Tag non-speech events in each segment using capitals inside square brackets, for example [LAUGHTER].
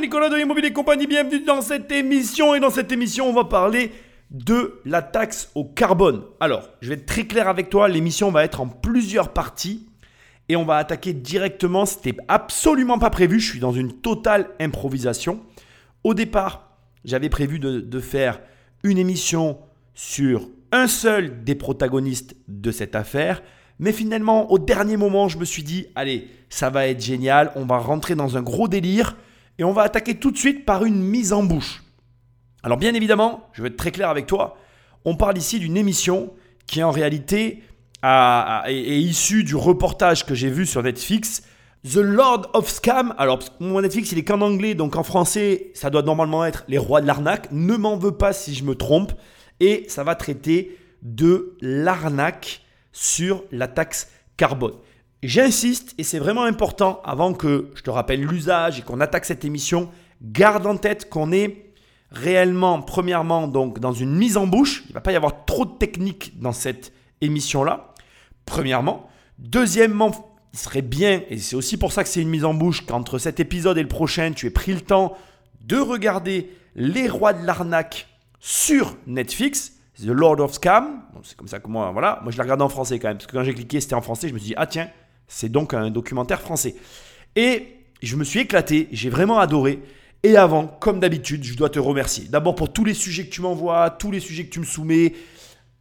Nicolas de Immobilier Compagnie, bienvenue dans cette émission. Et dans cette émission, on va parler de la taxe au carbone. Alors, je vais être très clair avec toi, l'émission va être en plusieurs parties. Et on va attaquer directement, c'était absolument pas prévu, je suis dans une totale improvisation. Au départ, j'avais prévu de faire une émission sur un seul des protagonistes de cette affaire. Mais finalement, au dernier moment, je me suis dit, allez, ça va être génial, on va rentrer dans un gros délire et on va attaquer tout de suite par une mise en bouche. Alors bien évidemment, je vais être très clair avec toi, on parle ici d'une émission qui en réalité est, issue du reportage que j'ai vu sur Netflix, The Lord of Scam. Alors Netflix il est qu'en anglais, donc en français ça doit normalement être Les Rois de l'arnaque. Ne m'en veux pas si je me trompe. Et ça va traiter de l'arnaque sur la taxe carbone. J'insiste, et c'est vraiment important, avant que je te rappelle l'usage et qu'on attaque cette émission, garde en tête qu'on est réellement, premièrement, donc dans une mise en bouche. Il ne va pas y avoir trop de technique dans cette émission-là, premièrement. Deuxièmement, il serait bien, et c'est aussi pour ça que c'est une mise en bouche, qu'entre cet épisode et le prochain, tu aies pris le temps de regarder Les Rois de l'arnaque sur Netflix. The Lord of Scam. c'est comme ça que moi, voilà. Moi, je l'ai regardé en français quand même. Parce que quand j'ai cliqué, c'était en français. Je me suis dit, ah tiens, c'est donc un documentaire français. Et je me suis éclaté. J'ai vraiment adoré. Et avant, comme d'habitude, je dois te remercier. D'abord pour tous les sujets que tu m'envoies, tous les sujets que tu me soumets,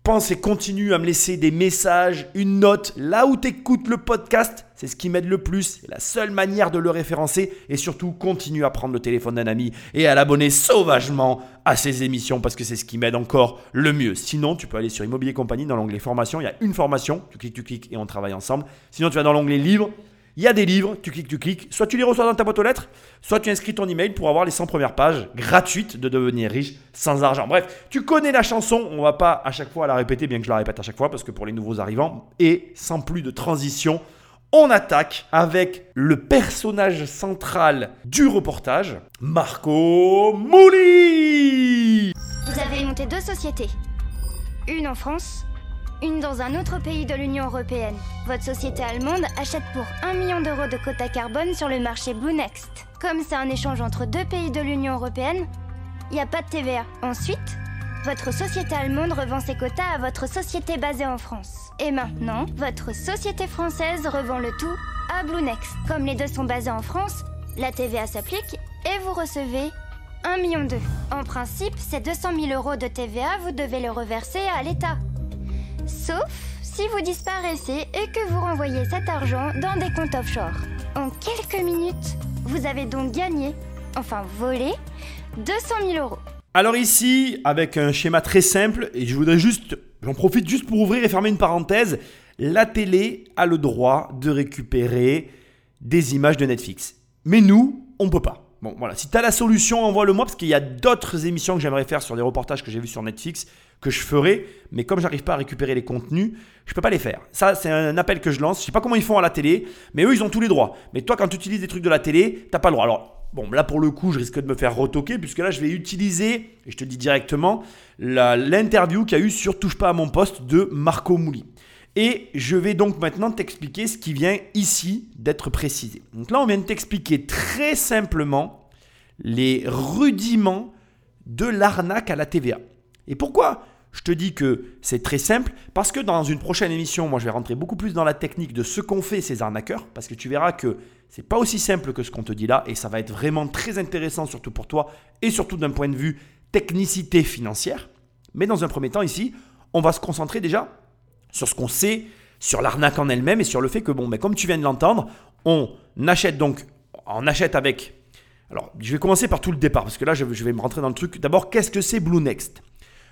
pense et continue à me laisser des messages, une note, là où tu écoutes le podcast. C'est ce qui m'aide le plus. C'est la seule manière de le référencer. Et surtout, continue à prendre le téléphone d'un ami et à l'abonner sauvagement à ces émissions parce que c'est ce qui m'aide encore le mieux. Sinon, tu peux aller sur Immobilier Compagnie dans l'onglet formation. Il y a une formation. Tu cliques, tu cliques et on travaille ensemble. Sinon, tu vas dans l'onglet livre. Il y a des livres, tu cliques, tu cliques. Soit tu les reçois dans ta boîte aux lettres, soit tu inscris ton email pour avoir les 100 premières pages gratuites de devenir riche sans argent. Bref, tu connais la chanson, on va pas à chaque fois la répéter, bien que je la répète à chaque fois, parce que pour les nouveaux arrivants, et sans plus de transition, on attaque avec le personnage central du reportage, Marco Mouli. Vous avez monté deux sociétés. Une en France une dans un autre pays de l'Union européenne. Votre société allemande achète pour 1 million d'euros de quotas carbone sur le marché Blue Next. Comme c'est un échange entre deux pays de l'Union européenne, il n'y a pas de TVA. Ensuite, votre société allemande revend ses quotas à votre société basée en France. Et maintenant, votre société française revend le tout à Blue Next. Comme les deux sont basés en France, la TVA s'applique et vous recevez 1 million d'euros. En principe, ces 200 000 euros de TVA, vous devez le reverser à l'État. Sauf si vous disparaissez et que vous renvoyez cet argent dans des comptes offshore. En quelques minutes, vous avez donc gagné, enfin volé, 200 000 euros. Alors ici, avec un schéma très simple, et je voudrais juste, j'en profite juste pour ouvrir et fermer une parenthèse, la télé a le droit de récupérer des images de Netflix. Mais nous, on ne peut pas. Bon, voilà, si tu as la solution, envoie-le-moi parce qu'il y a d'autres émissions que j'aimerais faire sur des reportages que j'ai vus sur Netflix que je ferai, mais comme j'arrive pas à récupérer les contenus, je peux pas les faire. Ça, c'est un appel que je lance. Je sais pas comment ils font à la télé, mais eux, ils ont tous les droits. Mais toi, quand tu utilises des trucs de la télé, t'as pas le droit. Alors, bon, là pour le coup, je risque de me faire retoquer, puisque là, je vais utiliser, et je te dis directement, l'interview qu'il y a eu sur Touche pas à mon poste de Marco Mouli. Et je vais donc maintenant t'expliquer ce qui vient ici d'être précisé. Donc là, on vient de t'expliquer très simplement les rudiments de l'arnaque à la TVA. Et pourquoi je te dis que c'est très simple? Parce que dans une prochaine émission, moi je vais rentrer beaucoup plus dans la technique de ce qu'ont fait ces arnaqueurs, parce que tu verras que c'est pas aussi simple que ce qu'on te dit là, et ça va être vraiment très intéressant, surtout pour toi, et surtout d'un point de vue technicité financière. Mais dans un premier temps ici, on va se concentrer déjà sur ce qu'on sait, sur l'arnaque en elle-même et sur le fait que, bon, mais comme tu viens de l'entendre, on achète donc, on achète avec. Alors, je vais commencer par tout le départ, parce que là, je vais me rentrer dans le truc. D'abord, qu'est-ce que c'est Blue Next?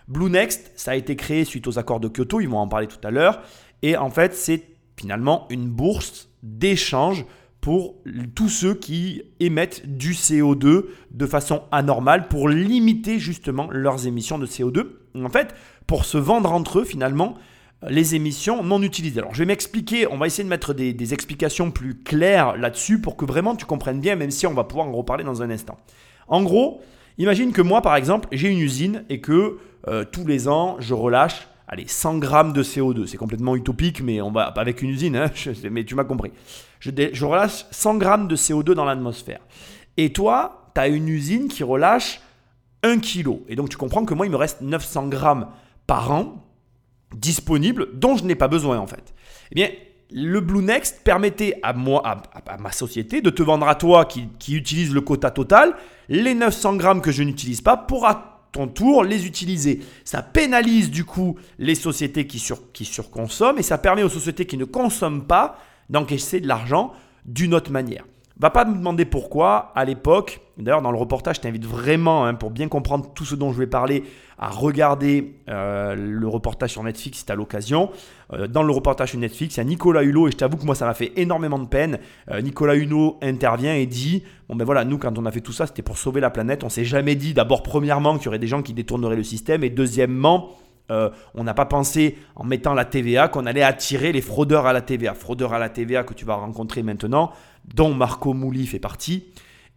Blue Next, ça a été créé suite aux accords de Kyoto, ils vont en parler tout à l'heure. Et en fait, c'est finalement une bourse d'échange pour tous ceux qui émettent du CO2 de façon anormale pour limiter justement leurs émissions de CO2. En fait, pour se vendre entre eux finalement les émissions non utilisées. Alors je vais m'expliquer, on va essayer de mettre des, des explications plus claires là-dessus pour que vraiment tu comprennes bien, même si on va pouvoir en reparler dans un instant. En gros, imagine que moi par exemple j'ai une usine et que euh, tous les ans, je relâche allez, 100 grammes de CO2. C'est complètement utopique, mais on va avec une usine, hein, [LAUGHS] mais tu m'as compris. Je, relâche 100 grammes de CO2 dans l'atmosphère. Et toi, tu as une usine qui relâche 1 kg. Et donc tu comprends que moi, il me reste 900 grammes par an disponibles dont je n'ai pas besoin en fait. Eh bien, le Blue Next permettait à moi, à, ma société, de te vendre à toi qui, utilise le quota total les 900 grammes que je n'utilise pas pour ton tour les utiliser. Ça pénalise du coup les sociétés qui, sur, qui surconsomment et ça permet aux sociétés qui ne consomment pas d'encaisser de l'argent d'une autre manière. Va pas me demander pourquoi à l'époque. D'ailleurs, dans le reportage, je t'invite vraiment, hein, pour bien comprendre tout ce dont je vais parler, à regarder euh, le reportage sur Netflix si tu as l'occasion. Euh, dans le reportage sur Netflix, il y a Nicolas Hulot, et je t'avoue que moi, ça m'a fait énormément de peine. Euh, Nicolas Hulot intervient et dit Bon, ben voilà, nous, quand on a fait tout ça, c'était pour sauver la planète. On s'est jamais dit, d'abord, premièrement, qu'il y aurait des gens qui détourneraient le système, et deuxièmement, on n'a pas pensé en mettant la TVA qu'on allait attirer les fraudeurs à la TVA. Fraudeurs à la TVA que tu vas rencontrer maintenant, dont Marco Mouli fait partie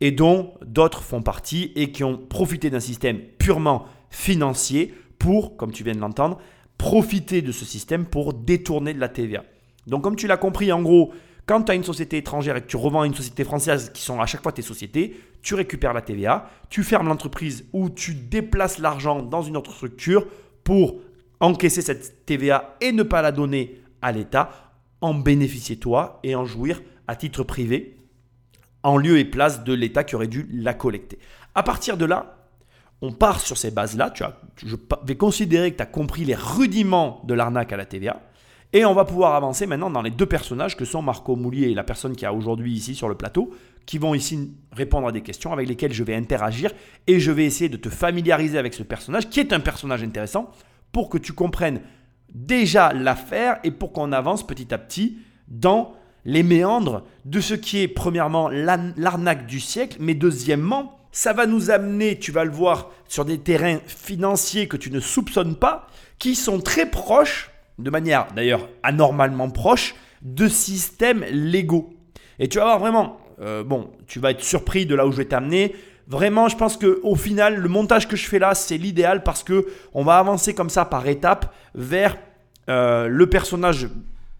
et dont d'autres font partie et qui ont profité d'un système purement financier pour, comme tu viens de l'entendre, profiter de ce système pour détourner de la TVA. Donc comme tu l'as compris, en gros, quand tu as une société étrangère et que tu revends à une société française qui sont à chaque fois tes sociétés, tu récupères la TVA, tu fermes l'entreprise ou tu déplaces l'argent dans une autre structure pour encaisser cette TVA et ne pas la donner à l'État, en bénéficier toi et en jouir à titre privé en lieu et place de l'État qui aurait dû la collecter. À partir de là, on part sur ces bases-là. Tu as, je vais considérer que tu as compris les rudiments de l'arnaque à la TVA. Et on va pouvoir avancer maintenant dans les deux personnages que sont Marco Moulier et la personne qui a aujourd'hui ici sur le plateau, qui vont ici répondre à des questions avec lesquelles je vais interagir et je vais essayer de te familiariser avec ce personnage qui est un personnage intéressant pour que tu comprennes déjà l'affaire et pour qu'on avance petit à petit dans les méandres de ce qui est premièrement l'arnaque du siècle, mais deuxièmement, ça va nous amener, tu vas le voir, sur des terrains financiers que tu ne soupçonnes pas, qui sont très proches, de manière d'ailleurs anormalement proche, de systèmes légaux. Et tu vas voir vraiment, euh, bon, tu vas être surpris de là où je vais t'amener. Vraiment, je pense que au final, le montage que je fais là, c'est l'idéal parce que on va avancer comme ça par étapes vers euh, le personnage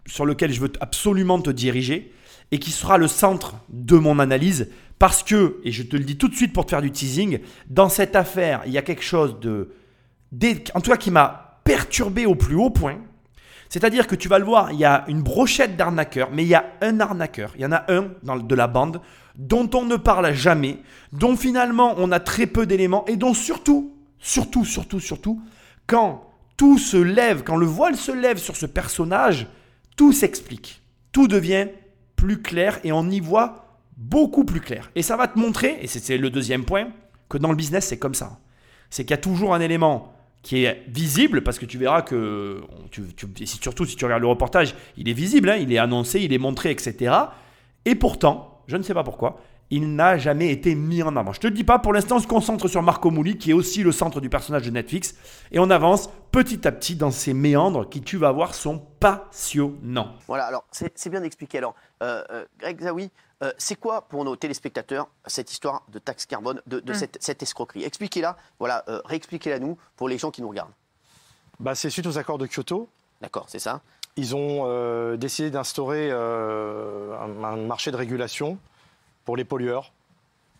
sur lequel je veux absolument te diriger et qui sera le centre de mon analyse parce que, et je te le dis tout de suite pour te faire du teasing, dans cette affaire, il y a quelque chose de, en tout cas qui m'a perturbé au plus haut point. C'est-à-dire que tu vas le voir, il y a une brochette d'arnaqueurs, mais il y a un arnaqueur, il y en a un dans, de la bande dont on ne parle jamais, dont finalement on a très peu d'éléments et dont surtout, surtout, surtout, surtout, quand tout se lève, quand le voile se lève sur ce personnage, tout s'explique. Tout devient plus clair et on y voit beaucoup plus clair. Et ça va te montrer, et c'est le deuxième point, que dans le business, c'est comme ça. C'est qu'il y a toujours un élément qui est visible, parce que tu verras que, surtout si tu regardes le reportage, il est visible, hein, il est annoncé, il est montré, etc. Et pourtant, je ne sais pas pourquoi, il n'a jamais été mis en avant. Je te le dis pas, pour l'instant, on se concentre sur Marco Mouli, qui est aussi le centre du personnage de Netflix, et on avance petit à petit dans ces méandres qui, tu vas voir, sont passionnants. Voilà, alors c'est bien d'expliquer. Alors, euh, euh, Greg Zawi, euh, c'est quoi pour nos téléspectateurs cette histoire de taxe carbone, de, hum. cette, escroquerie? Expliquez-la, voilà, réexpliquez-la nous pour les gens qui nous regardent. Bah, c'est suite aux accords de Kyoto. D'accord, c'est ça. Ils ont décidé d'instaurer un marché de régulation pour les pollueurs.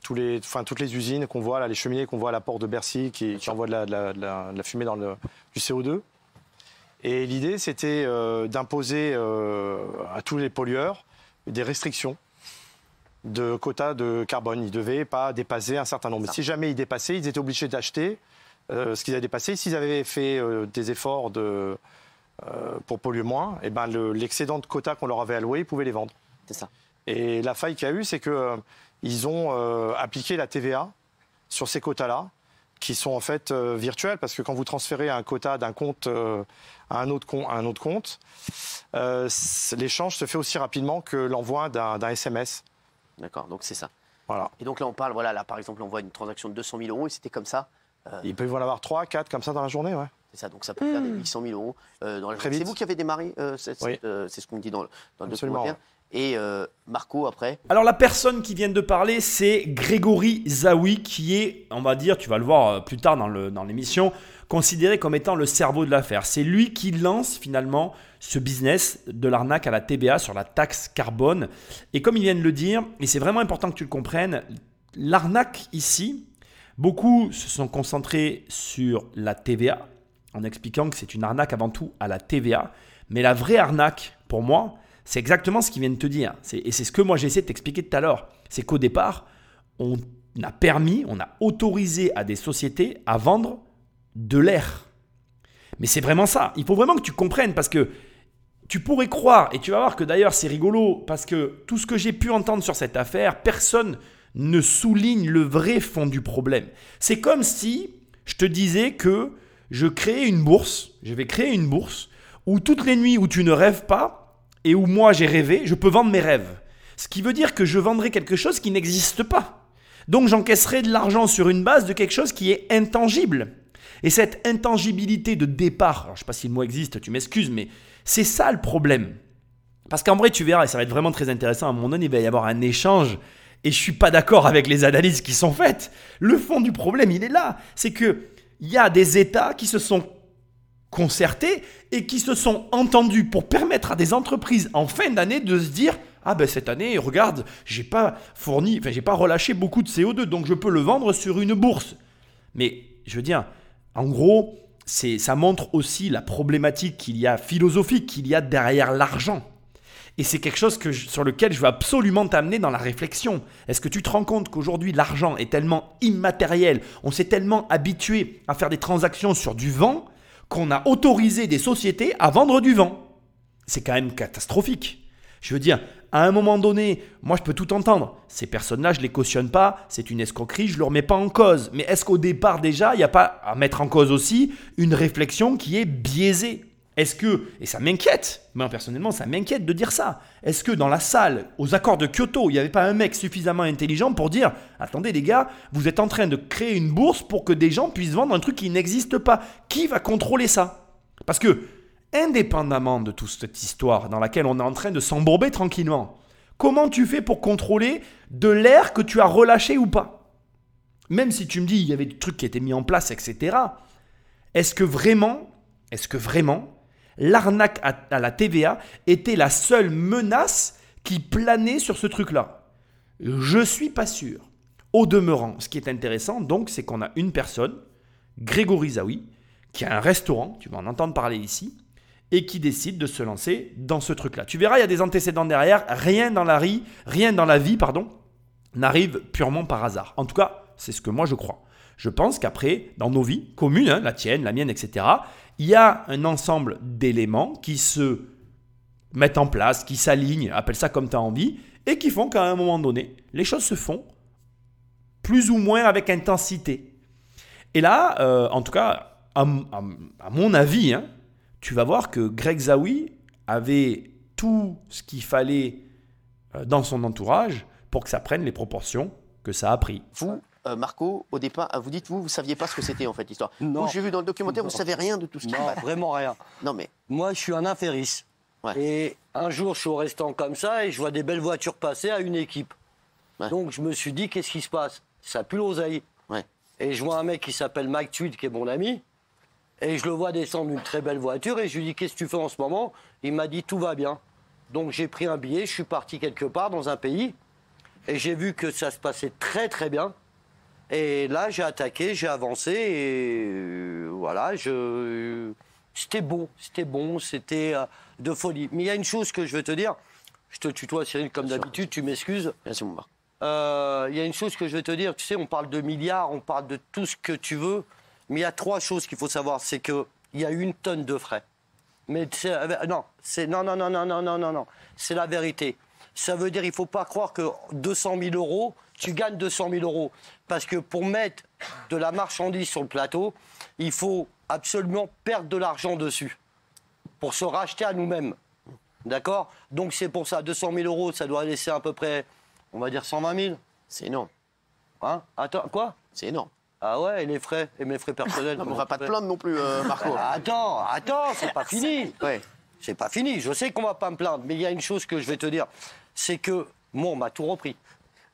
Tous les, enfin, toutes les usines qu'on voit, là, les cheminées qu'on voit à la porte de Bercy qui, envoient de la, fumée dans le, du CO2. Et l'idée, c'était euh, d'imposer euh, à tous les pollueurs des restrictions de quotas de carbone. Ils ne devaient pas dépasser un certain nombre. Si jamais ils dépassaient, ils étaient obligés d'acheter euh, ce qu'ils avaient dépassé. S'ils avaient fait des efforts de, pour polluer moins, et eh ben l'excédent de quotas qu'on leur avait alloué, ils pouvaient les vendre. C'est ça. Et la faille qu'il y a eu, c'est qu'ils euh, ont euh, appliqué la TVA sur ces quotas-là, qui sont en fait euh, virtuels, parce que quand vous transférez un quota d'un compte à un autre, un autre compte, l'échange se fait aussi rapidement que l'envoi d'un SMS. D'accord, donc c'est ça. Voilà. Et donc là, on parle, voilà, là par exemple, on voit une transaction de 200 000 euros et c'était comme ça. Il peut y en avoir 3, 4 comme ça dans la journée, ouais. C'est ça, donc ça peut faire des 800 000 euros dans la C'est vous qui avez démarré, c'est ce qu'on dit dans, dans le documentaire et euh, Marco après. Alors la personne qui vient de parler, c'est Grégory Zawi, qui est, on va dire, tu vas le voir euh, plus tard dans l'émission, dans considéré comme étant le cerveau de l'affaire. C'est lui qui lance finalement ce business de l'arnaque à la TBA sur la taxe carbone. Et comme il vient de le dire, et c'est vraiment important que tu le comprennes, l'arnaque ici, beaucoup se sont concentrés sur la TVA, en expliquant que c'est une arnaque avant tout à la TVA. Mais la vraie arnaque, pour moi, c'est exactement ce qu'ils viennent te dire. Et c'est ce que moi j'ai essayé de t'expliquer tout à l'heure. C'est qu'au départ, on a permis, on a autorisé à des sociétés à vendre de l'air. Mais c'est vraiment ça. Il faut vraiment que tu comprennes parce que tu pourrais croire, et tu vas voir que d'ailleurs c'est rigolo, parce que tout ce que j'ai pu entendre sur cette affaire, personne ne souligne le vrai fond du problème. C'est comme si je te disais que je crée une bourse, je vais créer une bourse où toutes les nuits où tu ne rêves pas et où moi j'ai rêvé, je peux vendre mes rêves. Ce qui veut dire que je vendrai quelque chose qui n'existe pas. Donc j'encaisserai de l'argent sur une base de quelque chose qui est intangible. Et cette intangibilité de départ, je ne sais pas si le mot existe, tu m'excuses, mais c'est ça le problème. Parce qu'en vrai, tu verras, et ça va être vraiment très intéressant, à un moment donné, il va y avoir un échange, et je suis pas d'accord avec les analyses qui sont faites. Le fond du problème, il est là. C'est que il y a des États qui se sont concertés et qui se sont entendus pour permettre à des entreprises en fin d'année de se dire ah ben cette année regarde j'ai pas fourni enfin j'ai pas relâché beaucoup de CO2 donc je peux le vendre sur une bourse mais je veux dire en gros c'est ça montre aussi la problématique qu'il y a philosophique qu'il y a derrière l'argent et c'est quelque chose que sur lequel je veux absolument t'amener dans la réflexion. Est-ce que tu te rends compte qu'aujourd'hui l'argent est tellement immatériel, on s'est tellement habitué à faire des transactions sur du vent qu'on a autorisé des sociétés à vendre du vent C'est quand même catastrophique. Je veux dire, à un moment donné, moi je peux tout entendre. Ces personnes-là, je ne les cautionne pas, c'est une escroquerie, je ne le remets pas en cause. Mais est-ce qu'au départ déjà, il n'y a pas à mettre en cause aussi une réflexion qui est biaisée? Est-ce que, et ça m'inquiète, moi personnellement ça m'inquiète de dire ça, est-ce que dans la salle, aux accords de Kyoto, il n'y avait pas un mec suffisamment intelligent pour dire, attendez les gars, vous êtes en train de créer une bourse pour que des gens puissent vendre un truc qui n'existe pas. Qui va contrôler ça? Parce que, indépendamment de toute cette histoire dans laquelle on est en train de s'embourber tranquillement, comment tu fais pour contrôler de l'air que tu as relâché ou pas? Même si tu me dis, il y avait des trucs qui étaient mis en place, etc. Est-ce que vraiment, est-ce que vraiment, l'arnaque à, la TVA était la seule menace qui planait sur ce truc-là. Je suis pas sûr. Au demeurant, ce qui est intéressant, donc, c'est qu'on a une personne, Grégory Zawi, qui a un restaurant, tu vas en entendre parler ici, et qui décide de se lancer dans ce truc-là. Tu verras, il y a des antécédents derrière, rien dans la vie, rien dans la vie, pardon, n'arrive purement par hasard. En tout cas, c'est ce que moi je crois. Je pense qu'après, dans nos vies communes, hein, la tienne, la mienne, etc., il y a un ensemble d'éléments qui se mettent en place, qui s'alignent, appelle ça comme tu as envie, et qui font qu'à un moment donné, les choses se font plus ou moins avec intensité. Et là, euh, en tout cas, à, mon avis, hein, tu vas voir que Greg Zawi avait tout ce qu'il fallait euh, dans son entourage pour que ça prenne les proportions que ça a pris. Vous, euh, Marco, au départ, vous dites, vous, vous saviez pas ce que c'était en fait l'histoire. [LAUGHS] Non. J'ai vu dans le documentaire, vous savez rien de tout ce qui Non, vraiment rien. Non mais. Moi, je suis un inféris. Et un jour, je suis au restaurant comme ça et je vois des belles voitures passer à une équipe. Donc, je me suis dit, qu'est-ce qui se passe? Ça pue l'oseille. Ouais. Et je vois un mec qui s'appelle Mike Tweed, qui est mon ami. Et je le vois descendre une très belle voiture et je lui dis, qu'est-ce que tu fais en ce moment? Il m'a dit, tout va bien. Donc, j'ai pris un billet, je suis parti quelque part dans un pays. Et j'ai vu que ça se passait très très bien. Et là, j'ai attaqué, j'ai avancé et euh, voilà, je... c'était bon, c'était bon, c'était euh, de folie. Mais il y a une chose que je veux te dire, je te tutoie Cyril comme d'habitude, tu m'excuses. Merci mon euh, Il y a une chose que je veux te dire, tu sais, on parle de milliards, on parle de tout ce que tu veux, mais il y a trois choses qu'il faut savoir, c'est qu'il y a une tonne de frais. Mais non, c'est non, non, non, non, non, non, non, non, c'est la vérité. Ça veut dire, il ne faut pas croire que 200 000 euros, tu gagnes 200 000 euros. Parce que pour mettre de la marchandise sur le plateau, il faut absolument perdre de l'argent dessus pour se racheter à nous-mêmes. D'accord? Donc c'est pour ça, 200 000 euros, ça doit laisser à peu près, on va dire 120 000. C'est énorme. Hein? Attends, quoi? C'est énorme. Ah ouais, et les frais, et mes frais personnels. on va pas te plaindre non plus, euh, Marco. attends, attends, c'est pas [LAUGHS] fini. Ouais. C'est pas fini. Je sais qu'on va pas me plaindre, mais il y a une chose que je vais te dire, c'est que moi, on m'a tout repris.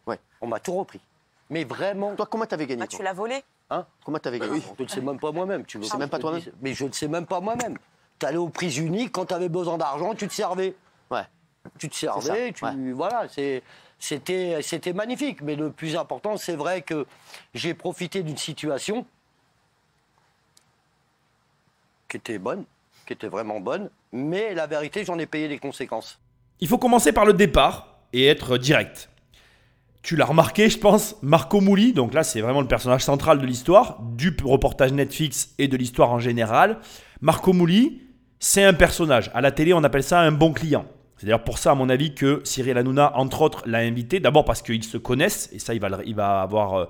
Ouais. On m'a tout repris. Mais vraiment. Toi, comment t'avais gagné ah, Tu l'as volé Hein Comment t'avais gagné Je ne sais même pas moi-même. Tu ne sais même pas toi-même Mais je ne sais même pas moi-même. Tu allais aux prises uniques, quand tu avais besoin d'argent, tu te servais. Ouais. Tu te servais, tu. Voilà, c'est. c'était c'était magnifique. Mais le plus important, c'est vrai que j'ai profité d'une situation qui était bonne, qui était vraiment bonne. Mais la vérité, j'en ai payé les conséquences. Il faut commencer par le départ et être direct. Tu l'as remarqué, je pense, Marco Mouli, donc là c'est vraiment le personnage central de l'histoire, du reportage Netflix et de l'histoire en général. Marco Mouli, c'est un personnage. À la télé, on appelle ça un bon client. C'est d'ailleurs pour ça, à mon avis, que Cyril Hanouna, entre autres, l'a invité. D'abord parce qu'ils se connaissent, et ça, il va, il va avoir euh,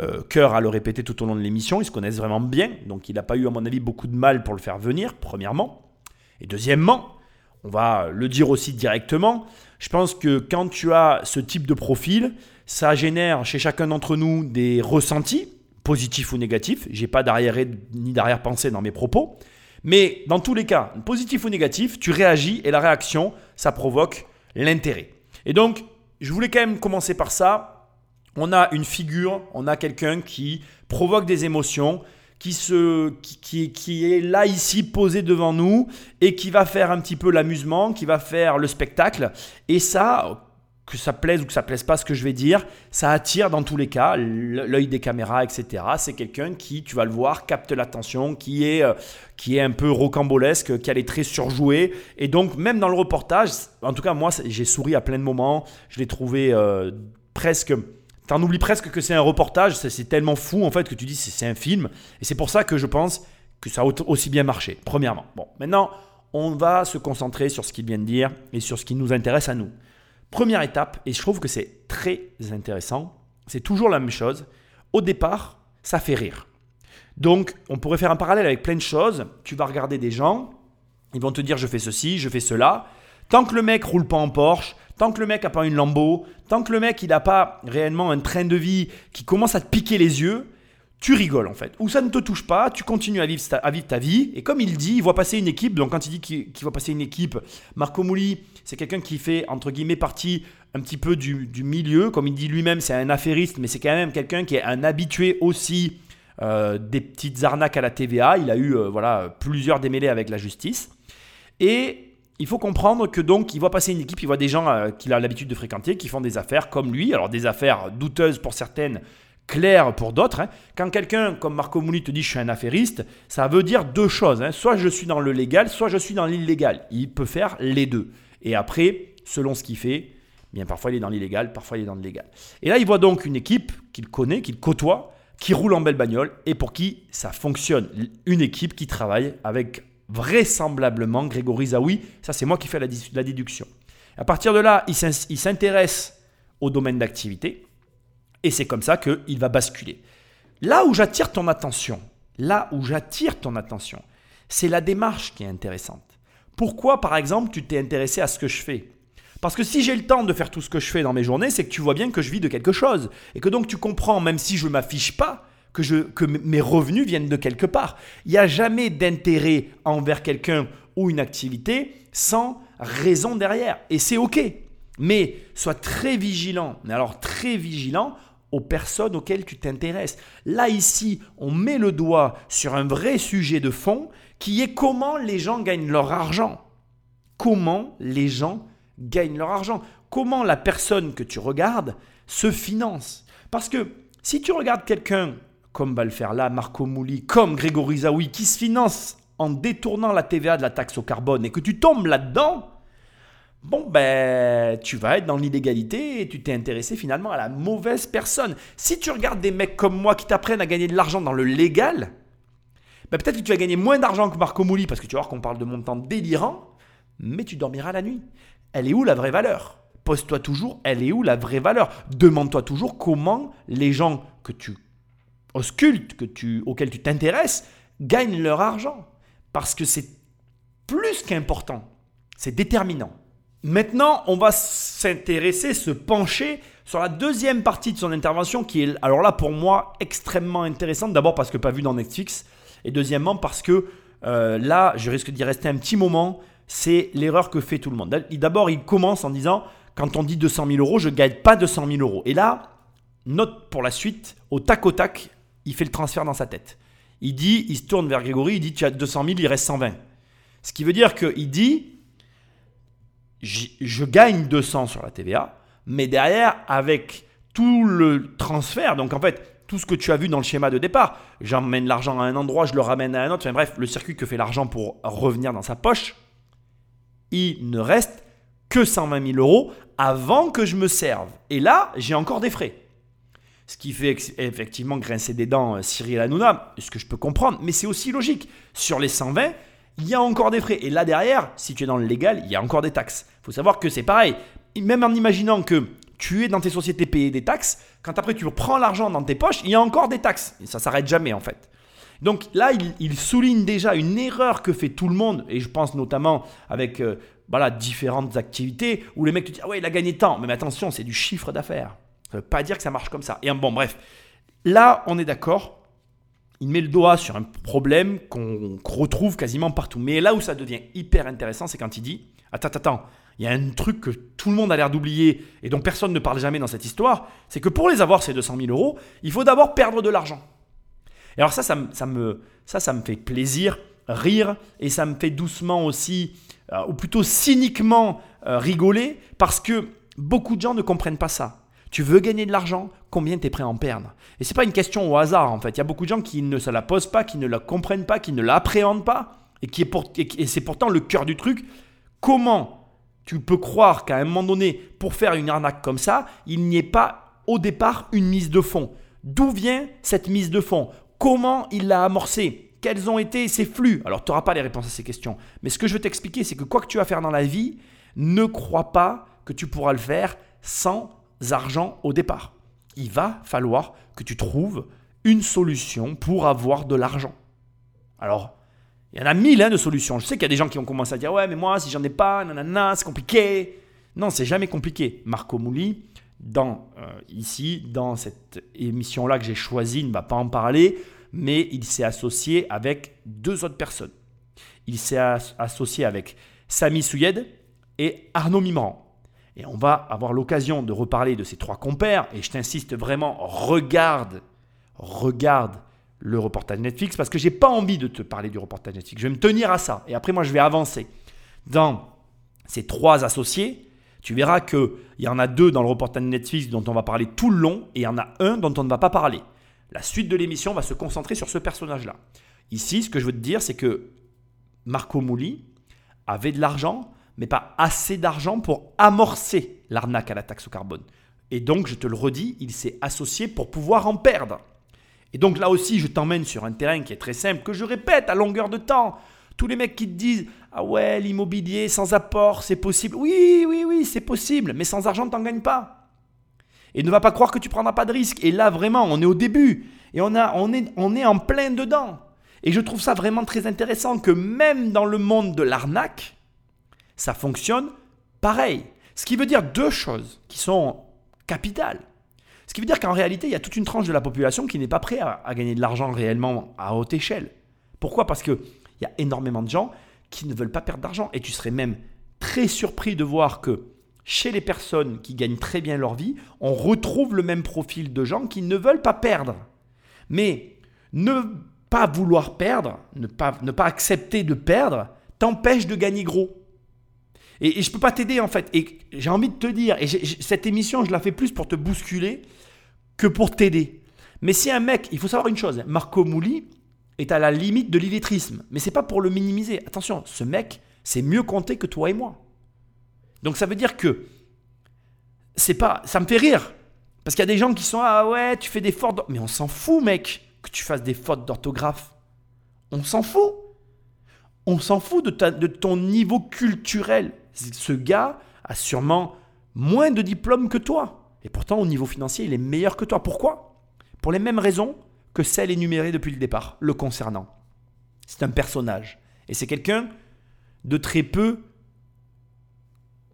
euh, cœur à le répéter tout au long de l'émission. Ils se connaissent vraiment bien, donc il n'a pas eu, à mon avis, beaucoup de mal pour le faire venir, premièrement. Et deuxièmement, on va le dire aussi directement, je pense que quand tu as ce type de profil, ça génère chez chacun d'entre nous des ressentis, positifs ou négatifs. J'ai pas d'arrière ni d'arrière-pensée dans mes propos. Mais dans tous les cas, positif ou négatif, tu réagis et la réaction, ça provoque l'intérêt. Et donc, je voulais quand même commencer par ça. On a une figure, on a quelqu'un qui provoque des émotions, qui, se, qui, qui, est là ici posé devant nous et qui va faire un petit peu l'amusement, qui va faire le spectacle. Et ça, que ça plaise ou que ça plaise pas ce que je vais dire, ça attire dans tous les cas l'œil des caméras, etc. C'est quelqu'un qui, tu vas le voir, capte l'attention, qui est, euh, qui est un peu rocambolesque, qui a les traits surjoués. Et donc, même dans le reportage, en tout cas, moi, j'ai souri à plein de moments. Je l'ai trouvé euh, presque. T'en oublies presque que c'est un reportage. C'est tellement fou, en fait, que tu dis c'est un film. Et c'est pour ça que je pense que ça a aussi bien marché, premièrement. Bon, maintenant, on va se concentrer sur ce qu'il vient de dire et sur ce qui nous intéresse à nous. Première étape, et je trouve que c'est très intéressant, c'est toujours la même chose. Au départ, ça fait rire. Donc, on pourrait faire un parallèle avec plein de choses. Tu vas regarder des gens, ils vont te dire je fais ceci, je fais cela. Tant que le mec roule pas en Porsche, tant que le mec n'a pas une Lambo, tant que le mec il n'a pas réellement un train de vie qui commence à te piquer les yeux, tu rigoles en fait. Ou ça ne te touche pas, tu continues à vivre ta, vie. Et comme il dit, il voit passer une équipe. Donc quand il dit qu'il va passer une équipe, Marco Mouli, c'est quelqu'un qui fait entre guillemets partie un petit peu du, milieu. Comme il dit lui-même, c'est un affairiste, mais c'est quand même quelqu'un qui est un habitué aussi euh, des petites arnaques à la TVA. Il a eu euh, voilà plusieurs démêlés avec la justice. Et il faut comprendre que donc il voit passer une équipe, il voit des gens euh, qu'il a l'habitude de fréquenter, qui font des affaires comme lui. Alors des affaires douteuses pour certaines, clair pour d'autres. Hein. Quand quelqu'un comme Marco Mouli te dit je suis un affairiste, ça veut dire deux choses. Hein. Soit je suis dans le légal, soit je suis dans l'illégal. Il peut faire les deux. Et après, selon ce qu'il fait, bien parfois il est dans l'illégal, parfois il est dans le légal. Et là, il voit donc une équipe qu'il connaît, qu'il côtoie, qui roule en belle bagnole et pour qui ça fonctionne. Une équipe qui travaille avec vraisemblablement Grégory Zawi. Ça, c'est moi qui fais la, déduction. À partir de là, il s'intéresse au domaine d'activité. Et c'est comme ça qu'il va basculer. Là où j'attire ton attention, là où j'attire ton attention, c'est la démarche qui est intéressante. Pourquoi, par exemple, tu t'es intéressé à ce que je fais? Parce que si j'ai le temps de faire tout ce que je fais dans mes journées, c'est que tu vois bien que je vis de quelque chose. Et que donc tu comprends, même si je ne m'affiche pas, que, je, que mes revenus viennent de quelque part. Il n'y a jamais d'intérêt envers quelqu'un ou une activité sans raison derrière. Et c'est OK. Mais sois très vigilant, mais alors très vigilant aux personnes auxquelles tu t'intéresses. Là, ici, on met le doigt sur un vrai sujet de fond qui est comment les gens gagnent leur argent. Comment les gens gagnent leur argent. Comment la personne que tu regardes se finance. Parce que si tu regardes quelqu'un comme va le faire là Marco Mouli, comme Grégory Zawi, qui se finance en détournant la TVA de la taxe au carbone et que tu tombes là-dedans, bon ben tu vas être dans l'illégalité et tu t'es intéressé finalement à la mauvaise personne. Si tu regardes des mecs comme moi qui t'apprennent à gagner de l'argent dans le légal, ben peut-être que tu vas gagner moins d'argent que Marco Mouli parce que tu vas voir qu'on parle de montants délirants, mais tu dormiras la nuit. Elle est où la vraie valeur? Pose-toi toujours, elle est où la vraie valeur? Demande-toi toujours comment les gens que tu auscultes, que tu, auxquels tu t'intéresses, gagnent leur argent. Parce que c'est plus qu'important, c'est déterminant. Maintenant, on va s'intéresser, se pencher sur la deuxième partie de son intervention qui est, alors là pour moi, extrêmement intéressante. D'abord parce que pas vu dans Netflix et deuxièmement parce que euh, là, je risque d'y rester un petit moment. C'est l'erreur que fait tout le monde. D'abord, il commence en disant quand on dit 200 000 euros, je ne gagne pas 200 000 euros. Et là, note pour la suite, au tac au tac, il fait le transfert dans sa tête. Il dit, il se tourne vers Grégory, il dit tu as 200 000, il reste 120. Ce qui veut dire qu'il dit je gagne 200 sur la TVA. Mais derrière, avec tout le transfert, donc en fait, tout ce que tu as vu dans le schéma de départ, j'emmène l'argent à un endroit, je le ramène à un autre, enfin bref, le circuit que fait l'argent pour revenir dans sa poche, il ne reste que 120 000 euros avant que je me serve. Et là, j'ai encore des frais. Ce qui fait effectivement grincer des dents euh, Cyril Hanouna, ce que je peux comprendre, mais c'est aussi logique. Sur les 120, il y a encore des frais. Et là derrière, si tu es dans le légal, il y a encore des taxes. Il faut savoir que c'est pareil. Même en imaginant que tu es dans tes sociétés payées des taxes, quand après tu prends l'argent dans tes poches, il y a encore des taxes. Et ça s'arrête jamais en fait. Donc là, il, souligne déjà une erreur que fait tout le monde, et je pense notamment avec euh, voilà, différentes activités où les mecs te disent ah ouais, il a gagné tant. Mais attention, c'est du chiffre d'affaires. Ça pas dire que ça marche comme ça. Et bon, bref, là, on est d'accord. Il met le doigt sur un problème qu'on retrouve quasiment partout. Mais là où ça devient hyper intéressant, c'est quand il dit Attends, attends, il y a un truc que tout le monde a l'air d'oublier et dont personne ne parle jamais dans cette histoire c'est que pour les avoir, ces 200 000 euros, il faut d'abord perdre de l'argent. Et alors, ça, ça, me, ça, ça me fait plaisir, rire, et ça me fait doucement aussi, euh, ou plutôt cyniquement euh, rigoler, parce que beaucoup de gens ne comprennent pas ça. Tu veux gagner de l'argent, combien tu es prêt à en perdre? Et ce n'est pas une question au hasard en fait. Il y a beaucoup de gens qui ne se la posent pas, qui ne la comprennent pas, qui ne l'appréhendent pas, et, qui est et c'est pourtant le cœur du truc. Comment tu peux croire qu'à un moment donné, pour faire une arnaque comme ça, il n'y ait pas au départ une mise de fonds? D'où vient cette mise de fonds? Comment il l'a amorcée? Quels ont été ses flux? Alors, tu n'auras pas les réponses à ces questions. Mais ce que je veux t'expliquer, c'est que quoi que tu vas faire dans la vie, ne crois pas que tu pourras le faire sans argent au départ. Il va falloir que tu trouves une solution pour avoir de l'argent. Alors, il y en a mille hein, de solutions. Je sais qu'il y a des gens qui ont commencé à dire Ouais, mais moi, si j'en ai pas, nanana, c'est compliqué. Non, c'est jamais compliqué. Marco Mouli, dans, euh, ici, dans cette émission-là que j'ai choisie, ne va pas en parler, mais il s'est associé avec deux autres personnes. Il s'est associé avec Samy Souyed et Arnaud Mimran. Et on va avoir l'occasion de reparler de ces trois compères. Et je t'insiste vraiment, regarde, regarde le reportage Netflix parce que j'ai pas envie de te parler du reportage Netflix. Je vais me tenir à ça. Et après, moi, je vais avancer. Dans ces trois associés, tu verras qu'il y en a deux dans le reportage Netflix dont on va parler tout le long et il y en a un dont on ne va pas parler. La suite de l'émission va se concentrer sur ce personnage-là. Ici, ce que je veux te dire, c'est que Marco Mouli avait de l'argent mais pas assez d'argent pour amorcer l'arnaque à la taxe au carbone. Et donc, je te le redis, il s'est associé pour pouvoir en perdre. Et donc là aussi, je t'emmène sur un terrain qui est très simple, que je répète à longueur de temps. Tous les mecs qui te disent Ah ouais, l'immobilier sans apport, c'est possible. Oui, oui, oui, c'est possible, mais sans argent, tu n'en gagnes pas. Et ne va pas croire que tu prendras pas de risque. Et là, vraiment, on est au début. Et on, a, on, est, on est en plein dedans. Et je trouve ça vraiment très intéressant que même dans le monde de l'arnaque, ça fonctionne pareil. Ce qui veut dire deux choses qui sont capitales. Ce qui veut dire qu'en réalité, il y a toute une tranche de la population qui n'est pas prêt à, gagner de l'argent réellement à haute échelle. Pourquoi? Parce qu'il y a énormément de gens qui ne veulent pas perdre d'argent. Et tu serais même très surpris de voir que chez les personnes qui gagnent très bien leur vie, on retrouve le même profil de gens qui ne veulent pas perdre. Mais ne pas vouloir perdre, ne pas, ne pas accepter de perdre, t'empêche de gagner gros. Et, je ne peux pas t'aider en fait. Et j'ai envie de te dire, et cette émission, je la fais plus pour te bousculer que pour t'aider. Mais si un mec, il faut savoir une chose, Marco Mouli est à la limite de l'illettrisme. Mais c'est pas pour le minimiser. Attention, ce mec, c'est mieux compté que toi et moi. Donc ça veut dire que c'est pas, ça me fait rire. Parce qu'il y a des gens qui sont ah ouais, tu fais des fautes. Mais on s'en fout, mec, que tu fasses des fautes d'orthographe. On s'en fout. On s'en fout de ton niveau culturel ce gars a sûrement moins de diplômes que toi. Et pourtant, au niveau financier, il est meilleur que toi. Pourquoi? Pour les mêmes raisons que celles énumérées depuis le départ, le concernant. C'est un personnage. Et c'est quelqu'un de très peu,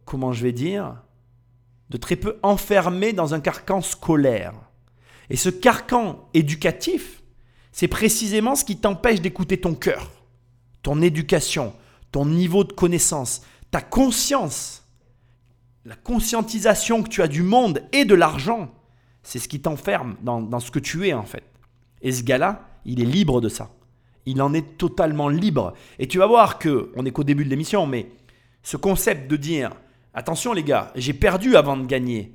comment je vais dire, de très peu enfermé dans un carcan scolaire. Et ce carcan éducatif, c'est précisément ce qui t'empêche d'écouter ton cœur, ton éducation, ton niveau de connaissance, ta conscience, la conscientisation que tu as du monde et de l'argent, c'est ce qui t'enferme dans, ce que tu es en fait. Et ce gars-là, il est libre de ça. Il en est totalement libre. Et tu vas voir que, on n'est qu'au début de l'émission, mais ce concept de dire, attention les gars, j'ai perdu avant de gagner.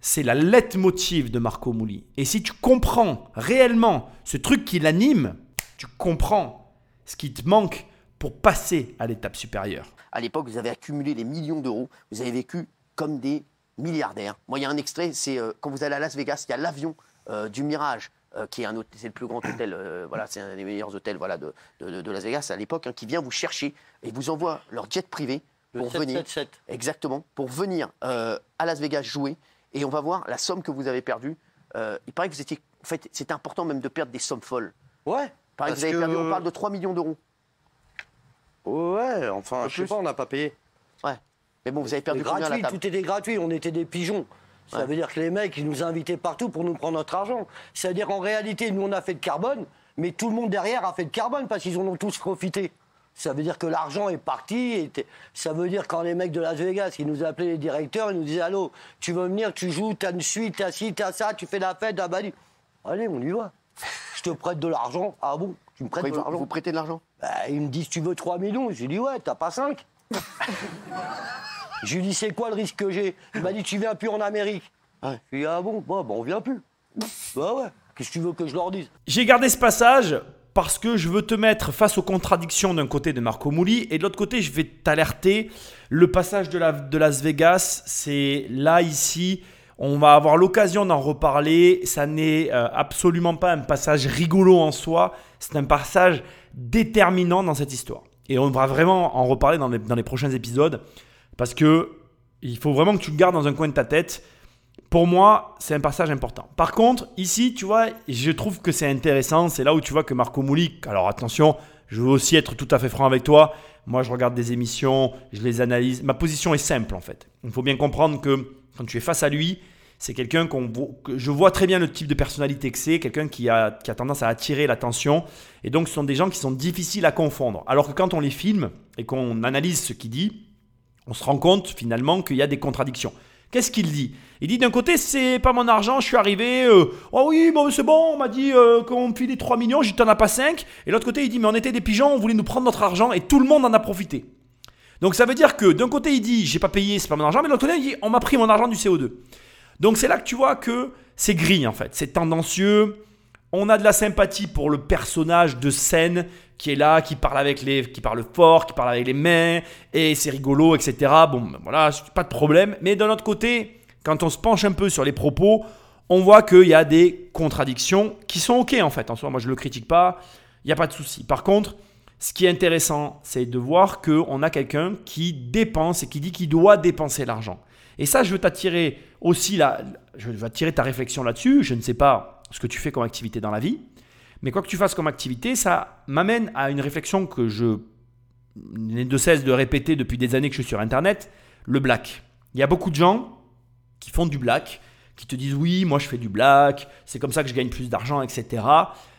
c'est la leitmotiv de Marco Mouli. Et si tu comprends réellement ce truc qui l'anime, tu comprends ce qui te manque pour passer à l'étape supérieure. À l'époque, vous avez accumulé des millions d'euros. Vous avez vécu comme des milliardaires. Moi, il y a un extrait, c'est euh, quand vous allez à Las Vegas, il y a l'avion euh, du Mirage, euh, qui est un hôtel- c'est le plus grand hôtel, euh, voilà, c'est un des meilleurs hôtels voilà, de, de- de Las Vegas à l'époque, hein, qui vient vous chercher et vous envoie leur jet privé Le pour venir. 777. Exactement, pour venir euh, à Las Vegas jouer. Et on va voir la somme que vous avez perdue. Euh, il paraît que vous étiez. En fait, c'était important même de perdre des sommes folles. Ouais. Il paraît que Parce vous avez que- perdu, on parle de 3 millions d'euros. Ouais, enfin, Un je sais pas, on n'a pas payé. Ouais. Mais bon, vous avez perdu combien à la gratuit, table tout était gratuit, on était des pigeons. Ça Ouais. veut dire que les mecs, ils nous invitaient partout pour nous prendre notre argent. C'est-à-dire qu'en réalité, nous, on a fait de carbone, mais tout le monde derrière a fait de carbone parce qu'ils en ont tous profité. Ça veut dire que l'argent est parti. Et ça veut dire quand les mecs de Las Vegas, ils nous appelaient les directeurs, ils nous disaient Allô, tu veux venir, tu joues, t'as une suite, t'as ci, t'as ça, tu fais la fête, ah bah dis. Allez, on y va. Je te prête de l'argent. Ah bon? Tu me prêtes Quoi, de vous, l'argent vous prêtez de l'argent bah, ils me disent, tu veux 3 millions? J'ai dit, ouais, t'as pas 5 [LAUGHS] Je lui dis, c'est quoi le risque que j'ai? Il m'a dit, tu viens plus en Amérique. Ouais. Je lui ai dit, ah bon? Bah, bah, on vient plus. bah ouais, qu'est-ce que tu veux que je leur dise? J'ai gardé ce passage parce que je veux te mettre face aux contradictions d'un côté de Marco Mouli et de l'autre côté, je vais t'alerter. Le passage de, la- de Las Vegas, c'est là, ici. On va avoir l'occasion d'en reparler. Ça n'est euh, absolument pas un passage rigolo en soi. C'est un passage déterminant dans cette histoire. Et on va vraiment en reparler dans les, dans les prochains épisodes parce que il faut vraiment que tu le gardes dans un coin de ta tête. Pour moi, c'est un passage important. Par contre, ici, tu vois, je trouve que c'est intéressant. C'est là où tu vois que Marco Moulik. Alors attention, je veux aussi être tout à fait franc avec toi. Moi, je regarde des émissions, je les analyse. Ma position est simple en fait. Il faut bien comprendre que quand tu es face à lui, c'est quelqu'un que je vois très bien le type de personnalité que c'est, quelqu'un qui a, tendance à attirer l'attention. Et donc, ce sont des gens qui sont difficiles à confondre. Alors que quand on les filme et qu'on analyse ce qu'il dit, on se rend compte finalement qu'il y a des contradictions. Qu'est-ce qu'il dit? Il dit d'un côté, c'est pas mon argent, je suis arrivé, oh oui, bon, c'est bon, on m'a dit euh, qu'on me filait 3 millions, j'y t'en as pas 5. Et l'autre côté, il dit, mais on était des pigeons, on voulait nous prendre notre argent et tout le monde en a profité. Donc ça veut dire que d'un côté, il dit, j'ai pas payé, c'est pas mon argent, mais de l'autre côté, il dit, on m'a pris mon argent du CO2. Donc c'est là que tu vois que c'est gris en fait, c'est tendancieux. On a de la sympathie pour le personnage de scène qui est là, qui parle avec les, qui parle fort, qui parle avec les mains, et c'est rigolo, etc. Bon, ben voilà, pas de problème. Mais d'un autre côté, quand on se penche un peu sur les propos, on voit qu'il y a des contradictions qui sont ok en fait. En soi, moi je le critique pas, il n'y a pas de souci. Par contre, ce qui est intéressant, c'est de voir qu'on a quelqu'un qui dépense et qui dit qu'il doit dépenser l'argent. Et ça, je veux t'attirer aussi là, je veux attirer ta réflexion là-dessus. Je ne sais pas ce que tu fais comme activité dans la vie, mais quoi que tu fasses comme activité, ça m'amène à une réflexion que je n'ai de cesse de répéter depuis des années que je suis sur Internet, le black. Il y a beaucoup de gens qui font du black, qui te disent oui, moi je fais du black, c'est comme ça que je gagne plus d'argent, etc.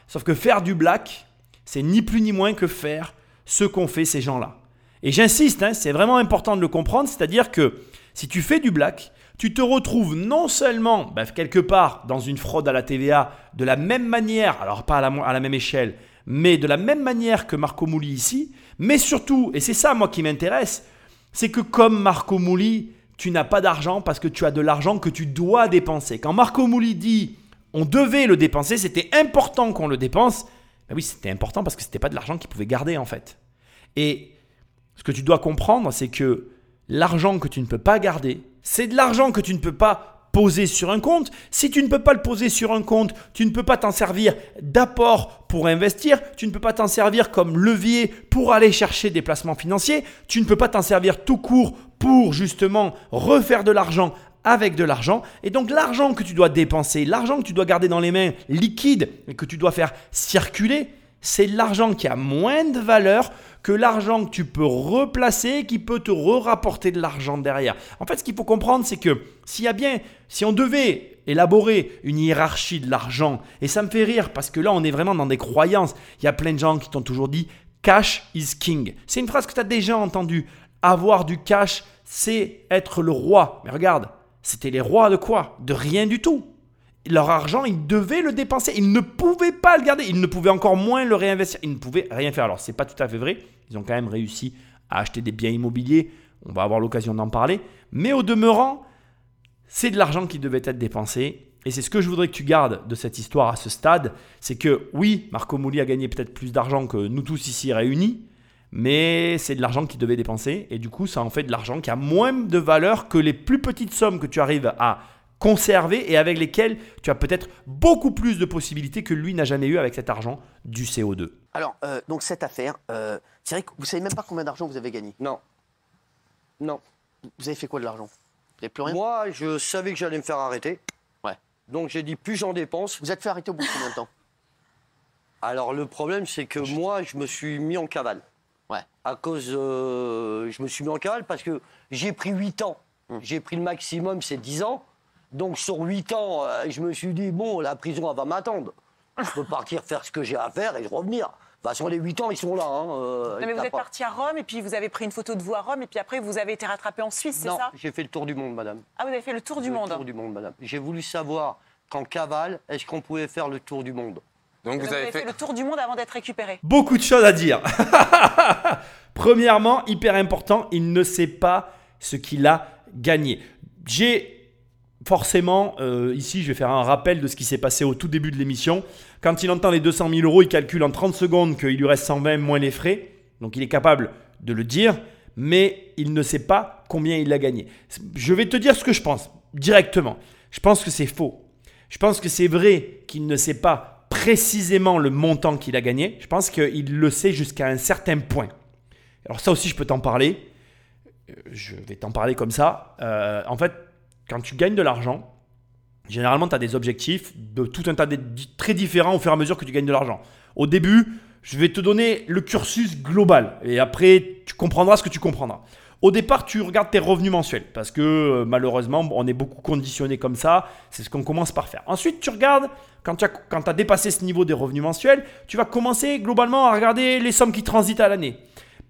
Sauf que faire du black, c'est ni plus ni moins que faire ce qu'ont fait ces gens-là. Et j'insiste, hein, c'est vraiment important de le comprendre, c'est-à-dire que si tu fais du black, tu te retrouves non seulement bah, quelque part dans une fraude à la TVA de la même manière, alors pas à la, à la même échelle, mais de la même manière que Marco Mouli ici, mais surtout, et c'est ça moi qui m'intéresse, c'est que comme Marco Mouli, tu n'as pas d'argent parce que tu as de l'argent que tu dois dépenser. Quand Marco Mouli dit on devait le dépenser, c'était important qu'on le dépense, ben oui, c'était important parce que c'était pas de l'argent qu'il pouvait garder en fait. Et ce que tu dois comprendre, c'est que l'argent que tu ne peux pas garder, c'est de l'argent que tu ne peux pas poser sur un compte. Si tu ne peux pas le poser sur un compte, tu ne peux pas t'en servir d'apport pour investir, tu ne peux pas t'en servir comme levier pour aller chercher des placements financiers, tu ne peux pas t'en servir tout court pour justement refaire de l'argent avec de l'argent. Et donc l'argent que tu dois dépenser, l'argent que tu dois garder dans les mains liquide et que tu dois faire circuler, c'est l'argent qui a moins de valeur que l'argent que tu peux replacer, qui peut te re-rapporter de l'argent derrière. En fait, ce qu'il faut comprendre, c'est que s'il y a bien, si on devait élaborer une hiérarchie de l'argent, et ça me fait rire parce que là, on est vraiment dans des croyances. Il y a plein de gens qui t'ont toujours dit cash is king. C'est une phrase que tu as déjà entendue. Avoir du cash, c'est être le roi. Mais regarde, c'était les rois de quoi? De rien du tout leur argent, ils devaient le dépenser. Ils ne pouvaient pas le garder. Ils ne pouvaient encore moins le réinvestir. Ils ne pouvaient rien faire. Alors, c'est pas tout à fait vrai. Ils ont quand même réussi à acheter des biens immobiliers. On va avoir l'occasion d'en parler. Mais au demeurant, c'est de l'argent qui devait être dépensé. Et c'est ce que je voudrais que tu gardes de cette histoire à ce stade. C'est que oui, Marco Mouli a gagné peut-être plus d'argent que nous tous ici réunis, mais c'est de l'argent qu'il devait dépenser. Et du coup, ça en fait de l'argent qui a moins de valeur que les plus petites sommes que tu arrives à conserver et avec lesquelles tu as peut-être beaucoup plus de possibilités que lui n'a jamais eu avec cet argent du CO2. Alors, euh, donc cette affaire, euh, c'est vrai que vous savez même pas combien d'argent vous avez gagné? Non. Non. Vous avez fait quoi de l'argent? Vous n'avez plus rien? Moi, je savais que j'allais me faire arrêter. Ouais. Donc j'ai dit plus j'en dépense. Vous êtes fait arrêter au bout de combien de temps? Alors le problème, c'est que moi, je me suis mis en cavale. Ouais. À cause. euh, je me suis mis en cavale parce que j'ai pris 8 ans. Hum. J'ai pris le maximum, c'est 10 ans. Donc sur 8 ans, euh, je me suis dit, bon, la prison, elle va m'attendre. Je peux partir faire ce que j'ai à faire et revenir. De toute façon, les 8 ans, ils sont là. hein, euh, Non, mais vous êtes pas- parti à Rome et puis vous avez pris une photo de vous à Rome et puis après vous avez été rattrapé en Suisse, c'est Non, ça? j'ai fait le tour du monde, madame. Ah, vous avez fait le tour du Le monde. tour du monde, madame. J'ai voulu savoir qu'en cavale, est-ce qu'on pouvait faire le tour du monde? Donc Donc, vous avez fait. le tour du monde avant d'être récupéré. Beaucoup de choses à dire. [LAUGHS] Premièrement, hyper important, il ne sait pas ce qu'il a gagné. J'ai forcément, euh, ici, je vais faire un rappel de ce qui s'est passé au tout début de l'émission. Quand il entend les 200 000 euros, il calcule en 30 secondes qu'il lui reste 120 moins les frais. Donc il est capable de le dire, mais il ne sait pas combien il a gagné. Je vais te dire ce que je pense directement. Je pense que c'est faux. Je pense que c'est vrai qu'il ne sait pas précisément le montant qu'il a gagné. Je pense qu'il le sait jusqu'à un certain point. Alors ça aussi, je peux t'en parler. Euh, Je vais t'en parler comme ça. Euh, en fait, quand tu gagnes de l'argent, généralement, tu as des objectifs de tout un tas de très différents au fur et à mesure que tu gagnes de l'argent. Au début, je vais te donner le cursus global et après, tu comprendras ce que tu comprendras. Au départ, tu regardes tes revenus mensuels parce que euh, malheureusement, on est beaucoup conditionné comme ça. C'est ce qu'on commence par faire. Ensuite, tu regardes, quand tu as, as dépassé ce niveau des revenus mensuels, tu vas commencer globalement à regarder les sommes qui transitent à l'année.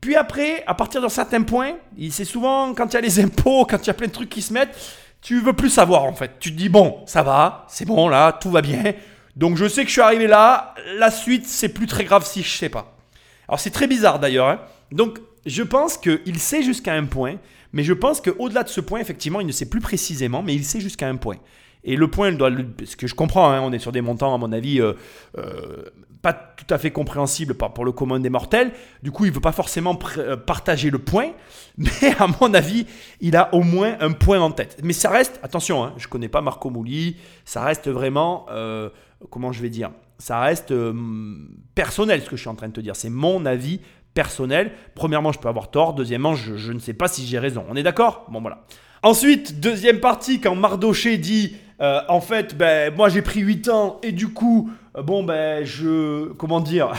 Puis après, à partir d'un certain point, c'est souvent quand il y a les impôts, [LAUGHS] quand il y a plein de trucs qui se mettent, tu veux plus savoir en fait. Tu te dis bon, ça va, c'est bon là, tout va bien. Donc je sais que je suis arrivé là, la suite c'est plus très grave si je sais pas. Alors c'est très bizarre d'ailleurs. hein. Donc je pense qu'il sait jusqu'à un point, mais je pense qu'au-delà de ce point, effectivement, il ne sait plus précisément, mais il sait jusqu'à un point. Et le point, il doit, ce que je comprends, hein, on est sur des montants, à mon avis, euh, euh, pas tout à fait compréhensibles par- pour le commun des mortels. Du coup, il ne veut pas forcément euh, partager le point, [LAUGHS] mais à mon avis, il a au moins un point en tête. Mais ça reste, attention, hein, je ne connais pas Marco Mouli, ça reste vraiment, euh, comment je vais dire, ça reste euh, personnel ce que je suis en train de te dire. C'est mon avis personnel. Premièrement, je peux avoir tort. Deuxièmement, je, ne sais pas si j'ai raison. On est d'accord? Bon, voilà. Ensuite, deuxième partie, quand Mardoché dit en fait, ben, moi j'ai pris 8 ans et du coup, bon, ben, je. Comment dire?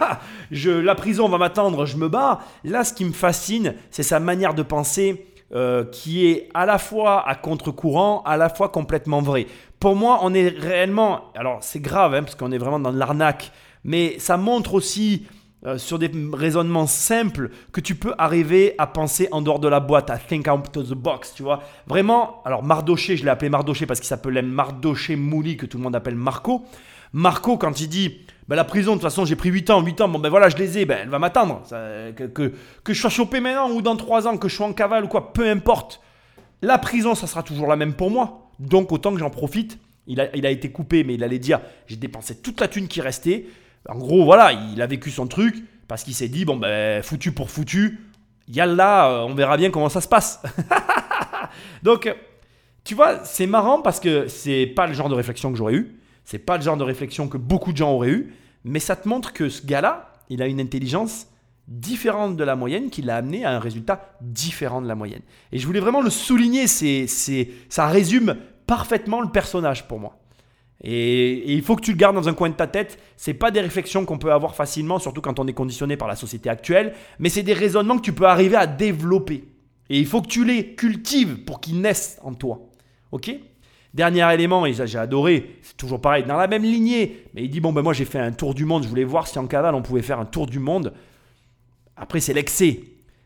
[LAUGHS] Je, La prison va m'attendre, je me bats. Là, ce qui me fascine, c'est sa manière de penser euh, qui est à la fois à contre-courant, à la fois complètement vrai. Pour moi, on est réellement. Alors, c'est grave, hein, parce qu'on est vraiment dans l'arnaque, mais ça montre aussi. euh, sur des raisonnements simples que tu peux arriver à penser en dehors de la boîte, à think out of the box, tu vois. Vraiment, alors Mardoché, je l'ai appelé Mardoché parce qu'il s'appelait Mardoché Mouli, que tout le monde appelle Marco. Marco, quand il dit ben, la prison, de toute façon, j'ai pris 8 ans, 8 ans, bon ben voilà, je les ai, ben elle va m'attendre. Que, que, que je sois chopé maintenant ou dans 3 ans, que je sois en cavale ou quoi, peu importe. La prison, ça sera toujours la même pour moi. Donc autant que j'en profite. Il a, il a été coupé, mais il allait dire j'ai dépensé toute la thune qui restait. En gros, voilà, il a vécu son truc parce qu'il s'est dit bon ben foutu pour foutu. Yallah, euh, on verra bien comment ça se passe. [LAUGHS] Donc, tu vois, c'est marrant parce que c'est pas le genre de réflexion que j'aurais eu. C'est pas le genre de réflexion que beaucoup de gens auraient eu. Mais ça te montre que ce gars-là, il a une intelligence différente de la moyenne qui l'a amené à un résultat différent de la moyenne. Et je voulais vraiment le souligner, c'est, c'est, ça résume parfaitement le personnage pour moi. Et, il faut que tu le gardes dans un coin de ta tête. C'est pas des réflexions qu'on peut avoir facilement, surtout quand on est conditionné par la société actuelle, mais c'est des raisonnements que tu peux arriver à développer. Et il faut que tu les cultives pour qu'ils naissent en toi. Ok? Dernier élément, et j'ai adoré, c'est toujours pareil, dans la même lignée, mais il dit Bon, ben moi j'ai fait un tour du monde, je voulais voir si en cavale on pouvait faire un tour du monde. Après, c'est l'excès.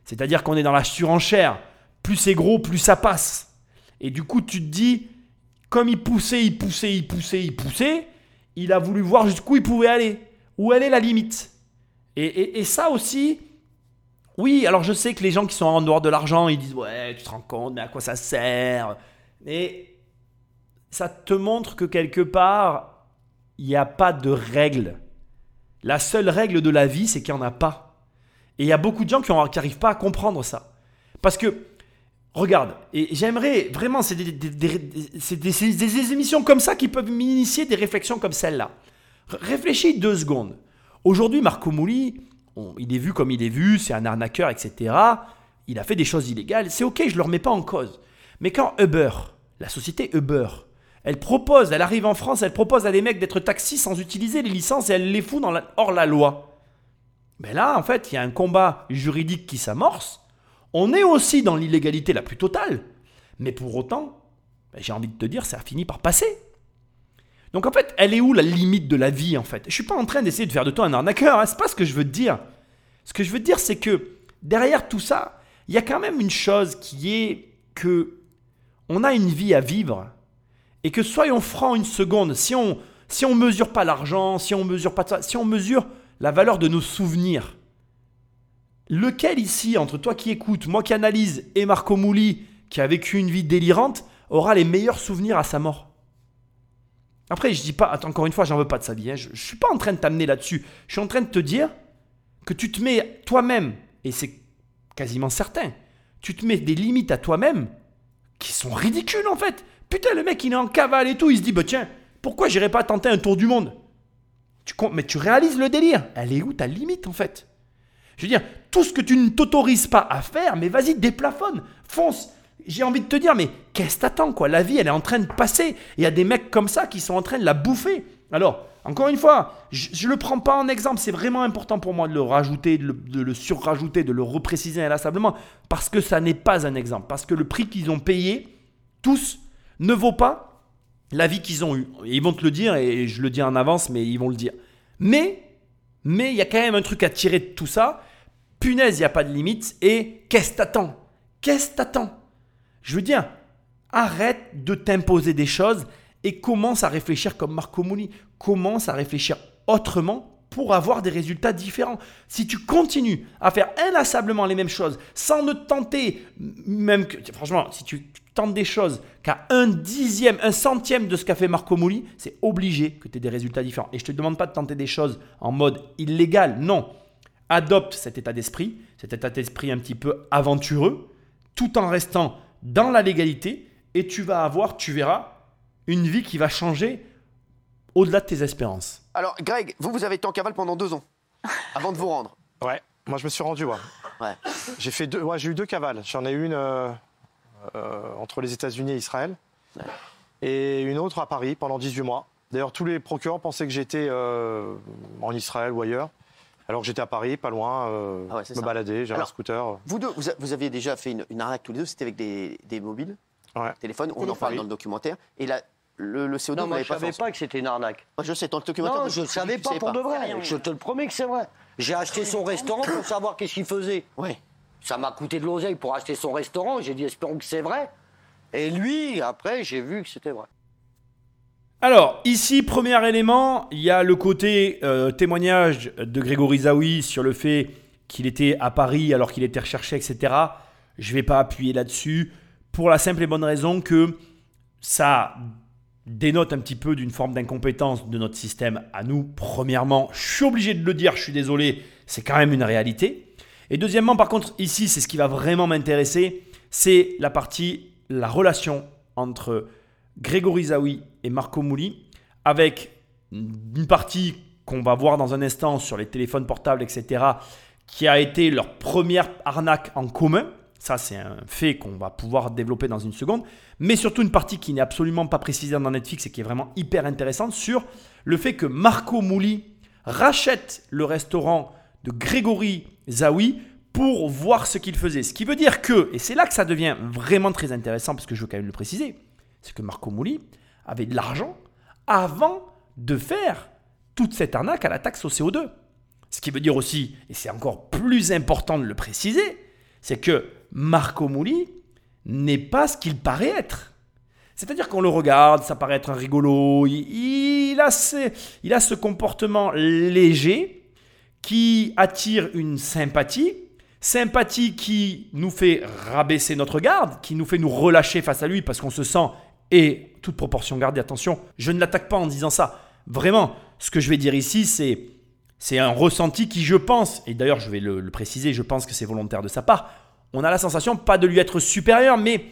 C'est-à-dire qu'on est dans la surenchère. Plus c'est gros, plus ça passe. Et du coup, tu te dis, comme il poussait, il poussait, il poussait, il poussait, il a voulu voir jusqu'où il pouvait aller. Où est la limite. Et ça aussi, oui, alors je sais que les gens qui sont en dehors de l'argent, ils disent, ouais, tu te rends compte, mais à quoi ça sert? Mais ça te montre que quelque part, il n'y a pas de règle. La seule règle de la vie, c'est qu'il n'y en a pas. Et il y a beaucoup de gens qui n'arrivent pas à comprendre ça. Parce que, regarde, et j'aimerais vraiment, c'est des, émissions comme ça qui peuvent m'initier des réflexions comme celle-là. Réfléchis deux secondes. Aujourd'hui, Marco Mouli, il est vu comme il est vu, c'est un arnaqueur, etc. Il a fait des choses illégales. C'est ok, je ne le remets pas en cause. Mais quand Uber, la société Uber, elle propose, elle arrive en France, elle propose à des mecs d'être taxis sans utiliser les licences et elle les fout hors la loi. Mais là, en fait, il y a un combat juridique qui s'amorce. On est aussi dans l'illégalité la plus totale. Mais pour autant, ben, j'ai envie de te dire, ça a fini par passer. Donc en fait, elle est où la limite de la vie en fait? Je suis pas en train d'essayer de faire de toi un arnaqueur, hein, c'est pas ce que je veux dire. Ce que je veux dire, c'est que derrière tout ça, il y a quand même une chose qui est que on a une vie à vivre et que soyons francs une seconde, si on si on mesure pas l'argent, si on mesure pas ça, si on mesure la valeur de nos souvenirs, lequel ici entre toi qui écoutes, moi qui analyse et Marco Mouli qui a vécu une vie délirante aura les meilleurs souvenirs à sa mort? Après, je dis pas, encore une fois, j'en veux pas de sa vie. hein, je, je suis pas en train de t'amener là-dessus. Je suis en train de te dire que tu te mets toi-même, et c'est quasiment certain, tu te mets des limites à toi-même qui sont ridicules en fait. Putain, le mec il est en cavale et tout, il se dit bah tiens, pourquoi j'irais pas tenter un tour du monde? Tu, Mais tu réalises le délire. Elle est où ta limite en fait? Je veux dire, tout ce que tu ne t'autorises pas à faire, mais vas-y, déplafonne, fonce. J'ai envie de te dire, mais qu'est-ce que t'attends quoi? La vie, elle est en train de passer. Il y a des mecs comme ça qui sont en train de la bouffer. Alors, encore une fois, je ne le prends pas en exemple. C'est vraiment important pour moi de le rajouter, de le, de le surrajouter, de le repréciser inlassablement. Parce que ça n'est pas un exemple. Parce que le prix qu'ils ont payé, tous, ne vaut pas la vie qu'ils ont eue. Ils vont te le dire, et je le dis en avance, mais ils vont le dire. Mais, mais il y a quand même un truc à tirer de tout ça. Punaise, il n'y a pas de limite. Et qu'est-ce que t'attends? Qu'est-ce que t'attends? Je veux dire, arrête de t'imposer des choses et commence à réfléchir comme Marco Mouli. Commence à réfléchir autrement pour avoir des résultats différents. Si tu continues à faire inlassablement les mêmes choses sans ne tenter, même que, franchement, si tu tentes des choses qu'à un dixième, un centième de ce qu'a fait Marco Mouli, c'est obligé que tu aies des résultats différents. Et je ne te demande pas de tenter des choses en mode illégal, non. Adopte cet état d'esprit, cet état d'esprit un petit peu aventureux, tout en restant dans la légalité, et tu vas avoir, tu verras, une vie qui va changer au-delà de tes espérances. Alors, Greg, vous, vous avez été en cavale pendant deux ans, [LAUGHS] avant de vous rendre. Ouais, moi je me suis rendu. Ouais. Ouais. J'ai fait deux, ouais, j'ai eu deux cavales. J'en ai une euh, euh, entre les États-Unis et Israël, et une autre à Paris pendant 18 mois. D'ailleurs, tous les procureurs pensaient que j'étais euh, en Israël ou ailleurs, alors que j'étais à Paris, pas loin, euh, Ah ouais, me ça. balader, j'ai un scooter. Vous deux, vous, a- vous aviez déjà fait une, une arnaque tous les deux, c'était avec des, des mobiles, Ouais. téléphones, on en parle dans le documentaire. Et là, le, le CO2, Non, vous moi, je pas savais pas que c'était une arnaque. Moi, je sais, dans le documentaire. Non, je ne savais pas pour c'est de vrai. Je te le promets que c'est vrai. J'ai acheté son restaurant pour savoir qu'est-ce qu'il faisait. Ouais. Ça m'a coûté de l'oseille pour acheter son restaurant. J'ai dit, espérons que c'est vrai. Et lui, après, j'ai vu que c'était vrai. Alors, ici, premier élément, il y a le côté euh, témoignage de Grégory Zawi sur le fait qu'il était à Paris alors qu'il était recherché, etc. Je ne vais pas appuyer là-dessus pour la simple et bonne raison que ça dénote un petit peu d'une forme d'incompétence de notre système à nous. Premièrement, je suis obligé de le dire, je suis désolé, c'est quand même une réalité. Et deuxièmement, par contre, ici, c'est ce qui va vraiment m'intéresser, c'est la partie, la relation entre Grégory Zawi et Marco Mouli, avec une partie qu'on va voir dans un instant sur les téléphones portables, etc., qui a été leur première arnaque en commun. Ça, c'est un fait qu'on va pouvoir développer dans une seconde. Mais surtout une partie qui n'est absolument pas précisée dans Netflix et qui est vraiment hyper intéressante sur le fait que Marco Mouli rachète le restaurant de Grégory Zawi pour voir ce qu'il faisait. Ce qui veut dire que, et c'est là que ça devient vraiment très intéressant parce que je veux quand même le préciser, c'est que Marco Mouli avait de l'argent avant de faire toute cette arnaque à la taxe au CO2. Ce qui veut dire aussi, et c'est encore plus important de le préciser, c'est que Marco Mouli n'est pas ce qu'il paraît être. C'est-à-dire qu'on le regarde, ça paraît être un rigolo, il, a ce comportement léger qui attire une sympathie, sympathie qui nous fait rabaisser notre garde, qui nous fait nous relâcher face à lui parce qu'on se sent Et toute proportion gardée, attention, je ne l'attaque pas en disant ça. Vraiment, ce que je vais dire ici, c'est c'est un ressenti qui, je pense, et d'ailleurs je vais le, le préciser, je pense que c'est volontaire de sa part, on a la sensation pas de lui être supérieur, mais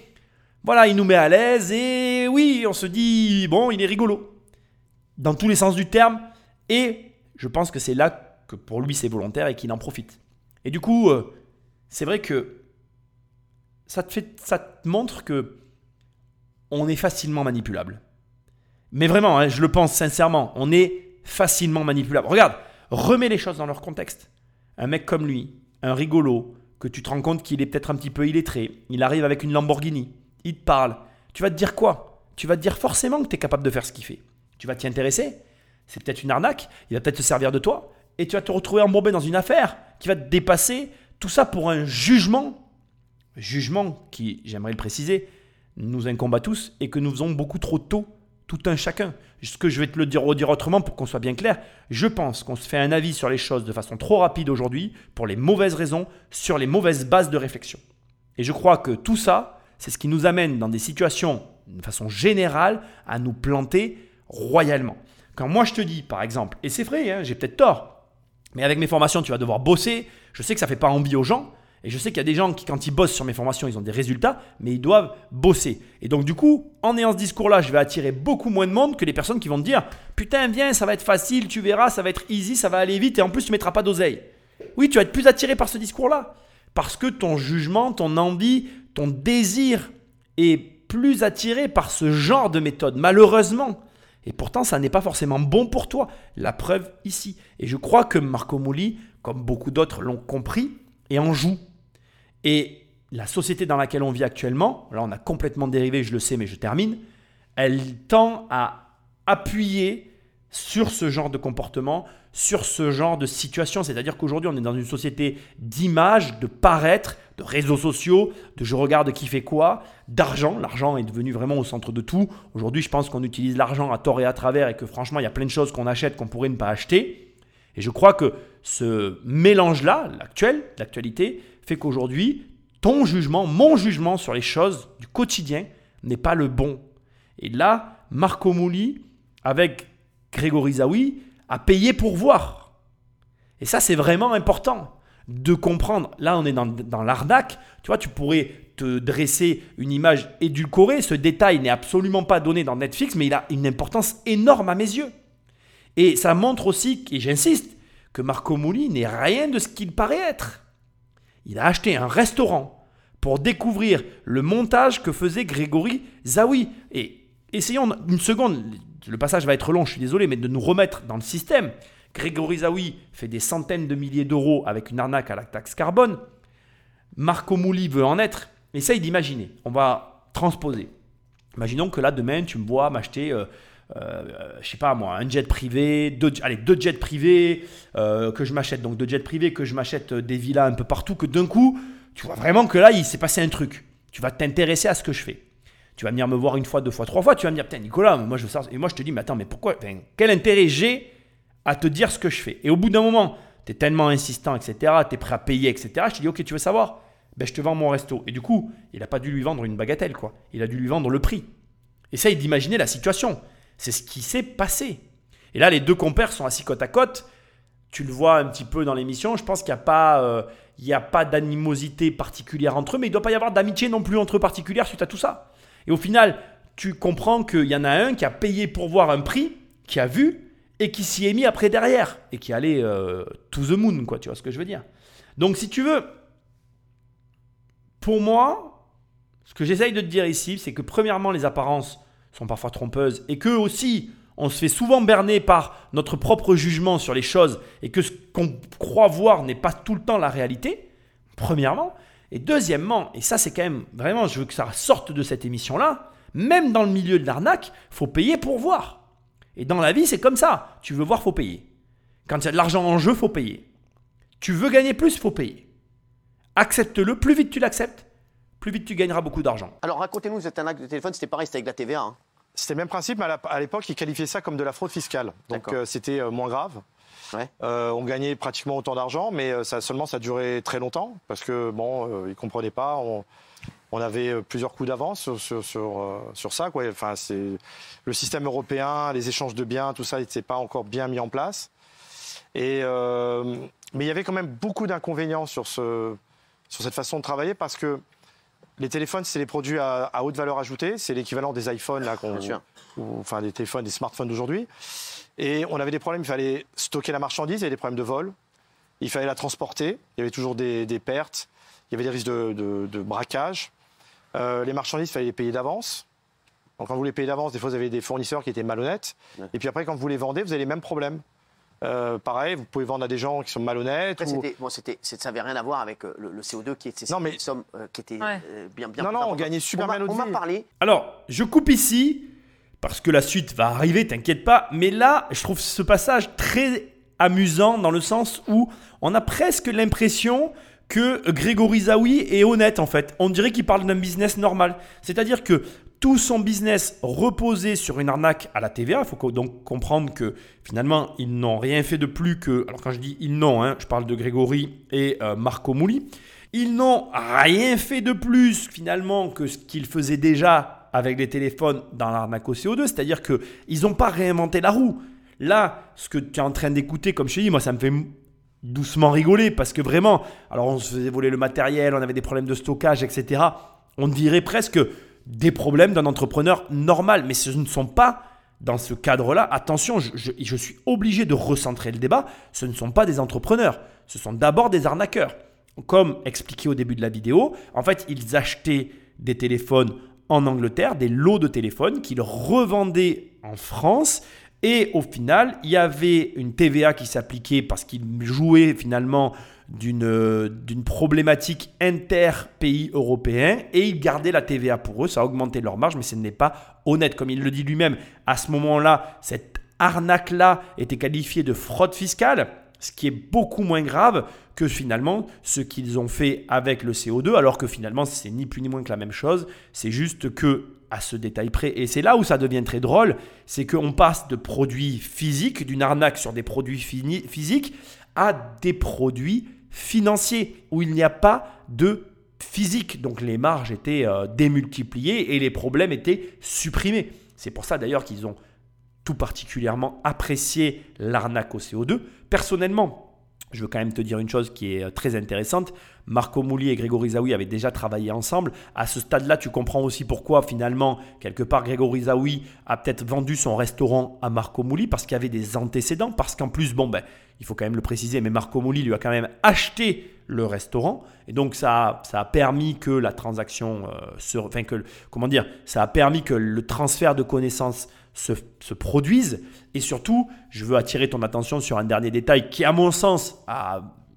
voilà, il nous met à l'aise et oui, on se dit, bon, il est rigolo. Dans tous les sens du terme. Et je pense que c'est là que pour lui c'est volontaire et qu'il en profite. Et du coup, euh, c'est vrai que ça te, fait, ça te montre que on est facilement manipulable. Mais vraiment, hein, je le pense sincèrement, on est facilement manipulable. Regarde, remets les choses dans leur contexte. Un mec comme lui, un rigolo, que tu te rends compte qu'il est peut-être un petit peu illettré, il arrive avec une Lamborghini, il te parle, tu vas te dire quoi? Tu vas te dire forcément que tu es capable de faire ce qu'il fait. Tu vas t'y intéresser, c'est peut-être une arnaque, il va peut-être se servir de toi, et tu vas te retrouver embourbé dans une affaire qui va te dépasser, tout ça pour un jugement, jugement qui, j'aimerais le préciser, nous incombe à tous et que nous faisons beaucoup trop tôt, tout un chacun. Ce que je vais te le dire, redire autrement pour qu'on soit bien clair, je pense qu'on se fait un avis sur les choses de façon trop rapide aujourd'hui pour les mauvaises raisons, sur les mauvaises bases de réflexion. Et je crois que tout ça, c'est ce qui nous amène dans des situations, de façon générale, à nous planter royalement. Quand moi je te dis, par exemple, et c'est vrai, hein, j'ai peut-être tort, mais avec mes formations, tu vas devoir bosser, je sais que ça ne fait pas envie aux gens, et je sais qu'il y a des gens qui, quand ils bossent sur mes formations, ils ont des résultats, mais ils doivent bosser. Et donc, du coup, en ayant ce discours-là, je vais attirer beaucoup moins de monde que les personnes qui vont te dire Putain, viens, ça va être facile, tu verras, ça va être easy, ça va aller vite, et en plus, tu ne mettras pas d'oseille. Oui, tu vas être plus attiré par ce discours-là. Parce que ton jugement, ton envie, ton désir est plus attiré par ce genre de méthode, malheureusement. Et pourtant, ça n'est pas forcément bon pour toi. La preuve ici. Et je crois que Marco Moli, comme beaucoup d'autres l'ont compris, et en joue. Et la société dans laquelle on vit actuellement, là on a complètement dérivé, je le sais, mais je termine, elle tend à appuyer sur ce genre de comportement, sur ce genre de situation. C'est-à-dire qu'aujourd'hui, on est dans une société d'image, de paraître, de réseaux sociaux, de je regarde qui fait quoi, d'argent. L'argent est devenu vraiment au centre de tout. Aujourd'hui, je pense qu'on utilise l'argent à tort et à travers et que franchement, il y a plein de choses qu'on achète qu'on pourrait ne pas acheter. Et je crois que ce mélange-là, l'actuel, l'actualité, fait qu'aujourd'hui, ton jugement, mon jugement sur les choses du quotidien n'est pas le bon. Et là, Marco Mouli, avec Grégory Zawi, a payé pour voir. Et ça, c'est vraiment important de comprendre. Là, on est dans, l'arnaque. Tu vois, tu pourrais te dresser une image édulcorée. Ce détail n'est absolument pas donné dans Netflix, mais il a une importance énorme à mes yeux. Et ça montre aussi, et j'insiste, que Marco Mouli n'est rien de ce qu'il paraît être. Il a acheté un restaurant pour découvrir le montage que faisait Grégory Zawi. Et essayons une seconde, le passage va être long, je suis désolé, mais de nous remettre dans le système. Grégory Zawi fait des centaines de milliers d'euros avec une arnaque à la taxe carbone. Marco Mouli veut en être. Essaye d'imaginer. On va transposer. Imaginons que là, demain, tu me vois m'acheter, euh, euh, je sais pas moi, un jet privé, deux, allez, deux jets privés, euh, que je m'achète, donc deux jets privés, que je m'achète des villas un peu partout, que d'un coup, tu vois vraiment que là, il s'est passé un truc. Tu vas t'intéresser à ce que je fais. Tu vas venir me voir une fois, deux fois, trois fois, tu vas me dire, putain, Nicolas, moi je veux ça. Et moi, je te dis, mais attends, mais pourquoi, quel intérêt j'ai à te dire ce que je fais? Et au bout d'un moment, tu es tellement insistant, etc., tu es prêt à payer, etc., je te dis, ok, tu veux savoir? Ben, je te vends mon resto. Et du coup, il n'a pas dû lui vendre une bagatelle, quoi. Il a dû lui vendre le prix. Essaye d'imaginer la situation. C'est ce qui s'est passé. Et là, les deux compères sont assis côte à côte. Tu le vois un petit peu dans l'émission. Je pense qu'il n'y a pas, euh, il y a pas d'animosité particulière entre eux, mais il ne doit pas y avoir d'amitié non plus entre eux particulière suite à tout ça. Et au final, tu comprends qu'il y en a un qui a payé pour voir un prix, qui a vu, et qui s'y est mis après derrière, et qui allait euh, to the moon, quoi. Tu vois ce que je veux dire Donc, si tu veux, pour moi, ce que j'essaye de te dire ici, c'est que premièrement, les apparences sont parfois trompeuses et que aussi, on se fait souvent berner par notre propre jugement sur les choses et que ce qu'on croit voir n'est pas tout le temps la réalité, premièrement. Et deuxièmement, et ça c'est quand même vraiment, je veux que ça sorte de cette émission-là, même dans le milieu de l'arnaque, faut payer pour voir. Et dans la vie, c'est comme ça. Tu veux voir, faut payer. Quand il y a de l'argent en jeu, faut payer. Tu veux gagner plus, faut payer. Accepte-le, plus vite tu l'acceptes, plus vite tu gagneras beaucoup d'argent. Alors racontez-nous, cette arnaque de téléphone, c'était pareil, c'était avec la TVA. hein. C'était le même principe, mais à l'époque, ils qualifiaient ça comme de la fraude fiscale. Donc euh, c'était euh, moins grave. Ouais. Euh, on gagnait pratiquement autant d'argent, mais euh, ça, seulement ça durait très longtemps parce que bon, euh, ils comprenaient pas. On, on avait plusieurs coups d'avance sur, sur, sur, sur ça. Quoi. Enfin, c'est le système européen, les échanges de biens, tout ça n'était pas encore bien mis en place. Et, euh, mais il y avait quand même beaucoup d'inconvénients sur, ce, sur cette façon de travailler parce que les téléphones, c'est les produits à, à haute valeur ajoutée. C'est l'équivalent des iPhones, là, qu'on- enfin des téléphones, des smartphones d'aujourd'hui. Et on avait des problèmes. Il fallait stocker la marchandise, il y avait des problèmes de vol. Il fallait la transporter. Il y avait toujours des, des pertes. Il y avait des risques de, de- de braquage. Euh, les marchandises, il fallait les payer d'avance. Donc quand vous les payez d'avance, des fois vous avez des fournisseurs qui étaient malhonnêtes. Ouais. Et puis après, quand vous les vendez, vous avez les mêmes problèmes. Euh, pareil, vous pouvez vendre à des gens qui sont malhonnêtes. Après, ou- c'était, bon, c'était, c'est- ça n'avait rien à voir avec euh, le, le CO2 qui était Non, mais- une somme euh, qui était Ouais. euh, bien, bien Non, non, on gagnait super on bien notre On m'a parlé. Alors, je coupe ici, parce que la suite va arriver, t'inquiète pas. Mais là, je trouve ce passage très amusant dans le sens où on a presque l'impression que Grégory Zawi est honnête en fait. On dirait qu'il parle d'un business normal. C'est-à-dire que tout son business reposait sur une arnaque à la TVA. Il faut donc comprendre que finalement, ils n'ont rien fait de plus que... Alors quand je dis ils n'ont, hein, je parle de Grégory et euh, Marco Mouli. Ils n'ont rien fait de plus finalement que ce qu'ils faisaient déjà avec les téléphones dans l'arnaque au CO2, c'est-à-dire qu'ils n'ont pas réinventé la roue. Là, ce que tu es en train d'écouter, comme je dis, moi ça me fait doucement rigoler parce que vraiment, alors on se faisait voler le matériel, on avait des problèmes de stockage, etc. On dirait presque des problèmes d'un entrepreneur normal, mais ce ne sont pas dans ce cadre-là, attention, je suis obligé de recentrer le débat, ce ne sont pas des entrepreneurs, ce sont d'abord des arnaqueurs. Comme expliqué au début de la vidéo, en fait, ils achetaient des téléphones en Angleterre, des lots de téléphones qu'ils revendaient en France. Et au final, il y avait une TVA qui s'appliquait parce qu'ils jouaient finalement d'une euh, problématique inter-pays européen et ils gardaient la TVA pour eux, ça a augmenté leur marge, mais ce n'est pas honnête. Comme il le dit lui-même, à ce moment-là, cette arnaque-là était qualifiée de fraude fiscale, ce qui est beaucoup moins grave que finalement ce qu'ils ont fait avec le CO2, alors que finalement c'est ni plus ni moins que la même chose, c'est juste que à ce détail près, et c'est là où ça devient très drôle, c'est qu'on passe de produits physiques, d'une arnaque sur des produits physiques, à des produits financiers, où il n'y a pas de physique. Donc les marges étaient euh, démultipliées et les problèmes étaient supprimés. C'est pour ça d'ailleurs qu'ils ont tout particulièrement apprécié l'arnaque au CO2. Personnellement, je veux quand même te dire une chose qui est euh, très intéressante. Marco Mouli et Grégory Zawi avaient déjà travaillé ensemble. À ce stade-là, tu comprends aussi pourquoi finalement, quelque part, Grégory Zawi a peut-être vendu son restaurant à Marco Mouli parce qu'il y avait des antécédents. Parce qu'en plus, bon, ben, il faut quand même le préciser, mais Marco Mouli lui a quand même acheté le restaurant. Et donc, ça ça a permis que la transaction euh, se. Enfin, que, comment dire Ça a permis que le transfert de connaissances se, se produise. Et surtout, je veux attirer ton attention sur un dernier détail qui, à mon sens,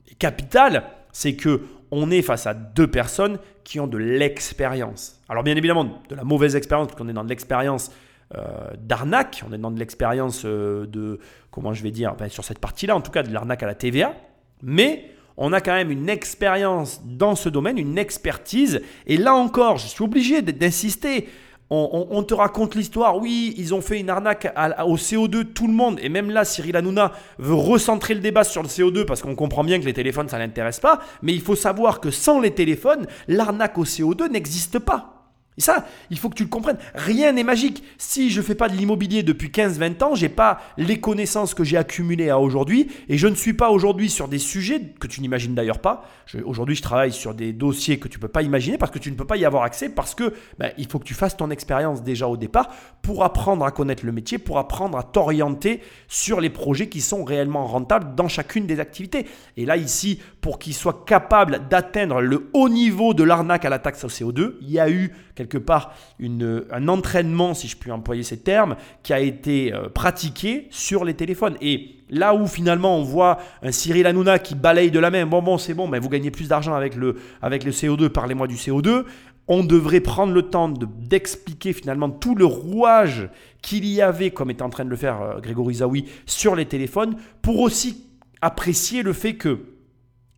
est capital. C'est que on est face à deux personnes qui ont de l'expérience. Alors, bien évidemment, de la mauvaise expérience, parce qu'on est dans de l'expérience euh, d'arnaque, on est dans de l'expérience euh, de, comment je vais dire, ben, sur cette partie-là, en tout cas de l'arnaque à la TVA, mais on a quand même une expérience dans ce domaine, une expertise, et là encore, je suis obligé d'insister. On, te raconte l'histoire, oui, ils ont fait une arnaque au CO2, tout le monde, et même là, Cyril Hanouna veut recentrer le débat sur le CO2 parce qu'on comprend bien que les téléphones, ça l'intéresse pas, mais il faut savoir que sans les téléphones, l'arnaque au CO2 n'existe pas. Et ça, il faut que tu le comprennes. Rien n'est magique. Si je ne fais pas de l'immobilier depuis 15-20 ans, j'ai pas les connaissances que j'ai accumulées à aujourd'hui. Et je ne suis pas aujourd'hui sur des sujets que tu n'imagines d'ailleurs pas. Aujourd'hui, je travaille sur des dossiers que tu ne peux pas imaginer parce que tu ne peux pas y avoir accès parce que ben, il faut que tu fasses ton expérience déjà au départ pour apprendre à connaître le métier, pour apprendre à t'orienter sur les projets qui sont réellement rentables dans chacune des activités. Et là, ici, pour qu'ils soient capables d'atteindre le haut niveau de l'arnaque à la taxe au CO2, il y a eu quelque part un entraînement, si je puis employer ces termes, qui a été euh, pratiqué sur les téléphones. Et là où finalement on voit un Cyril Hanouna qui balaye de la main, bon bon c'est bon, mais vous gagnez plus d'argent avec le, avec le CO2, parlez-moi du CO2, on devrait prendre le temps de- d'expliquer finalement tout le rouage qu'il y avait, comme est en train de le faire euh, Grégory Zawi, sur les téléphones, pour aussi apprécier le fait que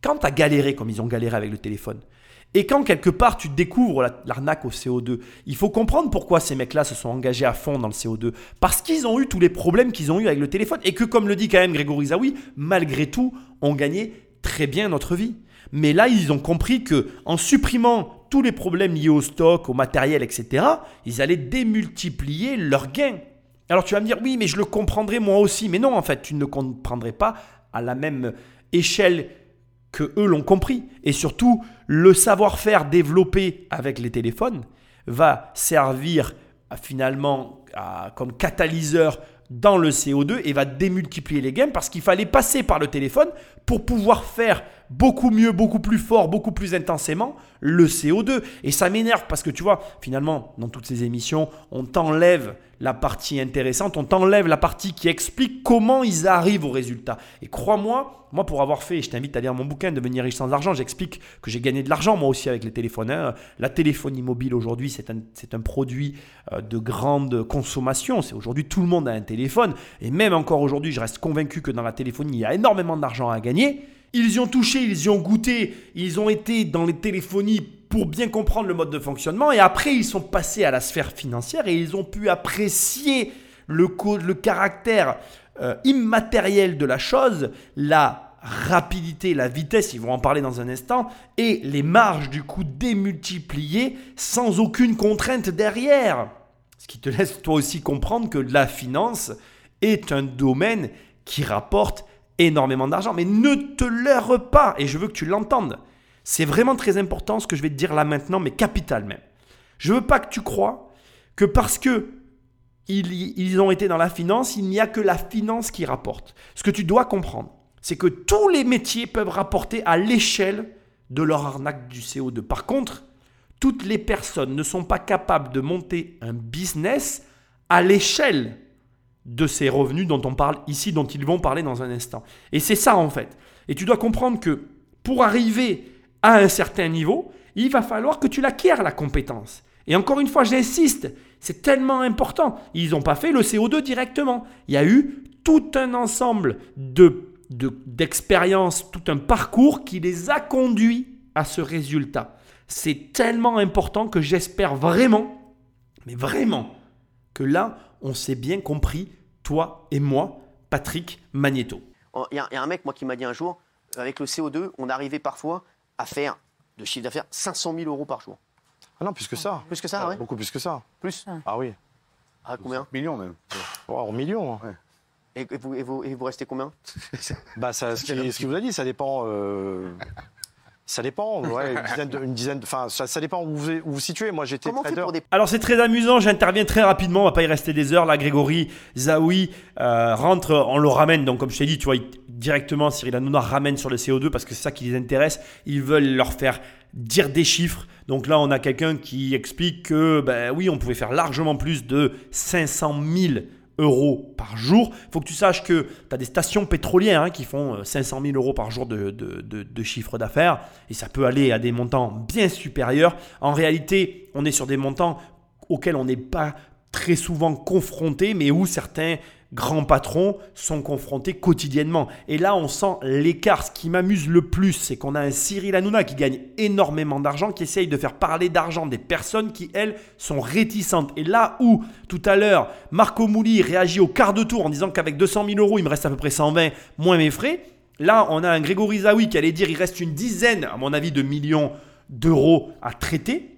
quand tu as galéré comme ils ont galéré avec le téléphone, Et quand quelque part tu découvres la- l'arnaque au CO2, il faut comprendre pourquoi ces mecs-là se sont engagés à fond dans le CO2. Parce qu'ils ont eu tous les problèmes qu'ils ont eu avec le téléphone. Et que, comme le dit quand même Grégory Zawi, malgré tout, on gagnait très bien notre vie. Mais là, ils ont compris que en supprimant tous les problèmes liés au stock, au matériel, etc., ils allaient démultiplier leurs gains. Alors tu vas me dire, oui, mais je le comprendrai moi aussi. Mais non, en fait, tu ne le comprendrais pas à la même échelle que eux l'ont compris. Et surtout, le savoir-faire développé avec les téléphones va servir à, finalement comme catalyseur dans le CO2 et va démultiplier les gains parce qu'il fallait passer par le téléphone pour pouvoir faire beaucoup mieux, beaucoup plus fort, beaucoup plus intensément le CO2. Et ça m'énerve parce que tu vois, finalement, dans toutes ces émissions, on t'enlève la partie intéressante, on t'enlève la partie qui explique comment ils arrivent au résultat. Et crois-moi, moi pour avoir fait, je t'invite à lire mon bouquin Devenir riche sans argent, j'explique que j'ai gagné de l'argent moi aussi avec les téléphones. La téléphonie mobile aujourd'hui, c'est un, un produit euh, de grande consommation. C'est aujourd'hui tout le monde a un téléphone. Et même encore aujourd'hui, je reste convaincu que dans la téléphonie, il y a énormément d'argent à gagner. Ils y ont touché, ils y ont goûté, ils ont été dans les téléphonies pour bien comprendre le mode de fonctionnement et après ils sont passés à la sphère financière et ils ont pu apprécier le, le caractère euh, immatériel de la chose, la rapidité, la vitesse, ils vont en parler dans un instant, et les marges du coup démultipliées sans aucune contrainte derrière. Ce qui te laisse toi aussi comprendre que la finance est un domaine qui rapporte énormément d'argent. Mais ne te leurre pas, et je veux que tu l'entendes. C'est vraiment très important ce que je vais te dire là maintenant, mais capital même. Je veux pas que tu crois que parce que ils, ils ont été dans la finance, il n'y a que la finance qui rapporte. Ce que tu dois comprendre, c'est que tous les métiers peuvent rapporter à l'échelle de leur arnaque du CO2. Par contre, toutes les personnes ne sont pas capables de monter un business à l'échelle de ces revenus dont on parle ici, dont ils vont parler dans un instant. Et c'est ça en fait. Et tu dois comprendre que pour arriver à un certain niveau, il va falloir que tu l'acquières la compétence. Et encore une fois, j'insiste, c'est tellement important. Ils n'ont pas fait le CO2 directement. Il y a eu tout un ensemble de, de- d'expériences, tout un parcours qui les a conduits à ce résultat. C'est tellement important que j'espère vraiment, mais vraiment, que là, on s'est bien compris, toi et moi, Patrick Magneto. Oh, Il y, a il y a un mec, moi, qui m'a dit un jour, avec le CO2, on arrivait parfois à faire de chiffre d'affaires 500 000 euros par jour. Ah non, plus que ça. Plus que ça, ouais Beaucoup plus que ça. Plus Ah oui. Ah, combien? Millions même. Oh, en millions. hein. et, et vous, et, vous, et vous restez combien? [LAUGHS] Bah, ça, ce qui- ce vous a dit, ça dépend. euh, Ça dépend, ouais, [LAUGHS] une dizaine, de, une dizaine de- enfin, ça, ça dépend où vous où vous situez. Moi, j'étais trader. des... Alors c'est très amusant, j'interviens très rapidement, on va pas y rester des heures. Là, Grégory Zawi euh, rentre, on le ramène. Donc comme je t'ai dit, tu vois, il- directement Cyril Hanouna ramène sur le CO2 parce que c'est ça qui les intéresse. Ils veulent leur faire dire des chiffres. Donc là, on a quelqu'un qui explique que, ben oui, on pouvait faire largement plus de 500 000 euros par jour. Il faut que tu saches que tu as des stations pétrolières hein, qui font euh, 500 000 euros par jour de- de chiffre d'affaires et ça peut aller à des montants bien supérieurs. En réalité, on est sur des montants auxquels on n'est pas très souvent confronté, mais où certains grands patrons sont confrontés quotidiennement. Et là, on sent l'écart. Ce qui m'amuse le plus, c'est qu'on a un Cyril Hanouna qui gagne énormément d'argent, qui essaye de faire parler d'argent des personnes qui, elles, sont réticentes. Et là où, tout à l'heure, Marco Mouli réagit au quart de tour en disant qu'avec 200 000 euros, il me reste à peu près 120, moins mes frais, Là, on a un Grégory Zawi qui allait dire il reste une dizaine, à mon avis, de millions d'euros à traiter,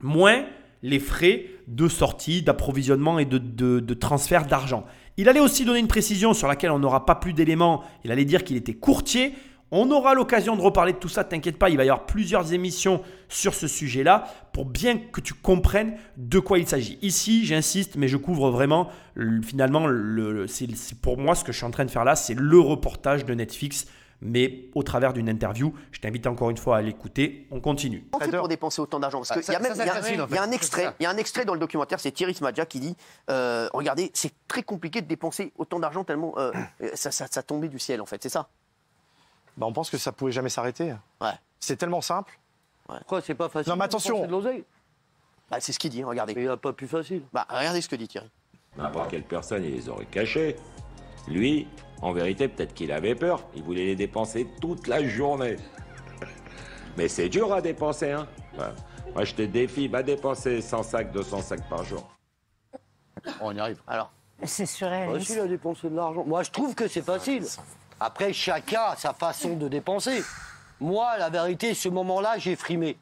moins les frais de sortie, d'approvisionnement et de, de- de transfert d'argent. Il allait aussi donner une précision sur laquelle on n'aura pas plus d'éléments. Il allait dire qu'il était courtier. On aura l'occasion de reparler de tout ça, t'inquiète pas, il va y avoir plusieurs émissions sur ce sujet-là pour bien que tu comprennes de quoi il s'agit. Ici, j'insiste, mais je couvre vraiment, le- finalement, pour moi ce que je suis en train de faire là, c'est le reportage de Netflix, mais au travers d'une interview. Je t'invite encore une fois à l'écouter. On continue. On fait pour dépenser autant d'argent Parce Ah, qu'il y a même ça, il y a- c'est facile, en il y a fait. un extrait, il y a un extrait dans le documentaire, c'est Thierry Smadja qui dit euh, regardez, c'est très compliqué de dépenser autant d'argent tellement euh, ça, ça, ça tombait du ciel en fait, c'est ça? Bah, on pense que ça pouvait jamais s'arrêter. Ouais. C'est tellement simple. Pourquoi c'est pas facile Non, mais de attention. de l'oseille? Bah, C'est ce qu'il dit, hein, regardez. Mais il n'y a pas plus facile. Bah, regardez ce que dit Thierry. N'importe quelle personne, il les aurait cachés. Lui, en vérité, peut-être qu'il avait peur. Il voulait les dépenser toute la journée. Mais c'est dur à dépenser, hein. Moi, je te défie, va dépenser 100 sacs, 200 sacs par jour. On y arrive. Alors, C'est Moi surréaliste. aussi, il a dépensé de l'argent. Moi, je trouve que c'est facile. Après, chacun a sa façon de dépenser. Moi, la vérité, ce moment-là, j'ai frimé.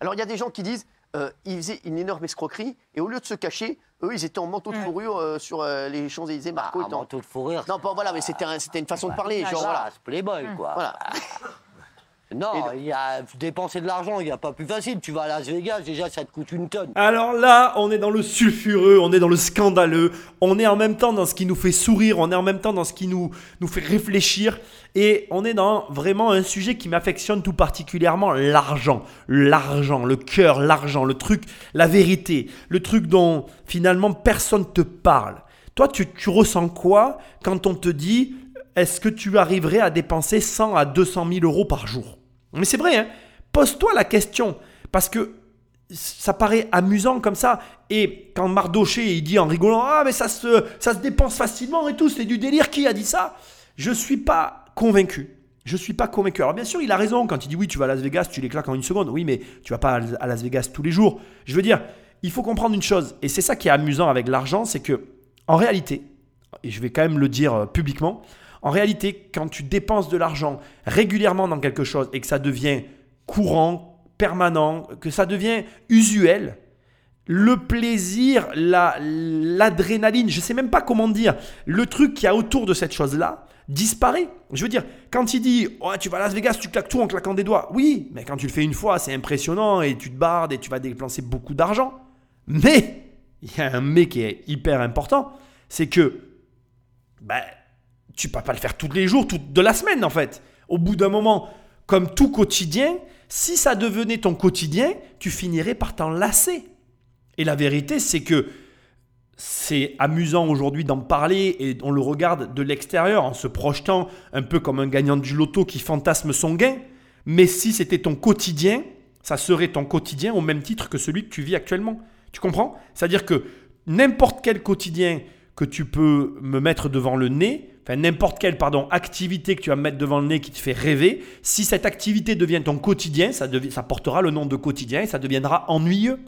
alors il y a des gens qui disent euh, ils faisaient une énorme escroquerie et au lieu de se cacher, eux, ils étaient en manteau de fourrure euh, sur euh, les Champs-Élysées. Ah, Marco en- manteau de fourrure. Non, pas, voilà, mais c'était un- c'était une façon de parler. Genre, voilà, Playboy, quoi. Voilà. [LAUGHS] Non, il y a dépenser de l'argent, il n'y a pas plus facile. Tu vas à Las Vegas, déjà, ça te coûte une tonne. Alors là, on est dans le sulfureux, on est dans le scandaleux, on est en même temps dans ce qui nous fait sourire, on est en même temps dans ce qui nous, nous fait réfléchir, et on est dans vraiment un sujet qui m'affectionne tout particulièrement, l'argent. L'argent, le cœur, l'argent, le truc, la vérité, le truc dont finalement personne te parle. Toi, tu, tu ressens quoi quand on te dit, est-ce que tu arriverais à dépenser 100 à 200 000 euros par jour? Mais c'est vrai, hein pose-toi la question, parce que ça paraît amusant comme ça. Et quand Mardoché il dit en rigolant Ah, mais ça se, ça se dépense facilement et tout, c'est du délire, qui a dit ça? Je suis pas convaincu. Je suis pas convaincu. Alors bien sûr, il a raison quand il dit oui, tu vas à Las Vegas, tu les claques en une seconde. Oui, mais tu vas pas à Las Vegas tous les jours. Je veux dire, il faut comprendre une chose, et c'est ça qui est amusant avec l'argent, c'est que en réalité, et je vais quand même le dire euh, publiquement, en réalité, quand tu dépenses de l'argent régulièrement dans quelque chose et que ça devient courant, permanent, que ça devient usuel, le plaisir, la- l'adrénaline, je sais même pas comment dire, le truc qu'il y a autour de cette chose-là disparaît. Je veux dire, quand il dit oh, tu vas à Las Vegas, tu claques tout en claquant des doigts. Oui, mais quand tu le fais une fois, c'est impressionnant et tu te bardes et tu vas dépenser beaucoup d'argent. Mais il y a un mais qui est hyper important, c'est que ben, tu peux pas le faire tous les jours, de la semaine en fait. Au bout d'un moment, comme tout quotidien, si ça devenait ton quotidien, tu finirais par t'en lasser. Et la vérité, c'est que c'est amusant aujourd'hui d'en parler et on le regarde de l'extérieur en se projetant un peu comme un gagnant du loto qui fantasme son gain. Mais si c'était ton quotidien, ça serait ton quotidien au même titre que celui que tu vis actuellement. Tu comprends? C'est-à-dire que n'importe quel quotidien que tu peux me mettre devant le nez, n'importe quelle pardon, activité que tu vas me mettre devant le nez qui te fait rêver, si cette activité devient ton quotidien, ça, devi- ça portera le nom de quotidien et ça deviendra ennuyeux.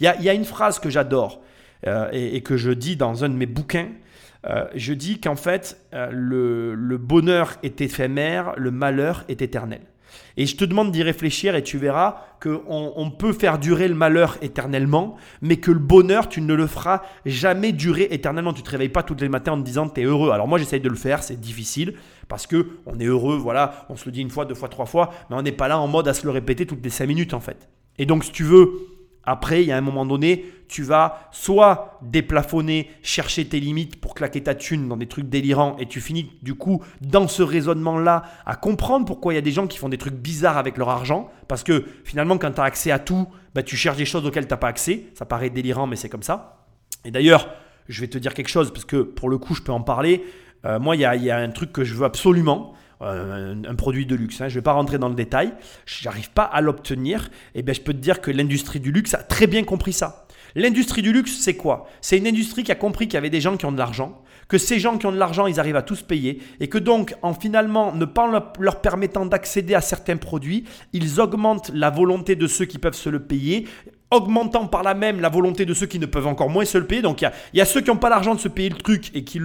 Il y a, y a une phrase que j'adore euh, et, que je dis dans un de mes bouquins. Euh, je dis qu'en fait, euh, le bonheur est éphémère, le malheur est éternel. Et je te demande d'y réfléchir et tu verras qu'on on peut faire durer le malheur éternellement, mais que le bonheur, tu ne le feras jamais durer éternellement. Tu te réveilles pas tous les matins en te disant tu es heureux. Alors moi j'essaye de le faire, c'est difficile parce que on est heureux, voilà, on se le dit une fois, deux fois, trois fois, mais on n'est pas là en mode à se le répéter toutes les cinq minutes en fait. Et donc si tu veux après, il y a un moment donné, tu vas soit déplafonner, chercher tes limites pour claquer ta thune dans des trucs délirants et tu finis du coup dans ce raisonnement-là à comprendre pourquoi il y a des gens qui font des trucs bizarres avec leur argent. Parce que finalement, quand tu as accès à tout, bah, tu cherches des choses auxquelles tu n'as pas accès. Ça paraît délirant, mais c'est comme ça. Et d'ailleurs, je vais te dire quelque chose parce que pour le coup, je peux en parler. Euh, moi, il y a, un truc que je veux absolument un, un produit de luxe. hein. Je ne vais pas rentrer dans le détail. J'arrive pas à l'obtenir. Et bien, je peux te dire que l'industrie du luxe a très bien compris ça. L'industrie du luxe, c'est quoi? C'est une industrie qui a compris qu'il y avait des gens qui ont de l'argent, que ces gens qui ont de l'argent, ils arrivent à tous payer, et que donc, en finalement ne pas leur permettant d'accéder à certains produits, ils augmentent la volonté de ceux qui peuvent se le payer, augmentant par là même la volonté de ceux qui ne peuvent encore moins se le payer. Donc il y a, ceux qui n'ont pas l'argent de se payer le truc et qui,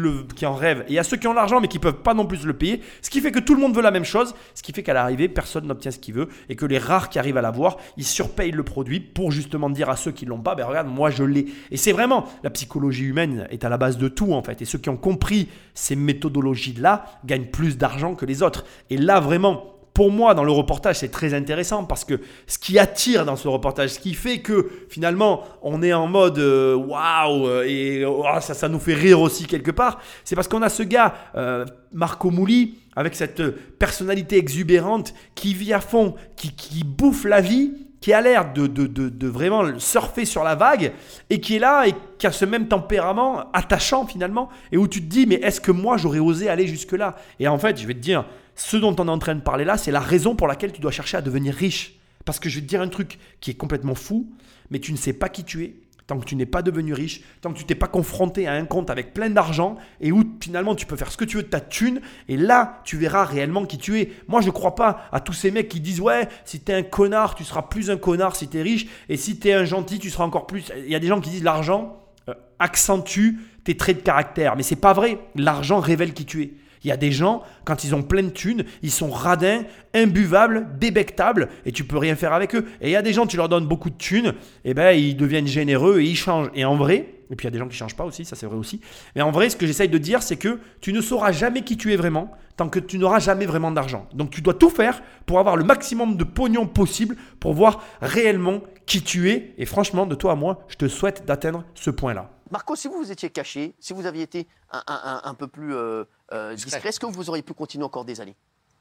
en rêvent, et il y a ceux qui ont l'argent mais qui ne peuvent pas non plus le payer, ce qui fait que tout le monde veut la même chose, ce qui fait qu'à l'arrivée, personne n'obtient ce qu'il veut, et que les rares qui arrivent à l'avoir, ils surpayent le produit pour justement dire à ceux qui ne l'ont pas, ben regarde, moi je l'ai. Et c'est vraiment, la psychologie humaine est à la base de tout en fait, et ceux qui ont compris ces méthodologies-là gagnent plus d'argent que les autres. Et là vraiment, pour moi, dans le reportage, c'est très intéressant parce que ce qui attire dans ce reportage, ce qui fait que finalement, on est en mode euh, waouh euh, et oh, ça, ça nous fait rire aussi quelque part, c'est parce qu'on a ce gars, euh, Marco Mouli, avec cette personnalité exubérante qui vit à fond, qui, qui bouffe la vie, qui a l'air de, de, de, de vraiment surfer sur la vague et qui est là et qui a ce même tempérament attachant finalement et où tu te dis mais est-ce que moi j'aurais osé aller jusque là Et en fait, je vais te dire, ce dont on est en train de parler là, c'est la raison pour laquelle tu dois chercher à devenir riche. Parce que je vais te dire un truc qui est complètement fou, mais tu ne sais pas qui tu es, tant que tu n'es pas devenu riche, tant que tu t'es pas confronté à un compte avec plein d'argent et où finalement tu peux faire ce que tu veux de ta thune et là tu verras réellement qui tu es. Moi je ne crois pas à tous ces mecs qui disent ouais si tu es un connard tu seras plus un connard si tu es riche et si tu es un gentil tu seras encore plus. Il y a des gens qui disent l'argent euh, accentue tes traits de caractère mais c'est pas vrai. L'argent révèle qui tu es. Il y a des gens, quand ils ont plein de thunes, ils sont radins, imbuvables, débectables, et tu peux rien faire avec eux. Et il y a des gens, tu leur donnes beaucoup de thunes, et ben ils deviennent généreux et ils changent. Et en vrai, et puis il y a des gens qui changent pas aussi, ça c'est vrai aussi. Mais en vrai, ce que j'essaye de dire, c'est que tu ne sauras jamais qui tu es vraiment tant que tu n'auras jamais vraiment d'argent. Donc tu dois tout faire pour avoir le maximum de pognon possible pour voir réellement qui tu es. Et franchement, de toi à moi, je te souhaite d'atteindre ce point-là. Marco, si vous vous étiez caché, si vous aviez été un peu plus euh, euh, discret, est-ce que vous auriez pu continuer encore des années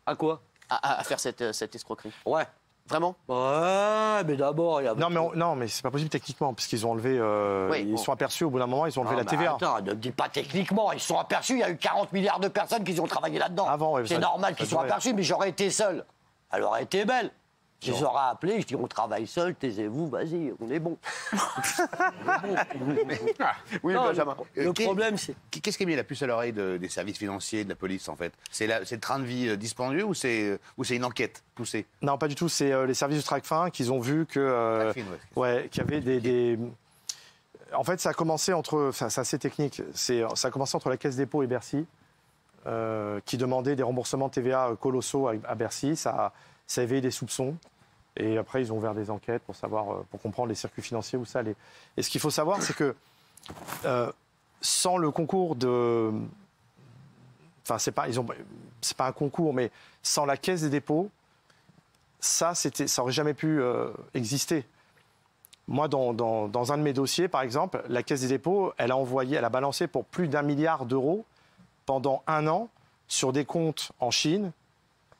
À quoi à, à- à faire cette, euh, cette escroquerie Ouais. Vraiment Ouais, mais d'abord, il y a. Non, mais, on- non, mais c'est pas possible techniquement, parce qu'ils ont enlevé. euh, Oui, ils bon. sont aperçus au bout d'un moment, ils ont enlevé Non, la TVA. Attends, ne me dis pas techniquement, ils se sont aperçus, il y a eu 40 milliards de personnes qui ont travaillé là-dedans. Avant, ouais, C'est normal qu'ils soient aperçus, mais j'aurais été seul. Elle aurait été belle. Je les aurais appelés, je dis on travaille seul, taisez-vous, vas-y, on est bon. [LAUGHS] Oui, Non, Benjamin. Le, le Ok. problème, c'est. Qu'est-ce qui a mis la puce à l'oreille de- des services financiers, de la police, en fait? C'est le train de vie euh, dispendieux ou c'est euh, ou c'est une enquête poussée? Non, pas du tout. C'est euh, les services du TRACFIN qu'ils ont vu que. euh, Tracfin, ouais. ouais, qu'il y avait des, des- En fait, ça a commencé entre. Enfin, c'est assez technique. Ça a commencé entre la Caisse des dépôts et Bercy, euh, qui demandait des remboursements de TVA colossaux à, à Bercy. Ça, a- ça a éveillé des soupçons. Et après, ils ont ouvert des enquêtes pour savoir, euh, pour comprendre les circuits financiers où ça allait. Et ce qu'il faut savoir, c'est que euh, sans le concours de. Enfin, c'est pas, ils ont, c'est pas un concours, mais sans la Caisse des dépôts, ça, c'était, ça aurait jamais pu euh, exister. Moi, dans, dans- dans un de mes dossiers, par exemple, la Caisse des dépôts, elle a envoyé, elle a balancé pour plus d'un milliard d'euros pendant un an sur des comptes en Chine,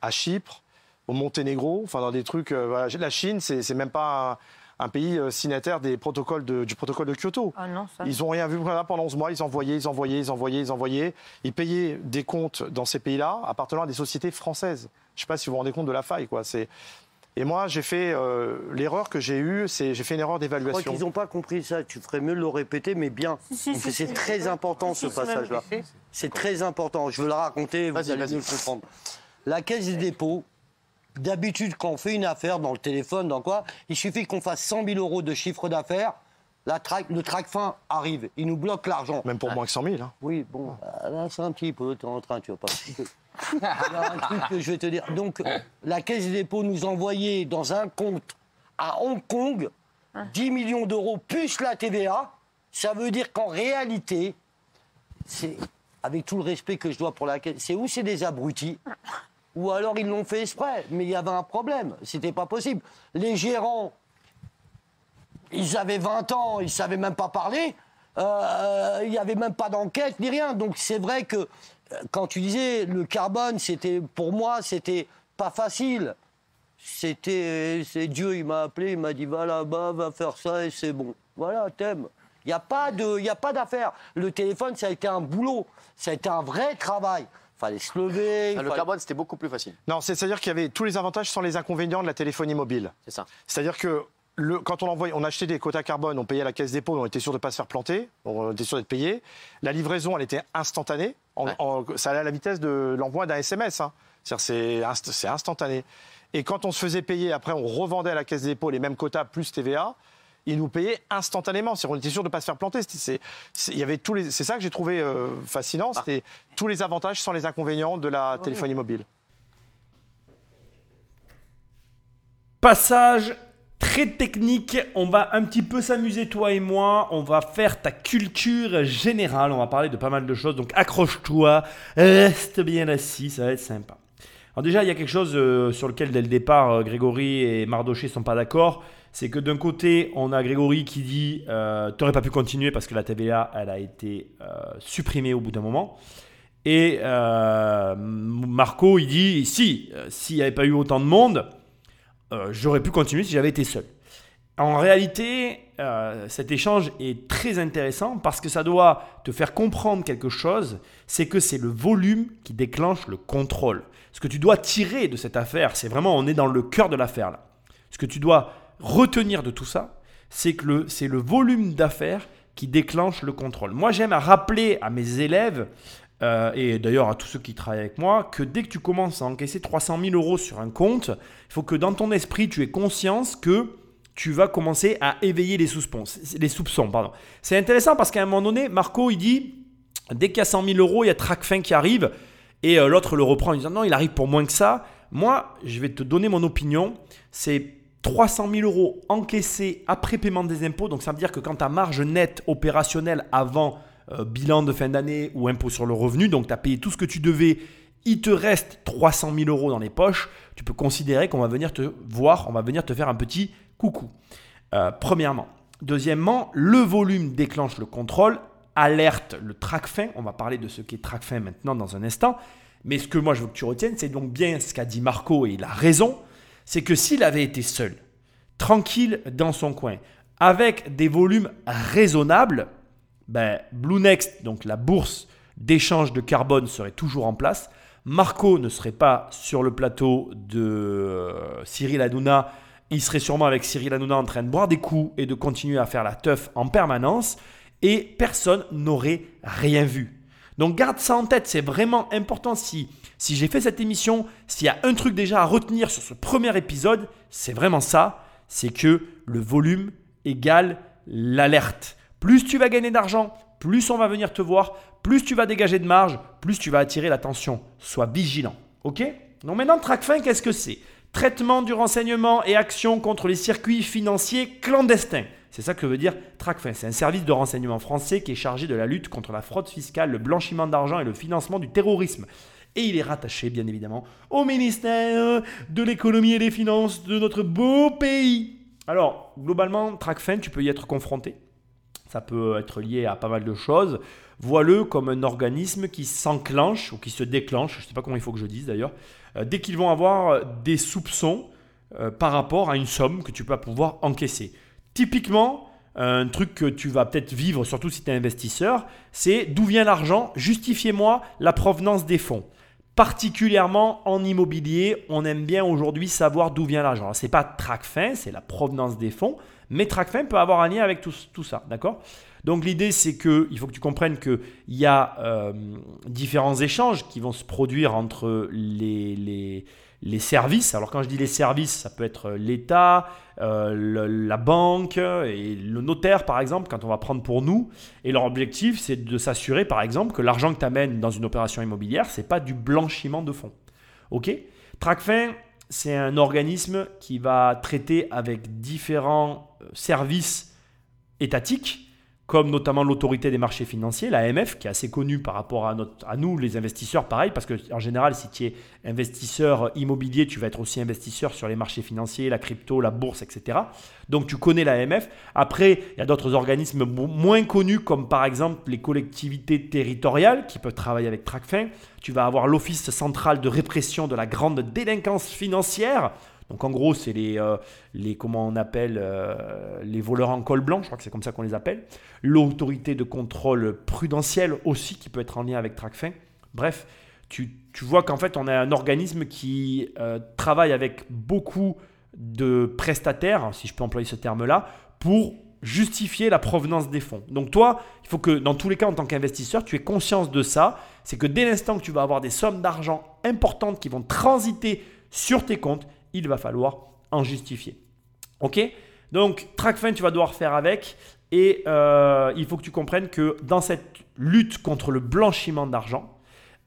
à Chypre, au Monténégro, enfin dans des trucs. euh, voilà. La Chine, c'est, même pas un, un pays euh, signataire des protocoles de- du protocole de Kyoto. Ah non, ça. Ils n'ont rien vu voilà, pendant 11 mois. Ils envoyaient, ils envoyaient, ils envoyaient, ils envoyaient. Ils payaient des comptes dans ces pays-là appartenant à des sociétés françaises. Je ne sais pas si vous vous rendez compte de la faille. Quoi. C'est... Et moi, j'ai fait euh, l'erreur que j'ai eue, c'est j'ai fait une erreur Je crois d'évaluation. qu'ils n'ont pas compris ça. Tu ferais mieux de le répéter, mais bien. Si, si, Parce que si, c'est si. très important ce passage-là. C'est très important. Je veux le raconter, vous Vas-y, allez vas-y. mieux le comprendre. La caisse des dépôts, d'habitude, quand on fait une affaire dans le téléphone, dans quoi, il suffit qu'on fasse 100 000 euros de chiffre d'affaires. La le track-fin arrive, il nous bloque l'argent. Même pour moins que 100 000. hein. Oui, bon, bah, là, c'est un petit peu, tu es en train, tu vas pas. Il y a un truc que je vais te dire. Donc, la Caisse des dépôts nous envoyait dans un compte à Hong Kong 10 millions d'euros plus la TVA. Ça veut dire qu'en réalité, c'est, avec tout le respect que je dois pour la Caisse, c'est où c'est des abrutis, ou alors ils l'ont fait exprès. Mais il y avait un problème, c'était pas possible. Les gérants, ils avaient 20 ans, ils savaient même pas parler. Euh, il n'y avait même pas d'enquête ni rien. Donc c'est vrai que euh, quand tu disais le carbone, c'était pour moi, c'était pas facile. C'était, c'est Dieu, il m'a appelé, il m'a dit va là-bas, va faire ça et c'est bon. Voilà, thème. Il n'y a pas a pas d'affaire. Le téléphone, ça a été un boulot, ça a été un vrai travail. Fallait se lever. il Ah, Le fallait- carbone, c'était beaucoup plus facile. Non, c'est- c'est-à-dire qu'il y avait tous les avantages sans les inconvénients de la téléphonie mobile. C'est ça. C'est-à-dire que le- quand on envoyait, on achetait des quotas carbone, on payait à la caisse dépôt, on était sûr de ne pas se faire planter, on était sûr d'être payé. La livraison, elle était instantanée. En- Ouais. en- ça allait à la vitesse de l'envoi d'un SMS. hein. C'est-à-dire c'est inst- c'est instantané. Et quand on se faisait payer, après, on revendait à la caisse dépôt les mêmes quotas plus TVA. Ils nous payaient instantanément. C'est-à-dire, on était sûr de ne pas se faire planter. C'est c'est- il y avait tous les- c'est ça que j'ai trouvé euh, fascinant. C'était tous les avantages sans les inconvénients de la téléphonie mobile. Passage très technique. On va un petit peu s'amuser, toi et moi. On va faire ta culture générale. On va parler de pas mal de choses. Donc accroche-toi, reste bien assis, ça va être sympa. Alors déjà, il y a quelque chose euh, sur lequel dès le départ, euh, Grégory et Mardoché sont pas d'accord. C'est que d'un côté, on a Grégory qui dit euh, T'aurais pas pu continuer parce que la TVA, elle a été euh, supprimée au bout d'un moment. Et euh, Marco, il dit Si, euh, s'il n'y avait pas eu autant de monde, j'aurais pu continuer si j'avais été seul. En réalité, cet échange est très intéressant parce que ça doit te faire comprendre quelque chose, c'est que c'est le volume qui déclenche le contrôle. Ce que tu dois tirer de cette affaire, c'est vraiment, on est dans le cœur de l'affaire là. Ce que tu dois retenir de tout ça, c'est que c'est le volume d'affaires qui déclenche le contrôle. Moi, j'aime à rappeler à mes élèves, euh, et d'ailleurs à tous ceux qui travaillent avec moi, que dès que tu commences à encaisser 300 000 euros sur un compte, il faut que dans ton esprit, tu aies conscience que tu vas commencer à éveiller les soupçons. Les soupçons. C'est intéressant parce qu'à un moment donné, Marco, il dit, dès qu'il y a 100 000 euros, il y a Tracfin qui arrive, et euh, l'autre le reprend en disant, non, il arrive pour moins que ça. Moi, je vais te donner mon opinion. C'est 300 000 euros encaissés après paiement des impôts. Donc ça veut dire que quand ta marge nette opérationnelle avant euh, bilan de fin d'année ou impôt sur le revenu, donc tu as payé tout ce que tu devais, il te reste 300 000 euros dans les poches, tu peux considérer qu'on va venir te voir, on va venir te faire un petit coucou. Euh, premièrement. Deuxièmement, le volume déclenche le contrôle, alerte le track fin. On va parler de ce qu'est track fin maintenant dans un instant. Mais ce que moi je veux que tu retiennes, c'est donc bien ce qu'a dit Marco et il a raison c'est que s'il avait été seul, tranquille dans son coin, avec des volumes raisonnables, ben, Blue Next, donc la bourse d'échange de carbone, serait toujours en place. Marco ne serait pas sur le plateau de euh, Cyril Hanouna. Il serait sûrement avec Cyril Hanouna en train de boire des coups et de continuer à faire la teuf en permanence. Et personne n'aurait rien vu. Donc garde ça en tête, c'est vraiment important si si j'ai fait cette émission, s'il y a un truc déjà à retenir sur ce premier épisode, c'est vraiment ça, c'est que le volume égale l'alerte. Plus tu vas gagner d'argent, plus on va venir te voir, plus tu vas dégager de marge, plus tu vas attirer l'attention. Sois vigilant. OK? Donc maintenant, TrackFin, qu'est-ce que c'est? Traitement du renseignement et action contre les circuits financiers clandestins. C'est ça que veut dire TrackFin. C'est un service de renseignement français qui est chargé de la lutte contre la fraude fiscale, le blanchiment d'argent et le financement du terrorisme et il est rattaché bien évidemment au ministère de l'économie et des finances de notre beau pays. Alors, globalement, TrackFin, tu peux y être confronté. Ça peut être lié à pas mal de choses. Vois-le comme un organisme qui s'enclenche ou qui se déclenche, je ne sais pas comment il faut que je dise d'ailleurs, euh, dès qu'ils vont avoir des soupçons euh, par rapport à une somme que tu vas pouvoir encaisser. Typiquement, un truc que tu vas peut-être vivre, surtout si tu es investisseur, c'est d'où vient l'argent, justifiez-moi la provenance des fonds. Particulièrement en immobilier, on aime bien aujourd'hui savoir d'où vient l'argent. Ce n'est pas TracFin, c'est la provenance des fonds, mais TracFin peut avoir un lien avec tout, ça, d'accord? Donc l'idée, c'est qu'il faut que tu comprennes qu'il y a euh, différents échanges qui vont se produire entre les, les, les services. Alors quand je dis les services, ça peut être l'État, euh, la banque et le notaire par exemple, quand on va prendre pour nous. Et leur objectif, c'est de s'assurer par exemple que l'argent que tu amènes dans une opération immobilière, c'est pas du blanchiment de fonds. Ok? Tracfin, c'est un organisme qui va traiter avec différents euh, services étatiques comme notamment l'autorité des marchés financiers, l'AMF, qui est assez connue par rapport à, nous, les investisseurs, pareil, parce qu'en général, si tu es investisseur immobilier, tu vas être aussi investisseur sur les marchés financiers, la crypto, la bourse, etc. Donc tu connais l'AMF. Après, il y a d'autres organismes moins connus, comme par exemple les collectivités territoriales, qui peuvent travailler avec TRACFIN. Tu vas avoir l'Office central de répression de la grande délinquance financière, donc en gros, c'est les, euh, comment on appelle, euh, les voleurs en col blanc, je crois que c'est comme ça qu'on les appelle. L'autorité de contrôle prudentiel aussi, qui peut être en lien avec Tracfin. Bref, tu, tu vois qu'en fait, on a un organisme qui euh, travaille avec beaucoup de prestataires, si je peux employer ce terme-là, pour justifier la provenance des fonds. Donc toi, il faut que dans tous les cas, en tant qu'investisseur, tu aies conscience de ça. C'est que dès l'instant que tu vas avoir des sommes d'argent importantes qui vont transiter sur tes comptes, il va falloir en justifier. Ok? Donc, TrackFin, tu vas devoir faire avec. Et euh, il faut que tu comprennes que dans cette lutte contre le blanchiment d'argent,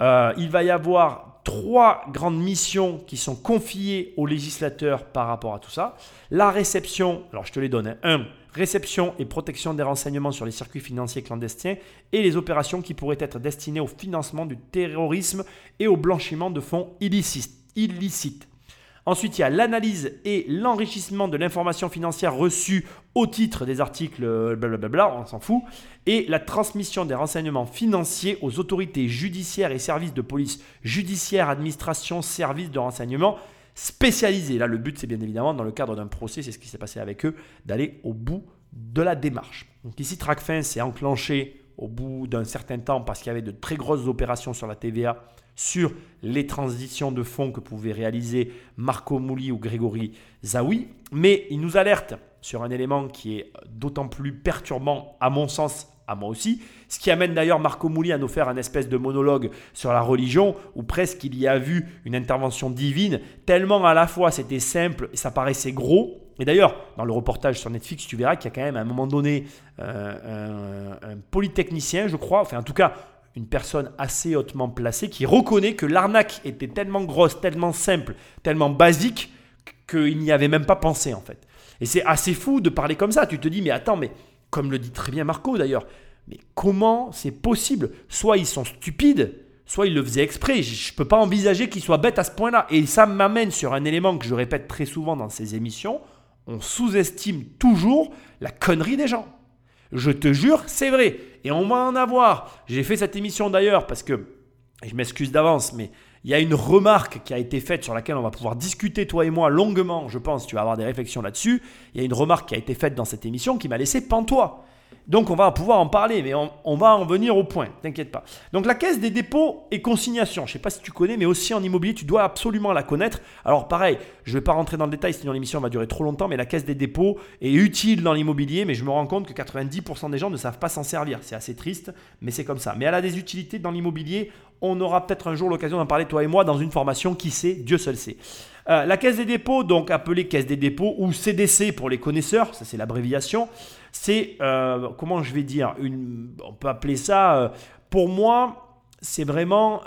euh, il va y avoir trois grandes missions qui sont confiées aux législateurs par rapport à tout ça. La réception, alors je te les donne. Hein. Un, réception et protection des renseignements sur les circuits financiers clandestins et les opérations qui pourraient être destinées au financement du terrorisme et au blanchiment de fonds illicites. illicites. Ensuite, il y a l'analyse et l'enrichissement de l'information financière reçue au titre des articles euh, blablabla, on s'en fout, et la transmission des renseignements financiers aux autorités judiciaires et services de police judiciaire, administration, services de renseignement spécialisés. Là, le but, c'est bien évidemment, dans le cadre d'un procès, c'est ce qui s'est passé avec eux, d'aller au bout de la démarche. Donc ici, TRACFIN s'est enclenché au bout d'un certain temps parce qu'il y avait de très grosses opérations sur la TVA sur les transitions de fonds que pouvaient réaliser Marco Mouli ou Grégory Zawi, mais il nous alerte sur un élément qui est d'autant plus perturbant, à mon sens, à moi aussi. Ce qui amène d'ailleurs Marco Mouli à nous faire un espèce de monologue sur la religion, où presque il y a vu une intervention divine, tellement à la fois c'était simple et ça paraissait gros. Et d'ailleurs, dans le reportage sur Netflix, tu verras qu'il y a quand même à un moment donné euh, un, un polytechnicien, je crois, enfin en tout cas une personne assez hautement placée, qui reconnaît que l'arnaque était tellement grosse, tellement simple, tellement basique, qu'il n'y avait même pas pensé en fait. Et c'est assez fou de parler comme ça. Tu te dis, mais attends, mais comme le dit très bien Marco d'ailleurs, mais comment c'est possible? Soit ils sont stupides, soit ils le faisaient exprès. Je ne peux pas envisager qu'ils soient bêtes à ce point-là. Et ça m'amène sur un élément que je répète très souvent dans ces émissions. On sous-estime toujours la connerie des gens. Je te jure, c'est vrai. Et on va en avoir. J'ai fait cette émission d'ailleurs parce que, je m'excuse d'avance, mais il y a une remarque qui a été faite sur laquelle on va pouvoir discuter, toi et moi, longuement, je pense, tu vas avoir des réflexions là-dessus. Il y a une remarque qui a été faite dans cette émission qui m'a laissé pantois. Donc on va pouvoir en parler, mais on, va en venir au point, t'inquiète pas. Donc la caisse des dépôts et consignations, je ne sais pas si tu connais, mais aussi en immobilier, tu dois absolument la connaître. Alors pareil, je ne vais pas rentrer dans le détail, sinon l'émission va durer trop longtemps, mais la caisse des dépôts est utile dans l'immobilier, mais je me rends compte que 90% des gens ne savent pas s'en servir. C'est assez triste, mais c'est comme ça. Mais elle a des utilités dans l'immobilier, on aura peut-être un jour l'occasion d'en parler, toi et moi, dans une formation, qui sait, Dieu seul sait. Euh, la caisse des dépôts, donc appelée caisse des dépôts ou CDC pour les connaisseurs, ça c'est l'abréviation, c'est, euh, comment je vais dire, on peut appeler ça, euh, pour moi, c'est vraiment,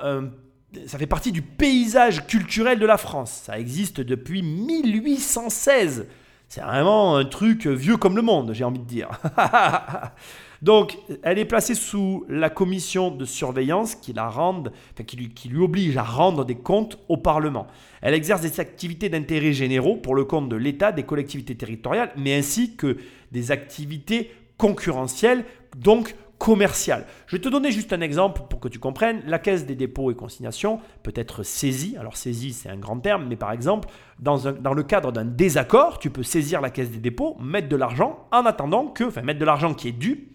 ça fait partie du paysage culturel de la France. Ça existe depuis 1816. C'est vraiment un truc vieux comme le monde, j'ai envie de dire. [LAUGHS] Donc, elle est placée sous la commission de surveillance qui, la rende, qui, lui, oblige à rendre des comptes au Parlement. Elle exerce des activités d'intérêt généraux pour le compte de l'État, des collectivités territoriales, mais ainsi que des activités concurrentielles, donc commerciales. Je vais te donner juste un exemple pour que tu comprennes. La caisse des dépôts et consignations peut être saisie. Alors saisie, c'est un grand terme, mais par exemple, dans, dans le cadre d'un désaccord, tu peux saisir la caisse des dépôts, mettre de l'argent en attendant que, enfin mettre de l'argent qui est dû,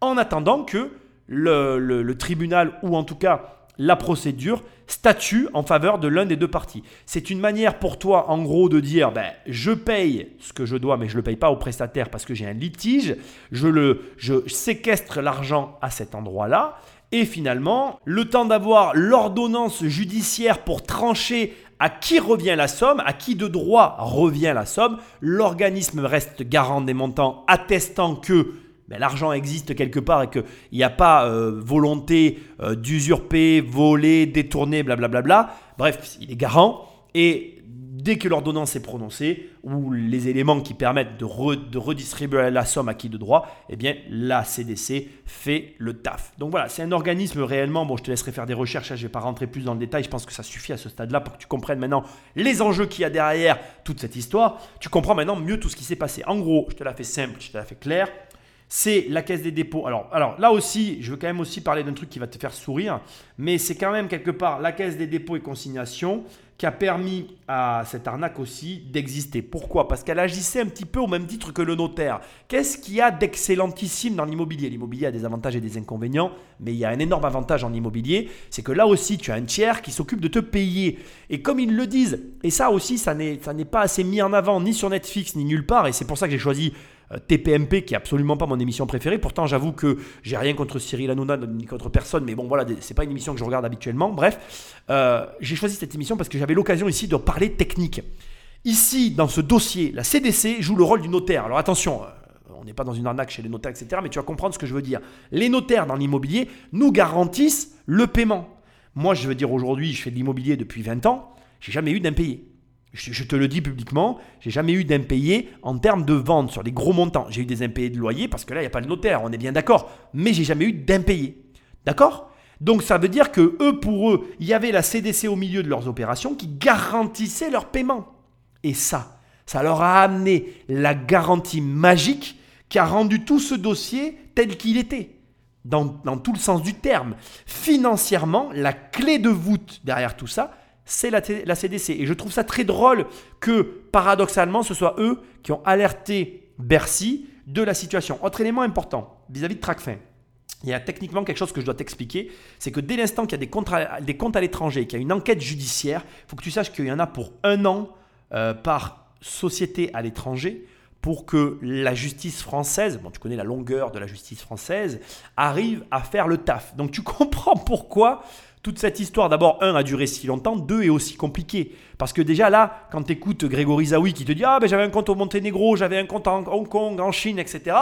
en attendant que le, tribunal, ou en tout cas la procédure, statue en faveur de l'un des deux parties. C'est une manière pour toi, en gros, de dire ben, je paye ce que je dois, mais je ne le paye pas au prestataire parce que j'ai un litige, je, le, je séquestre l'argent à cet endroit-là, et finalement, le temps d'avoir l'ordonnance judiciaire pour trancher à qui revient la somme, à qui de droit revient la somme, l'organisme reste garant des montants attestant que ben, l'argent existe quelque part et qu'il n'y a pas euh, volonté euh, d'usurper, voler, détourner, blablabla. Bref, il est garant. Et dès que l'ordonnance est prononcée, ou les éléments qui permettent de, redistribuer la somme à qui de droit, eh bien la CDC fait le taf. Donc voilà, c'est un organisme réellement, bon je te laisserai faire des recherches, je ne vais pas rentrer plus dans le détail, je pense que ça suffit à ce stade-là pour que tu comprennes maintenant les enjeux qu'il y a derrière toute cette histoire. Tu comprends maintenant mieux tout ce qui s'est passé. En gros, je te la fais simple, je te la fais claire c'est la caisse des dépôts. Alors, alors là aussi, je veux quand même aussi parler d'un truc qui va te faire sourire, mais c'est quand même quelque part la caisse des dépôts et consignations qui a permis à cette arnaque aussi d'exister. Pourquoi? Parce qu'elle agissait un petit peu au même titre que le notaire. Qu'est-ce qu'il y a d'excellentissime dans l'immobilier? L'immobilier a des avantages et des inconvénients, mais il y a un énorme avantage en immobilier, c'est que là aussi tu as un tiers qui s'occupe de te payer. Et comme ils le disent, et ça aussi ça n'est pas assez mis en avant ni sur Netflix ni nulle part, et c'est pour ça que j'ai choisi TPMP qui est absolument pas mon émission préférée. Pourtant, j'avoue que j'ai rien contre Cyril Hanouna ni contre personne, mais bon, voilà, c'est pas une émission que je regarde habituellement. Bref, euh, j'ai choisi cette émission parce que j'avais l'occasion ici de parler technique. Ici, dans ce dossier, la CDC joue le rôle du notaire. Alors attention, euh, on n'est pas dans une arnaque chez les notaires, etc. Mais tu vas comprendre ce que je veux dire. Les notaires dans l'immobilier nous garantissent le paiement. Moi, je veux dire aujourd'hui, je fais de l'immobilier depuis 20 ans, j'ai jamais eu d'impayé. Je, te le dis publiquement, j'ai jamais eu d'impayé en termes de vente sur des gros montants. J'ai eu des impayés de loyer parce que là, il n'y a pas de notaire, on est bien d'accord. Mais j'ai jamais eu d'impayé. D'accord? Donc ça veut dire que eux, pour eux, il y avait la CDC au milieu de leurs opérations qui garantissait leur paiement. Et ça, ça leur a amené la garantie magique qui a rendu tout ce dossier tel qu'il était. Dans, dans tout le sens du terme. Financièrement, la clé de voûte derrière tout ça, c'est la, CDC. Et je trouve ça très drôle que, paradoxalement, ce soit eux qui ont alerté Bercy de la situation. Autre élément important vis-à-vis de Tracfin. Il y a techniquement quelque chose que je dois t'expliquer, c'est que dès l'instant qu'il y a des comptes à, l'étranger, qu'il y a une enquête judiciaire, il faut que tu saches qu'il y en a pour un an euh, par société à l'étranger, pour que la justice française, bon tu connais la longueur de la justice française, arrive à faire le taf. Donc tu [LAUGHS] comprends pourquoi toute cette histoire, d'abord, un, a duré si longtemps, deux, est aussi compliquée. Parce que déjà là, quand tu écoutes Grégory Zawi qui te dit Ah, ben j'avais un compte au Monténégro, j'avais un compte en Hong Kong, en Chine, etc.,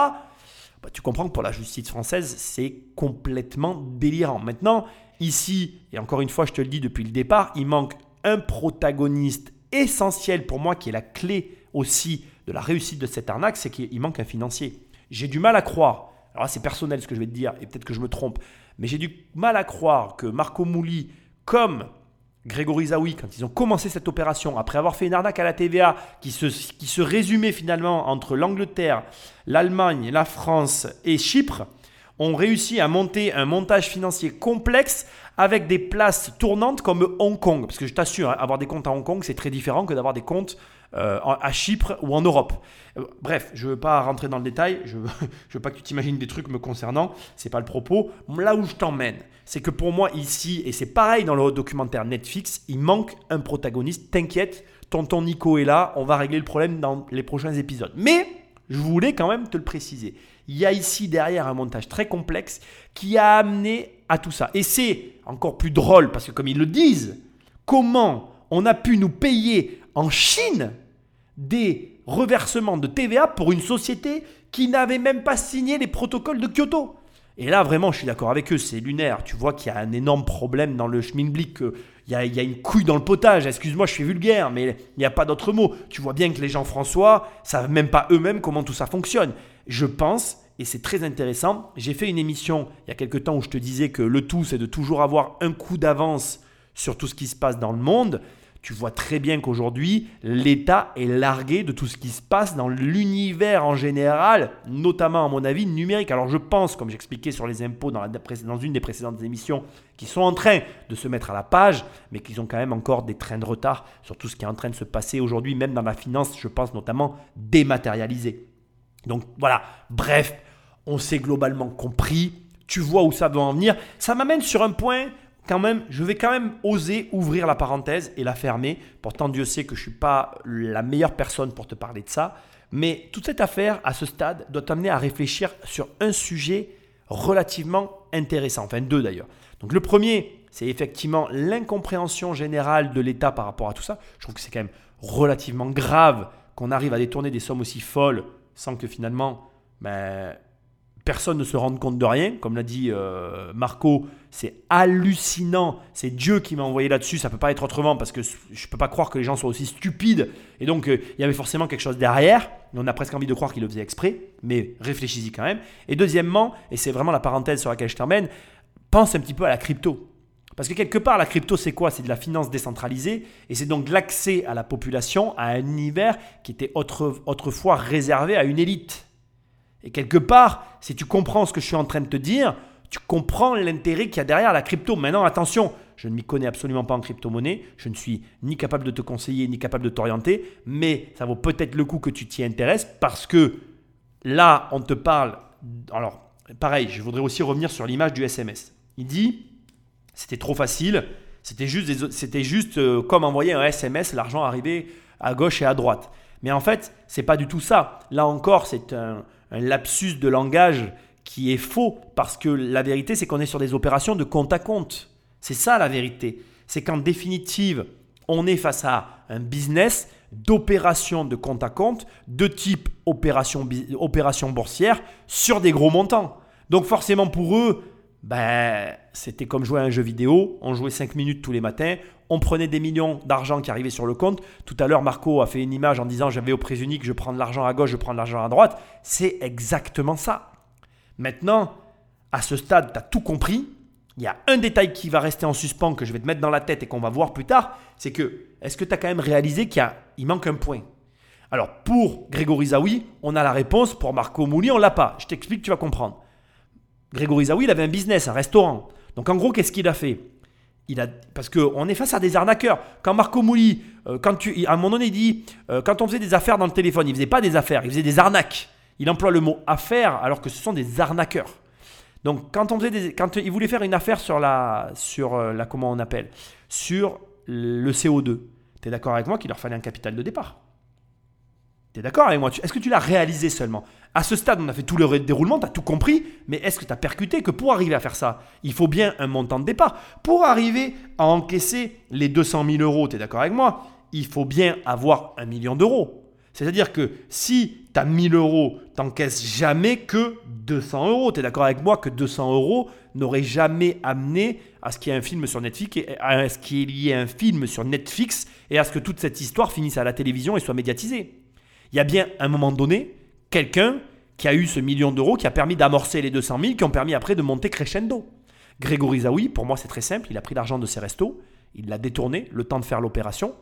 bah, tu comprends que pour la justice française, c'est complètement délirant. Maintenant, ici, et encore une fois, je te le dis depuis le départ, il manque un protagoniste essentiel pour moi qui est la clé aussi de la réussite de cette arnaque, c'est qu'il manque un financier. J'ai du mal à croire, alors c'est personnel ce que je vais te dire, et peut-être que je me trompe, mais j'ai du mal à croire que Marco Mouli, comme Grégory Zawi, quand ils ont commencé cette opération, après avoir fait une arnaque à la TVA qui se, qui se résumait finalement entre l'Angleterre, l'Allemagne, la France et Chypre, ont réussi à monter un montage financier complexe avec des places tournantes comme Hong Kong. Parce que je t'assure, hein, avoir des comptes à Hong Kong, c'est très différent que d'avoir des comptes euh, à Chypre ou en Europe. Euh, Bref, je ne veux pas rentrer dans le détail, je ne veux, [LAUGHS] veux pas que tu t'imagines des trucs me concernant, c'est pas le propos. Là où je t'emmène, c'est que pour moi ici, et c'est pareil dans le documentaire Netflix, il manque un protagoniste. T'inquiète, tonton Nico est là, on va régler le problème dans les prochains épisodes. Mais je voulais quand même te le préciser. Il y a ici derrière un montage très complexe qui a amené à tout ça. Et c'est encore plus drôle parce que comme ils le disent, comment on a pu nous payer en Chine des reversements de TVA pour une société qui n'avait même pas signé les protocoles de Kyoto. Et là, vraiment, je suis d'accord avec eux, c'est lunaire. Tu vois qu'il y a un énorme problème dans le schmilblick, qu'il y a, il y a une couille dans le potage. Excuse-moi, je suis vulgaire, mais il n'y a pas d'autre mot. Tu vois bien que les gens François savent même pas eux-mêmes comment tout ça fonctionne. Je pense, et c'est très intéressant, j'ai fait une émission il y a quelques temps où je te disais que le tout, c'est de toujours avoir un coup d'avance sur tout ce qui se passe dans le monde. Tu vois très bien qu'aujourd'hui, l'État est largué de tout ce qui se passe dans l'univers en général, notamment à mon avis numérique. Alors je pense, comme j'expliquais sur les impôts dans, une des précédentes émissions, qu'ils sont en train de se mettre à la page, mais qu'ils ont quand même encore des trains de retard sur tout ce qui est en train de se passer aujourd'hui, même dans la finance, je pense notamment dématérialisée. Donc voilà, bref, on s'est globalement compris, tu vois où ça va en venir. Ça m'amène sur un point quand même, je vais quand même oser ouvrir la parenthèse et la fermer. Pourtant, Dieu sait que je ne suis pas la meilleure personne pour te parler de ça. Mais toute cette affaire, à ce stade, doit t'amener à réfléchir sur un sujet relativement intéressant. Enfin, deux d'ailleurs. Donc le premier, c'est effectivement l'incompréhension générale de l'État par rapport à tout ça. Je trouve que c'est quand même relativement grave qu'on arrive à détourner des sommes aussi folles sans que finalement ben, personne ne se rende compte de rien. Comme l'a dit euh, Marco, c'est hallucinant. C'est Dieu qui m'a envoyé là-dessus. Ça peut pas être autrement parce que je peux pas croire que les gens soient aussi stupides. Et donc, euh, il y avait forcément quelque chose derrière. On a presque envie de croire qu'il le faisait exprès, mais réfléchis-y quand même. Et deuxièmement, et c'est vraiment la parenthèse sur laquelle je t'emmène, pense un petit peu à la crypto. Parce que quelque part, la crypto, c'est quoi? C'est de la finance décentralisée et c'est donc l'accès à la population à un univers qui était autre- autrefois réservé à une élite. Et quelque part, si tu comprends ce que je suis en train de te dire, tu comprends l'intérêt qu'il y a derrière la crypto. Maintenant, attention, je ne m'y connais absolument pas en crypto-monnaie. Je ne suis ni capable de te conseiller, ni capable de t'orienter. Mais ça vaut peut-être le coup que tu t'y intéresses parce que là, on te parle. Alors, pareil, je voudrais aussi revenir sur l'image du SMS. Il dit c'était trop facile. C'était juste, c'était juste euh, comme envoyer un SMS, l'argent arrivait à gauche et à droite. Mais en fait, c'est pas du tout ça. Là encore, c'est un, un lapsus de langage qui est faux parce que la vérité, c'est qu'on est sur des opérations de compte à compte. C'est ça la vérité. C'est qu'en définitive, on est face à un business d'opérations de compte à compte de type opération, boursière sur des gros montants. Donc forcément pour eux, ben, c'était comme jouer à un jeu vidéo. On jouait 5 minutes tous les matins. On prenait des millions d'argent qui arrivaient sur le compte. Tout à l'heure, Marco a fait une image en disant j'avais au prévenu que je prends de l'argent à gauche, je prends de l'argent à droite. C'est exactement ça. Maintenant, à ce stade, tu as tout compris. Il y a un détail qui va rester en suspens que je vais te mettre dans la tête et qu'on va voir plus tard. C'est que, est-ce que tu as quand même réalisé qu'il manque un point? Alors, pour Grégory Zawi, on a la réponse. Pour Marco Mouli, on l'a pas. Je t'explique, tu vas comprendre. Grégory Zawi, il avait un business, un restaurant. Donc en gros, qu'est-ce qu'il a fait? Il a, Parce qu'on est face à des arnaqueurs. Quand Marco Mouli, euh, quand tu, à un moment donné, il dit, euh, quand on faisait des affaires dans le téléphone, il faisait pas des affaires, il faisait des arnaques. Il emploie le mot affaire alors que ce sont des arnaqueurs. Donc quand on faisait des, quand il voulait faire une affaire sur la, sur euh, la comment on appelle, sur le CO2, tu es d'accord avec moi qu'il leur fallait un capital de départ? Tu es d'accord avec moi? Est-ce que tu l'as réalisé seulement? À ce stade, on a fait tout le déroulement, tu as tout compris, mais est-ce que tu as percuté que pour arriver à faire ça, il faut bien un montant de départ Pour arriver à encaisser les 200 000 euros, tu es d'accord avec moi Il faut bien avoir un million d'euros. C'est-à-dire que si tu as 1000 euros, t'encaisses jamais que 200 euros. Tu es d'accord avec moi que 200 euros n'aurait jamais amené à ce qu'il y ait un film sur Netflix, et à ce qu'il y ait un film sur Netflix et à ce que toute cette histoire finisse à la télévision et soit médiatisée. Il y a bien un moment donné quelqu'un qui a eu ce million d'euros qui a permis d'amorcer les 200 000 qui ont permis après de monter crescendo. Grégory Zawi, pour moi c'est très simple, il a pris l'argent de ses restos, il l'a détourné, le temps de faire l'opération,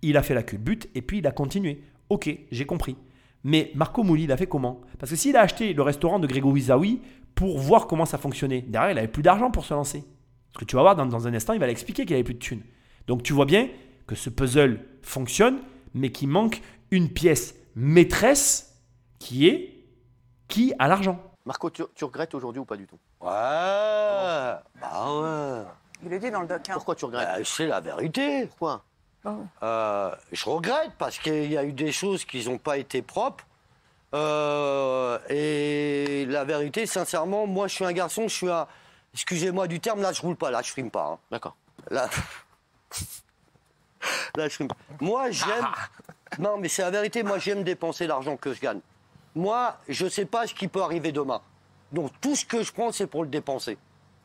il a fait la culbute et puis il a continué. Ok, j'ai compris. Mais Marco Mouli, il a fait comment? Parce que s'il a acheté le restaurant de Grégory Zawi pour voir comment ça fonctionnait, derrière il avait plus d'argent pour se lancer. Parce que tu vas voir, dans, un instant, il va l'expliquer qu'il avait plus de thunes. Donc tu vois bien que ce puzzle fonctionne, mais qu'il manque une pièce maîtresse qui est qui a l'argent. Marco, tu, tu regrettes aujourd'hui ou pas du tout? Ouais, bah ouais. Il le dit dans le doc. hein. Pourquoi tu regrettes? Bah, c'est la vérité. Pourquoi? Euh, je regrette parce qu'il y a eu des choses qui n'ont pas été propres. Euh, et la vérité, sincèrement, moi, je suis un garçon, je suis un. Excusez-moi du terme, là, je roule pas, là, je frime pas. hein. D'accord. Là. [LAUGHS] Là, je frime. Moi, j'aime. [LAUGHS] Non, mais c'est la vérité, moi, j'aime dépenser l'argent que je gagne. Moi, je sais pas ce qui peut arriver demain. Donc, tout ce que je prends, c'est pour le dépenser.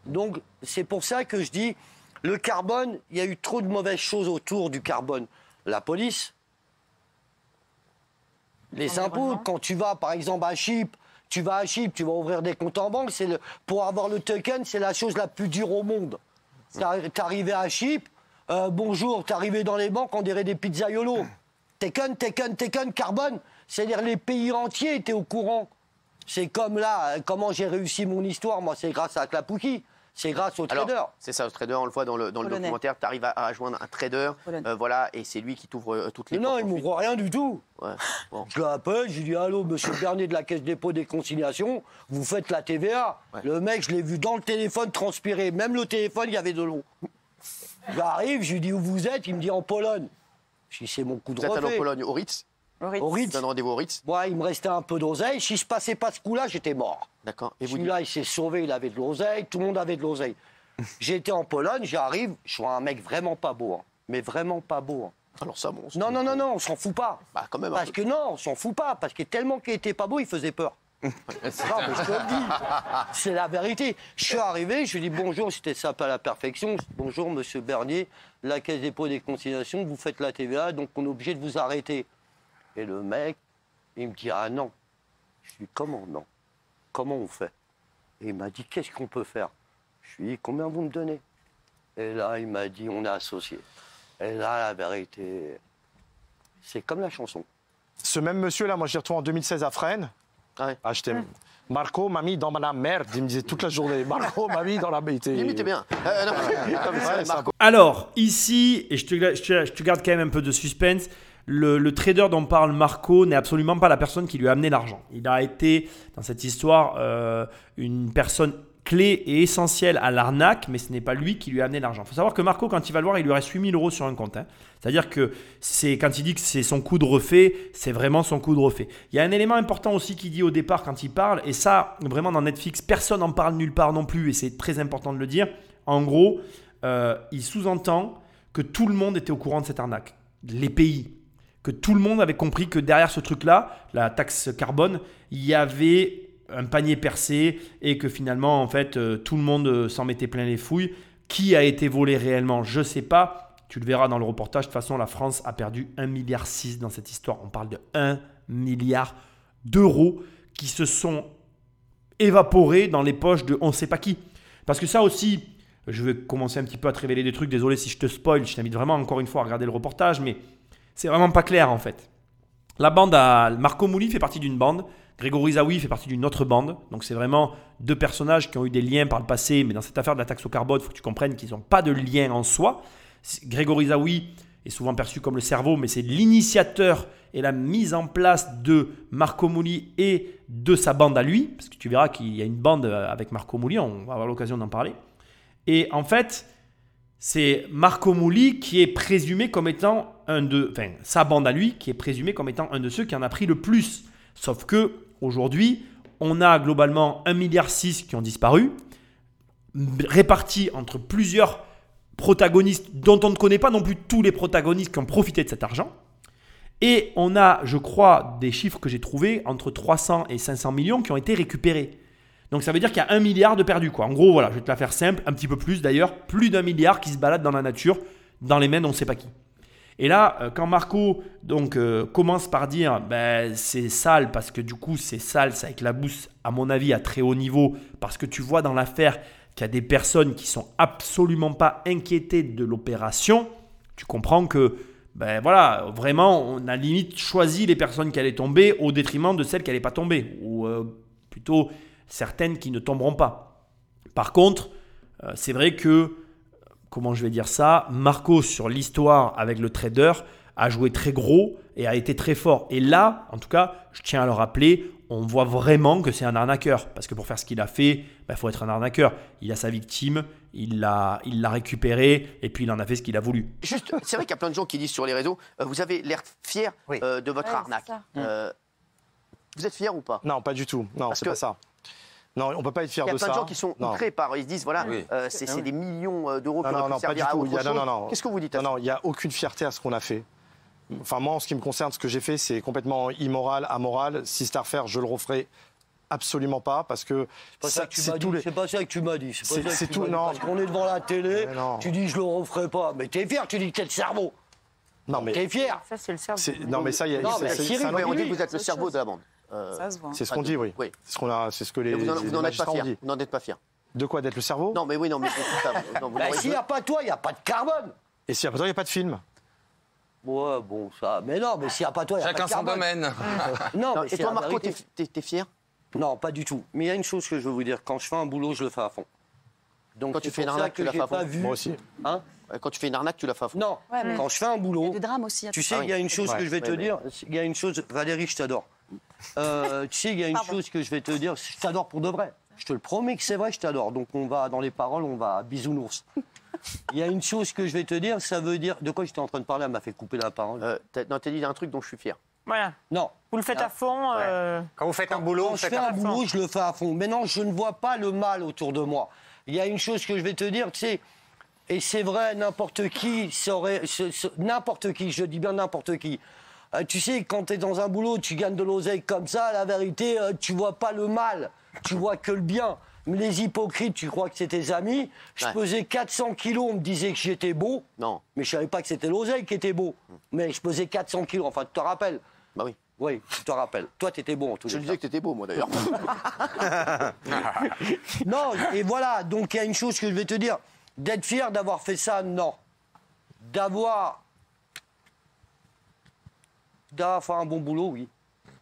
Donc, c'est pour ça que je dis, le carbone, il y a eu trop de mauvaises choses autour du carbone. La police, les impôts, quand tu vas, par exemple, à Chypre, tu vas à Chypre, tu vas ouvrir des comptes en banque, le, pour avoir le token, c'est la chose la plus dure au monde. T'es t'es arrivé à Chypre, euh, bonjour, t'es arrivé dans les banques, on dirait des pizzaiolos. Taken, taken, taken, carbone. C'est-à-dire les pays entiers étaient au courant. C'est comme là, comment j'ai réussi mon histoire, moi, c'est grâce à Clapouki. C'est grâce au trader. C'est ça, le trader, on le voit dans le, dans le documentaire, tu arrives à, à joindre un trader, euh, voilà, et c'est lui qui t'ouvre euh, toutes les Mais non, il m'ouvre rien du tout. Ouais, bon. Je l'appelle, je lui dis Allô, monsieur Bernier de la Caisse dépôt des consignations, vous faites la TVA. Ouais. Le mec, je l'ai vu dans le téléphone transpirer. Même le téléphone, il y avait de l'eau. J'arrive, je lui dis Où vous êtes? Il me dit En Pologne. Je dis C'est mon coup de Vous êtes allé en. Pologne au Ritz, Au Ritz. Au vous Ritz. donne rendez-vous au Ritz, Moi, il me restait un peu d'oseille. Si je passais pas ce coup-là, j'étais mort. d'accord, et vous dites, Celui-là, il s'est sauvé, il avait de l'oseille, tout le monde avait de l'oseille. [LAUGHS] J'étais en Pologne, j'arrive, je vois un mec vraiment pas beau, hein. mais vraiment pas beau. hein. alors ça, bon, Non, non, non, non, on s'en fout pas. Bah, quand même un Parce peu. que non, on s'en fout pas, parce que tellement qu'il était pas beau, il faisait peur. [LAUGHS] non, mais je te le dis, c'est la vérité. Je suis arrivé, je lui dis bonjour, c'était ça à la perfection. Je dis, Bonjour, monsieur Bernier, la caisse dépôt des consignations, vous faites la TVA, donc on est obligé de vous arrêter. Et le mec, il me dit ah non. Je lui dis comment non? Comment on fait? Et il m'a dit qu'est-ce qu'on peut faire? Je lui ai dit combien vous me donnez? Et là, il m'a dit on est associés. Et là, la vérité, c'est comme la chanson. Ce même monsieur-là, moi, j'y retrouvé en 2016 à Fresnes. Ah ouais. Ah, j'étais- Marco m'a mis dans la merde. Il me disait toute la journée. [LAUGHS] Marco m'a mis dans la merde. Limite, bien. Euh. [LAUGHS] Alors, ici, et je te, je te- je te garde quand même un peu de suspense, le, trader dont parle Marco n'est absolument pas la personne qui lui a amené l'argent. Il a été, dans cette histoire, euh, une personne clé et essentielle à l'arnaque, mais ce n'est pas lui qui lui a amené l'argent. Il faut savoir que Marco, quand il va le voir, il lui reste 8000 euros sur un compte. hein. C'est-à-dire que c'est quand il dit que c'est son coup de refait, c'est vraiment son coup de refait. Il y a un élément important aussi qu'il dit au départ quand il parle, et ça, vraiment dans Netflix, personne n'en parle nulle part non plus, et c'est très important de le dire. En gros, euh, il sous-entend que tout le monde était au courant de cette arnaque. Les pays. Que tout le monde avait compris que derrière ce truc-là, la taxe carbone, il y avait un panier percé et que finalement, en fait, euh, tout le monde euh, s'en mettait plein les fouilles. Qui a été volé réellement? Je ne sais pas. Tu le verras dans le reportage. De toute façon, la France a perdu 1,6 milliard dans cette histoire. On parle de 1 milliard d'euros qui se sont évaporés dans les poches de on ne sait pas qui. Parce que ça aussi, je vais commencer un petit peu à te révéler des trucs. Désolé si je te spoil. Je t'invite vraiment encore une fois à regarder le reportage, mais c'est vraiment pas clair en fait. La bande à Marco Mouli fait partie d'une bande. Grégory Zawi fait partie d'une autre bande. Donc c'est vraiment deux personnages qui ont eu des liens par le passé, mais dans cette affaire de la taxe au carbone, il faut que tu comprennes qu'ils n'ont pas de lien en soi. Grégory Zawi est souvent perçu comme le cerveau, mais c'est l'initiateur et la mise en place de Marco Mouli et de sa bande à lui, parce que tu verras qu'il y a une bande avec Marco Mouli, on va avoir l'occasion d'en parler. Et en fait, c'est Marco Mouli qui est présumé comme étant un de, enfin, sa bande à lui qui est présumé comme étant un de ceux qui en a pris le plus. Sauf que aujourd'hui, on a globalement 1,6 milliard qui ont disparu, répartis entre plusieurs protagonistes dont on ne connaît pas non plus tous les protagonistes qui ont profité de cet argent. Et on a, je crois, des chiffres que j'ai trouvés entre 300 et 500 millions qui ont été récupérés. Donc ça veut dire qu'il y a un milliard de perdus. Quoi. En gros, voilà, je vais te la faire simple, un petit peu plus d'ailleurs, plus d'un milliard qui se balade dans la nature, dans les mains d'on ne sait pas qui. Et là, euh, quand Marco donc, euh, commence par dire ben, c'est sale parce que du coup c'est sale, ça éclabousse à mon avis à très haut niveau, parce que tu vois dans l'affaire qu'il y a des personnes qui sont absolument pas inquiétées de l'opération, tu comprends que ben voilà, vraiment on a limite choisi les personnes qui allaient tomber au détriment de celles qui n'allaient pas tomber, ou euh, plutôt certaines qui ne tomberont pas. Par contre, c'est vrai que comment je vais dire ça, Marco sur l'histoire avec le trader a joué très gros et a été très fort. Et là, en tout cas, je tiens à le rappeler, on voit vraiment que c'est un arnaqueur. Parce que pour faire ce qu'il a fait, il bah, faut être un arnaqueur. Il a sa victime, il l'a il l'a récupéré et puis il en a fait ce qu'il a voulu. Juste, c'est vrai qu'il y a plein de gens qui disent sur les réseaux, euh, vous avez l'air fier euh, de votre Ouais, arnaque. Euh, vous êtes fier ou pas? Non, pas du tout. Non, c'est que- pas ça. Non, on peut pas être fier Il y a de plein ça. de gens qui sont outrés par. Ils se disent voilà, Oui. euh, c'est c'est des millions euh, d'euros qui Non, non, non, pas du servir à tout. autre chose. non, non. Qu'est-ce que vous dites à Non, ça non, il n'y a aucune fierté à ce qu'on a fait. Enfin, moi, en ce qui me concerne, ce que j'ai fait, c'est complètement immoral, amoral. Si c'était à refaire, je le referai absolument pas parce que C'est pas ça que tu c'est m'as tous dit. les- C'est pas ça que tu m'as dit. C'est C'est- pas ça que c'est tu tout- non. Parce qu'on est devant la télé, tu dis je le referai pas. Mais t'es fier, tu dis quel cerveau. Non, mais T'es fier. Ça, c'est le cerveau. c'est- non, mais ça, il y a- Non, c'est- mais c'est- Cyril, c'est on dit que vous êtes le cerveau chose. de la bande. Euh, Ça se voit. C'est ce qu'on dit, oui. Oui. C'est ce qu'on a, c'est ce que les. vous n'en les vous n'en êtes pas fier. Vous n'en êtes pas fier. De quoi D'être le cerveau Non, mais oui, non, mais Bah, S'il n'y a pas toi, il n'y a pas de carbone. Et si après, il n'y a pas de film. Ouais, bon, ça. Mais non, mais s'il n'y a pas toi, il n'y a Chacun pas de son carbone. domaine. Non, Non, mais Et toi, Marco, t'es fier Non, pas du tout. Mais il y a une chose que je veux vous dire. Quand je fais un boulot, je le fais à fond. Donc Quand tu fais une arnaque, tu la fais à pas fond. Moi aussi. Hein Euh, Quand tu fais une arnaque, tu la fais à fond. non. Ouais, mais- Quand je fais un Il y boulot, a des drames aussi. tu sais, Ah il y a une chose que je vais te dire. Il y a une chose, Valérie, je t'adore. Euh, tu sais, il y a une Pardon. chose que je vais te dire. Je t'adore pour de vrai. Je te le promets que c'est vrai, je t'adore. Donc on va dans les paroles, on va bisounours. [LAUGHS] Il y a une chose que je vais te dire, ça veut dire. De quoi j'étais en train de parler Elle m'a fait couper la parole. Euh, t'as- non, t'as dit un truc dont je suis fier. Voilà. Non. Vous le faites à fond. euh, Quand vous faites un boulot, Quand vous je faites fais un un boulot, je le fais à fond. Maintenant, je ne vois pas le mal autour de moi. Il y a une chose que je vais te dire, tu sais, et c'est vrai, n'importe qui saurait, ce- ce- n'importe qui, je dis bien n'importe qui. Euh, tu sais, quand tu es dans un boulot, tu gagnes de l'oseille comme ça, la vérité, euh, tu vois pas le mal, tu vois que le bien. Mais Les hypocrites, tu crois que c'est tes amis. Je Ouais. pesais 400 kilos, on me disait que j'étais beau, Non. mais je savais pas que c'était l'oseille qui était beau. Mais je pesais 400 kilos, enfin, tu te rappelles Bah oui. Oui, tu te rappelles. Toi, tu étais bon en tout Je cas. disais que t'étais beau, moi, d'ailleurs. [LAUGHS] Non, et voilà, donc il y a une chose que je vais te dire. D'être fier d'avoir fait ça, non. D'avoir. Fait un bon boulot, oui.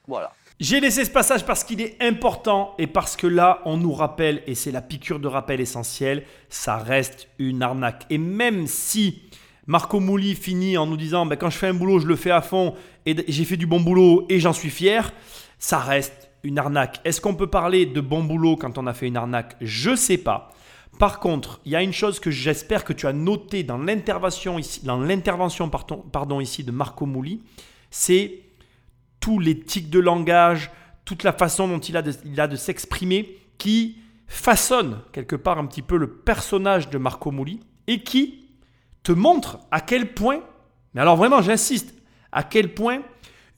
Voilà. J'ai laissé ce passage parce qu'il est important et parce que là, on nous rappelle, et c'est la piqûre de rappel essentielle, ça reste une arnaque. Et même si Marco Mouli finit en nous disant, ben, quand je fais un boulot, je le fais à fond, et j'ai fait du bon boulot et j'en suis fier, ça reste une arnaque. Est-ce qu'on peut parler de bon boulot quand on a fait une arnaque? Je sais pas. Par contre, il y a une chose que j'espère que tu as noté dans l'intervention ici, pardon, ici de Marco Mouli, c'est tous les tics de langage, toute la façon dont il a de, il s'exprimer, qui façonne quelque part un petit peu le personnage de Marco Mouli et qui te montre à quel point, mais alors vraiment j'insiste, à quel point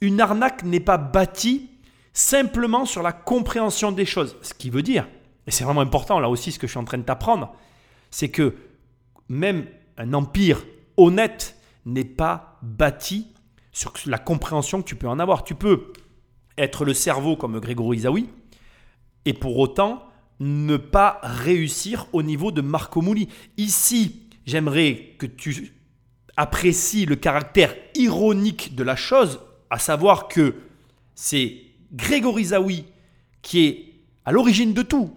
une arnaque n'est pas bâtie simplement sur la compréhension des choses. Ce qui veut dire, et c'est vraiment important là aussi ce que je suis en train de t'apprendre, c'est que même un empire honnête n'est pas bâti sur la compréhension que tu peux en avoir. Tu peux être le cerveau comme Grégory Zawi et pour autant ne pas réussir au niveau de Marco Mouli. Ici, j'aimerais que tu apprécies le caractère ironique de la chose, à savoir que c'est Grégory Zawi qui est à l'origine de tout,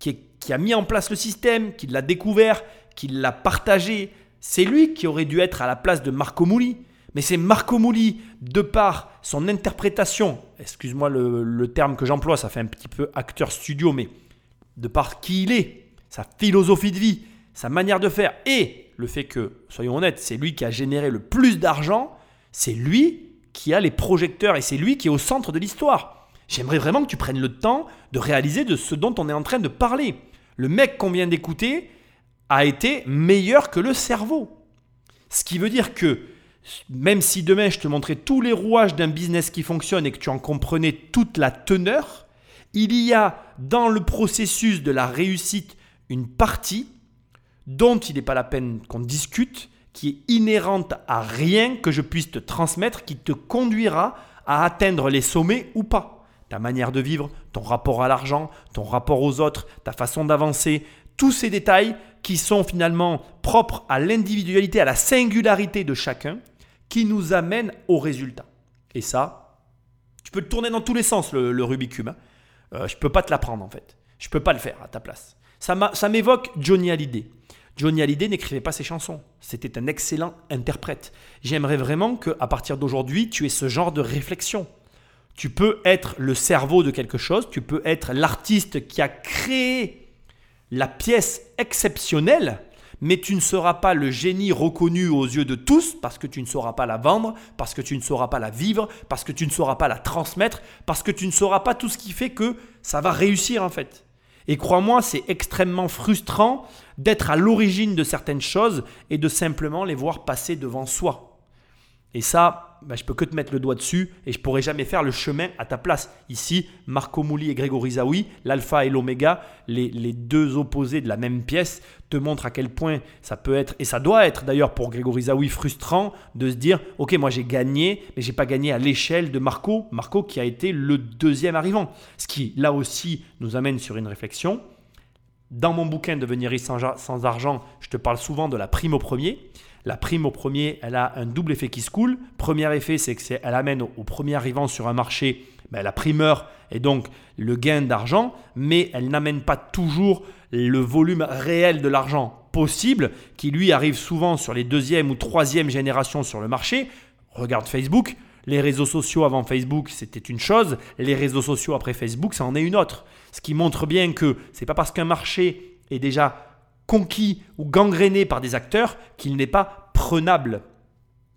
qui, qui a mis en place le système, qui l'a découvert, qui l'a partagé. C'est lui qui aurait dû être à la place de Marco Mouli. Mais c'est Marco Mouli, de par son interprétation, excuse-moi le, le terme que j'emploie, ça fait un petit peu acteur studio, mais de par qui il est, sa philosophie de vie, sa manière de faire, et le fait que, soyons honnêtes, c'est lui qui a généré le plus d'argent, C'est lui qui a les projecteurs et c'est lui qui est au centre de l'histoire. J'aimerais vraiment que tu prennes le temps de réaliser de ce dont on est en train de parler. Le mec qu'on vient d'écouter a été meilleur que le cerveau. Ce qui veut dire que même si demain je te montrais tous les rouages d'un business qui fonctionne et que tu en comprenais toute la teneur, il y a dans le processus de la réussite une partie dont il n'est pas la peine qu'on discute, qui est inhérente à rien que je puisse te transmettre, qui te conduira à atteindre les sommets ou pas. Ta manière de vivre, ton rapport à l'argent, ton rapport aux autres, ta façon d'avancer, tous ces détails qui sont finalement propres à l'individualité, à la singularité de chacun, qui nous amènent au résultat. Et ça, tu peux le tourner dans tous les sens, le, le hein. Euh, je ne peux pas te l'apprendre en fait. Je ne peux pas le faire à ta place. Ça m'évoque Johnny Hallyday. Johnny Hallyday n'écrivait pas ses chansons. C'était un excellent interprète. J'aimerais vraiment qu'à partir d'aujourd'hui, tu aies ce genre de réflexion. Tu peux être le cerveau de quelque chose, tu peux être l'artiste qui a créé la pièce exceptionnelle, mais tu ne seras pas le génie reconnu aux yeux de tous parce que tu ne sauras pas la vendre, parce que tu ne sauras pas la vivre, parce que tu ne sauras pas la transmettre, parce que tu ne sauras pas tout ce qui fait que ça va réussir en fait. Et crois-moi, c'est extrêmement frustrant d'être à l'origine de certaines choses et de simplement les voir passer devant soi. Et ça, bah, je peux que te mettre le doigt dessus et je pourrai jamais faire le chemin à ta place. Ici, Marco Mouli et Grégory Zawi, l'alpha et l'oméga, les, les deux opposés de la même pièce, te montrent à quel point ça peut être, et ça doit être d'ailleurs pour Grégory Zawi frustrant de se dire Ok, moi j'ai gagné, mais j'ai pas gagné à l'échelle de Marco. Marco qui a été le deuxième arrivant. Ce qui, là aussi, nous amène sur une réflexion. Dans mon bouquin Devenir riche sans argent, je te parle souvent de la prime au premier. La prime au premier, elle a un double effet qui se coule. Premier effet, c'est qu'elle amène au, premier arrivant sur un marché ben, la primeur et donc le gain d'argent, mais elle n'amène pas toujours le volume réel de l'argent possible qui lui arrive souvent sur les deuxième ou troisième générations sur le marché. Regarde Facebook, les réseaux sociaux avant Facebook, c'était une chose, les réseaux sociaux après Facebook, ça en est une autre. Ce qui montre bien que c'est pas parce qu'un marché est déjà conquis ou gangréné par des acteurs qu'il n'est pas prenable.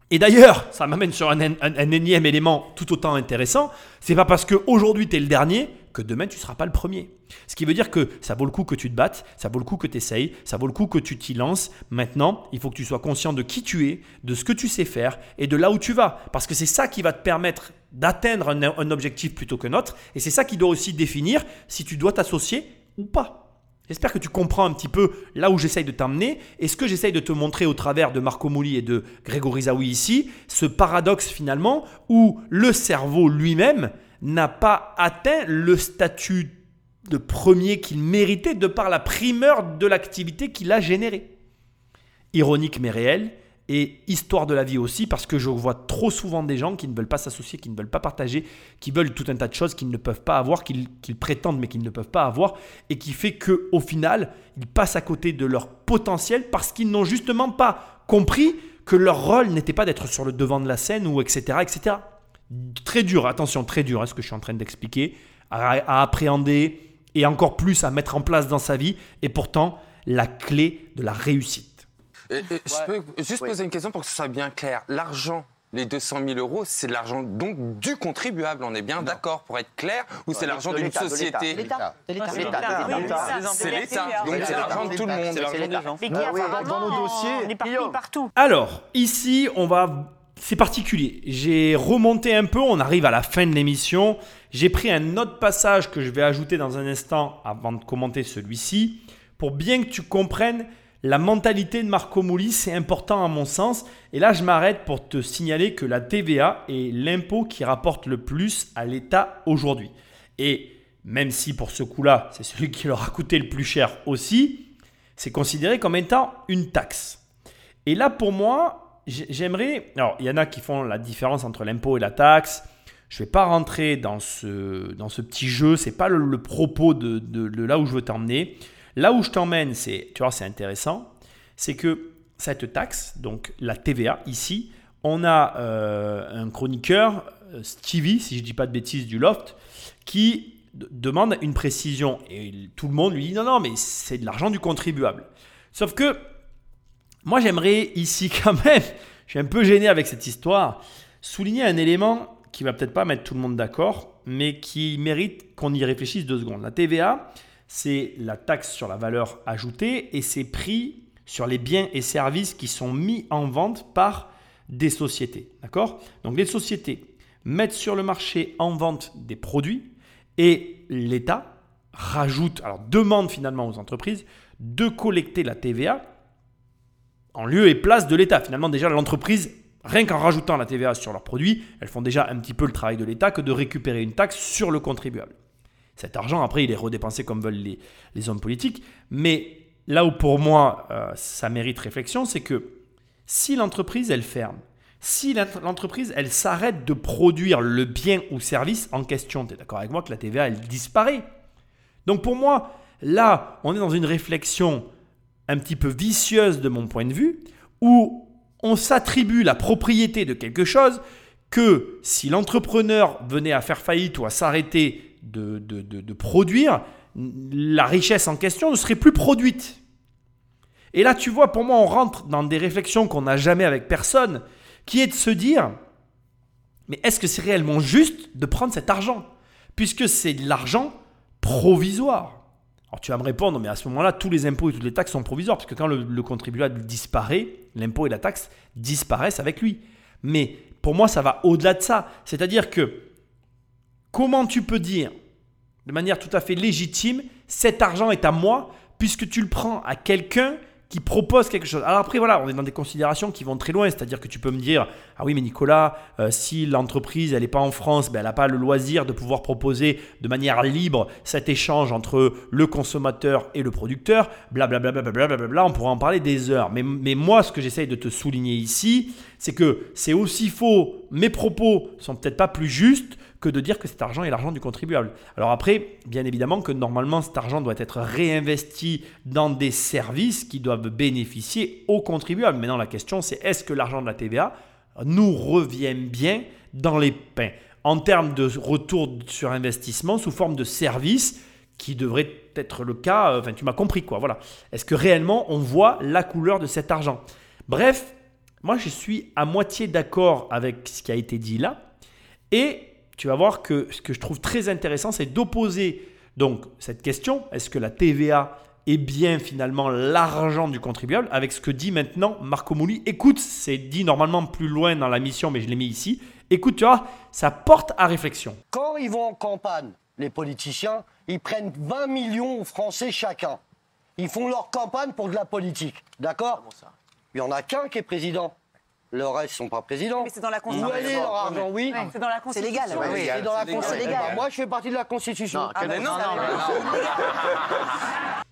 Et d'ailleurs, ça m'amène sur un, énième élément tout autant intéressant. C'est pas parce qu'aujourd'hui tu es le dernier que demain tu ne seras pas le premier. Ce qui veut dire que ça vaut le coup que tu te battes, ça vaut le coup que tu essayes, ça vaut le coup que tu t'y lances. Maintenant, il faut que tu sois conscient de qui tu es, de ce que tu sais faire et de là où tu vas. Parce que c'est ça qui va te permettre d'atteindre un, un objectif plutôt qu'un autre. Et c'est ça qui doit aussi définir si tu dois t'associer ou pas. J'espère que tu comprends un petit peu là où j'essaye de t'emmener et ce que j'essaye de te montrer au travers de Marco Mouli et de Grégory Zawi ici, ce paradoxe finalement où le cerveau lui-même n'a pas atteint le statut de premier qu'il méritait de par la primeur de l'activité qu'il a générée? Ironique mais réel et histoire de la vie aussi parce que je vois trop souvent des gens qui ne veulent pas s'associer, qui ne veulent pas partager, qui veulent tout un tas de choses qu'ils ne peuvent pas avoir, qu'ils prétendent mais qu'ils ne peuvent pas avoir et qui fait que au final, ils passent à côté de leur potentiel parce qu'ils n'ont justement pas compris que leur rôle n'était pas d'être sur le devant de la scène ou etc etc. Très dur, attention, très dur, hein, ce que je suis en train d'expliquer, à, à appréhender et encore plus à mettre en place dans sa vie et pourtant la clé de la réussite. Et- et je peux juste Oui. poser une question pour que ce soit bien clair. L'argent, les 200 000 euros, c'est de l'argent donc du contribuable, on est bien d'accord pour être clair Ou c'est de l'argent d'une société? L'État. C'est l'État, donc c'est l'argent de tout le monde. C'est qui Ah dans nos dossiers, on est partout. Alors, ici, on va. C'est particulier. J'ai remonté un peu, on arrive à la fin de l'émission. J'ai pris un autre passage que je vais ajouter dans un instant avant de commenter celui-ci pour bien que tu comprennes la mentalité de Marco Mouli. C'est important à mon sens. Et là, je m'arrête pour te signaler que la TVA est l'impôt qui rapporte le plus à l'État aujourd'hui. Et même si pour ce coup-là, c'est celui qui leur a coûté le plus cher aussi, c'est considéré comme étant une taxe. Et là, pour moi, j'ai- j'aimerais. Alors, il y en a qui font la différence entre l'impôt et la taxe. Je ne vais pas rentrer dans ce, dans ce petit jeu. C'est pas le, propos de là où je veux t'emmener. Là où je t'emmène, c'est, tu vois, c'est intéressant. C'est que cette taxe, donc la TVA ici, on a euh, un chroniqueur, euh, Stevie, si je ne dis pas de bêtises, du Loft, qui demande une précision. Et tout le monde lui dit non, non, mais c'est de l'argent du contribuable. Sauf que moi, j'aimerais ici [LAUGHS] quand même je suis un peu gêné avec cette histoire. Souligner un élément qui va peut-être pas mettre tout le monde d'accord, mais qui mérite qu'on y réfléchisse deux secondes. La TVA, c'est la taxe sur la valeur ajoutée et c'est pris sur les biens et services qui sont mis en vente par des sociétés. D'accord? Donc les sociétés mettent sur le marché en vente des produits et l'État rajoute, alors demande finalement aux entreprises de collecter la TVA en lieu et place de l'État. Finalement, déjà, l'entreprise, rien qu'en rajoutant la TVA sur leurs produits, elles font déjà un petit peu le travail de l'État que de récupérer une taxe sur le contribuable. Cet argent, après, il est redépensé comme veulent les, hommes politiques. Mais là où pour moi, euh, ça mérite réflexion, c'est que si l'entreprise, elle ferme, si l'entreprise, elle s'arrête de produire le bien ou service en question, tu es d'accord avec moi que la TVA, elle disparaît. Donc pour moi, là, on est dans une réflexion un petit peu vicieuse de mon point de vue, où on s'attribue la propriété de quelque chose que si l'entrepreneur venait à faire faillite ou à s'arrêter de, de, produire, la richesse en question ne serait plus produite. Et là, tu vois, pour moi, on rentre dans des réflexions qu'on n'a jamais avec personne, qui est de se dire, mais est-ce que c'est réellement juste de prendre cet argent? Puisque c'est de l'argent provisoire. Alors tu vas me répondre, mais à ce moment-là, tous les impôts et toutes les taxes sont provisoires, parce que quand le, contribuable disparaît, l'impôt et la taxe disparaissent avec lui. Mais pour moi, ça va au-delà de ça. C'est-à-dire que comment tu peux dire, de manière tout à fait légitime, cet argent est à moi, puisque tu le prends à quelqu'un qui propose quelque chose. Alors après, voilà, on est dans des considérations qui vont très loin. C'est-à-dire que tu peux me dire, ah oui, mais Nicolas, euh, si l'entreprise, elle n'est pas en France, ben, elle n'a pas le loisir de pouvoir proposer de manière libre cet échange entre le consommateur et le producteur, blablabla, bla, bla, bla, on pourrait en parler des heures. Mais, moi, ce que j'essaye de te souligner ici, c'est que c'est aussi faux, mes propos sont peut-être pas plus justes que de dire que cet argent est l'argent du contribuable. Alors après, bien évidemment que normalement cet argent doit être réinvesti dans des services qui doivent bénéficier aux contribuables. Maintenant la question c'est est-ce que l'argent de la TVA nous revient bien dans les pains? En termes de retour sur investissement sous forme de services qui devrait être le cas, euh, enfin tu m'as compris quoi, voilà. Est-ce que réellement on voit la couleur de cet argent? Bref, moi je suis à moitié d'accord avec ce qui a été dit là et tu vas voir que ce que je trouve très intéressant, c'est d'opposer donc cette question, est-ce que la TVA est bien finalement l'argent du contribuable, avec ce que dit maintenant Marco Mouli. Écoute, c'est dit normalement plus loin dans la mission, mais je l'ai mis ici. Écoute, tu vois, ça porte à réflexion. Quand ils vont en campagne, les politiciens, ils prennent 20 millions aux Français chacun. Ils font leur campagne pour de la politique. D'accord? Il n'y en a qu'un qui est président le reste ne sont pas présidents. Mais c'est dans la Constitution. Où est leur argent Oui. C'est dans la Constitution. C'est légal. Oui, c'est dans la Constitution. légal. Moi, je fais partie de la Constitution. Non, ah, non, non, [LAUGHS]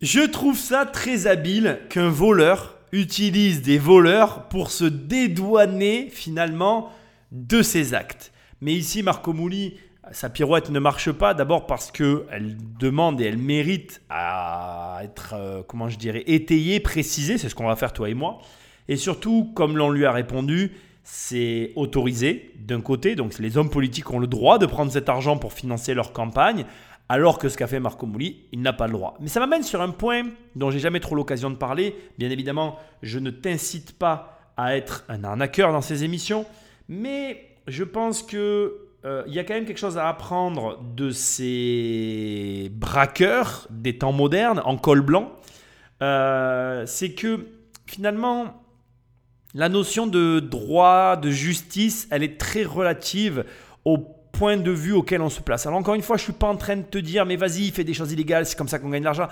Je trouve ça très habile qu'un voleur utilise des voleurs pour se dédouaner finalement de ses actes. Mais ici, Marco Mouli, sa pirouette ne marche pas d'abord parce qu'elle demande et elle mérite à être, euh, comment je dirais, étayée, précisée. C'est ce qu'on va faire toi et moi. Et surtout, comme l'on lui a répondu, c'est autorisé d'un côté, donc les hommes politiques ont le droit de prendre cet argent pour financer leur campagne, alors que ce qu'a fait Marco Mouli, il n'a pas le droit. Mais ça m'amène sur un point dont j'ai jamais trop l'occasion de parler. Bien évidemment, je ne t'incite pas à être un arnaqueur dans ces émissions, mais je pense que euh, il y a quand même quelque chose à apprendre de ces braqueurs des temps modernes en col blanc. Euh, c'est que finalement, la notion de droit, de justice, elle est très relative au point de vue auquel on se place. Alors encore une fois, je ne suis pas en train de te dire, mais vas-y, fais des choses illégales, c'est comme ça qu'on gagne de l'argent.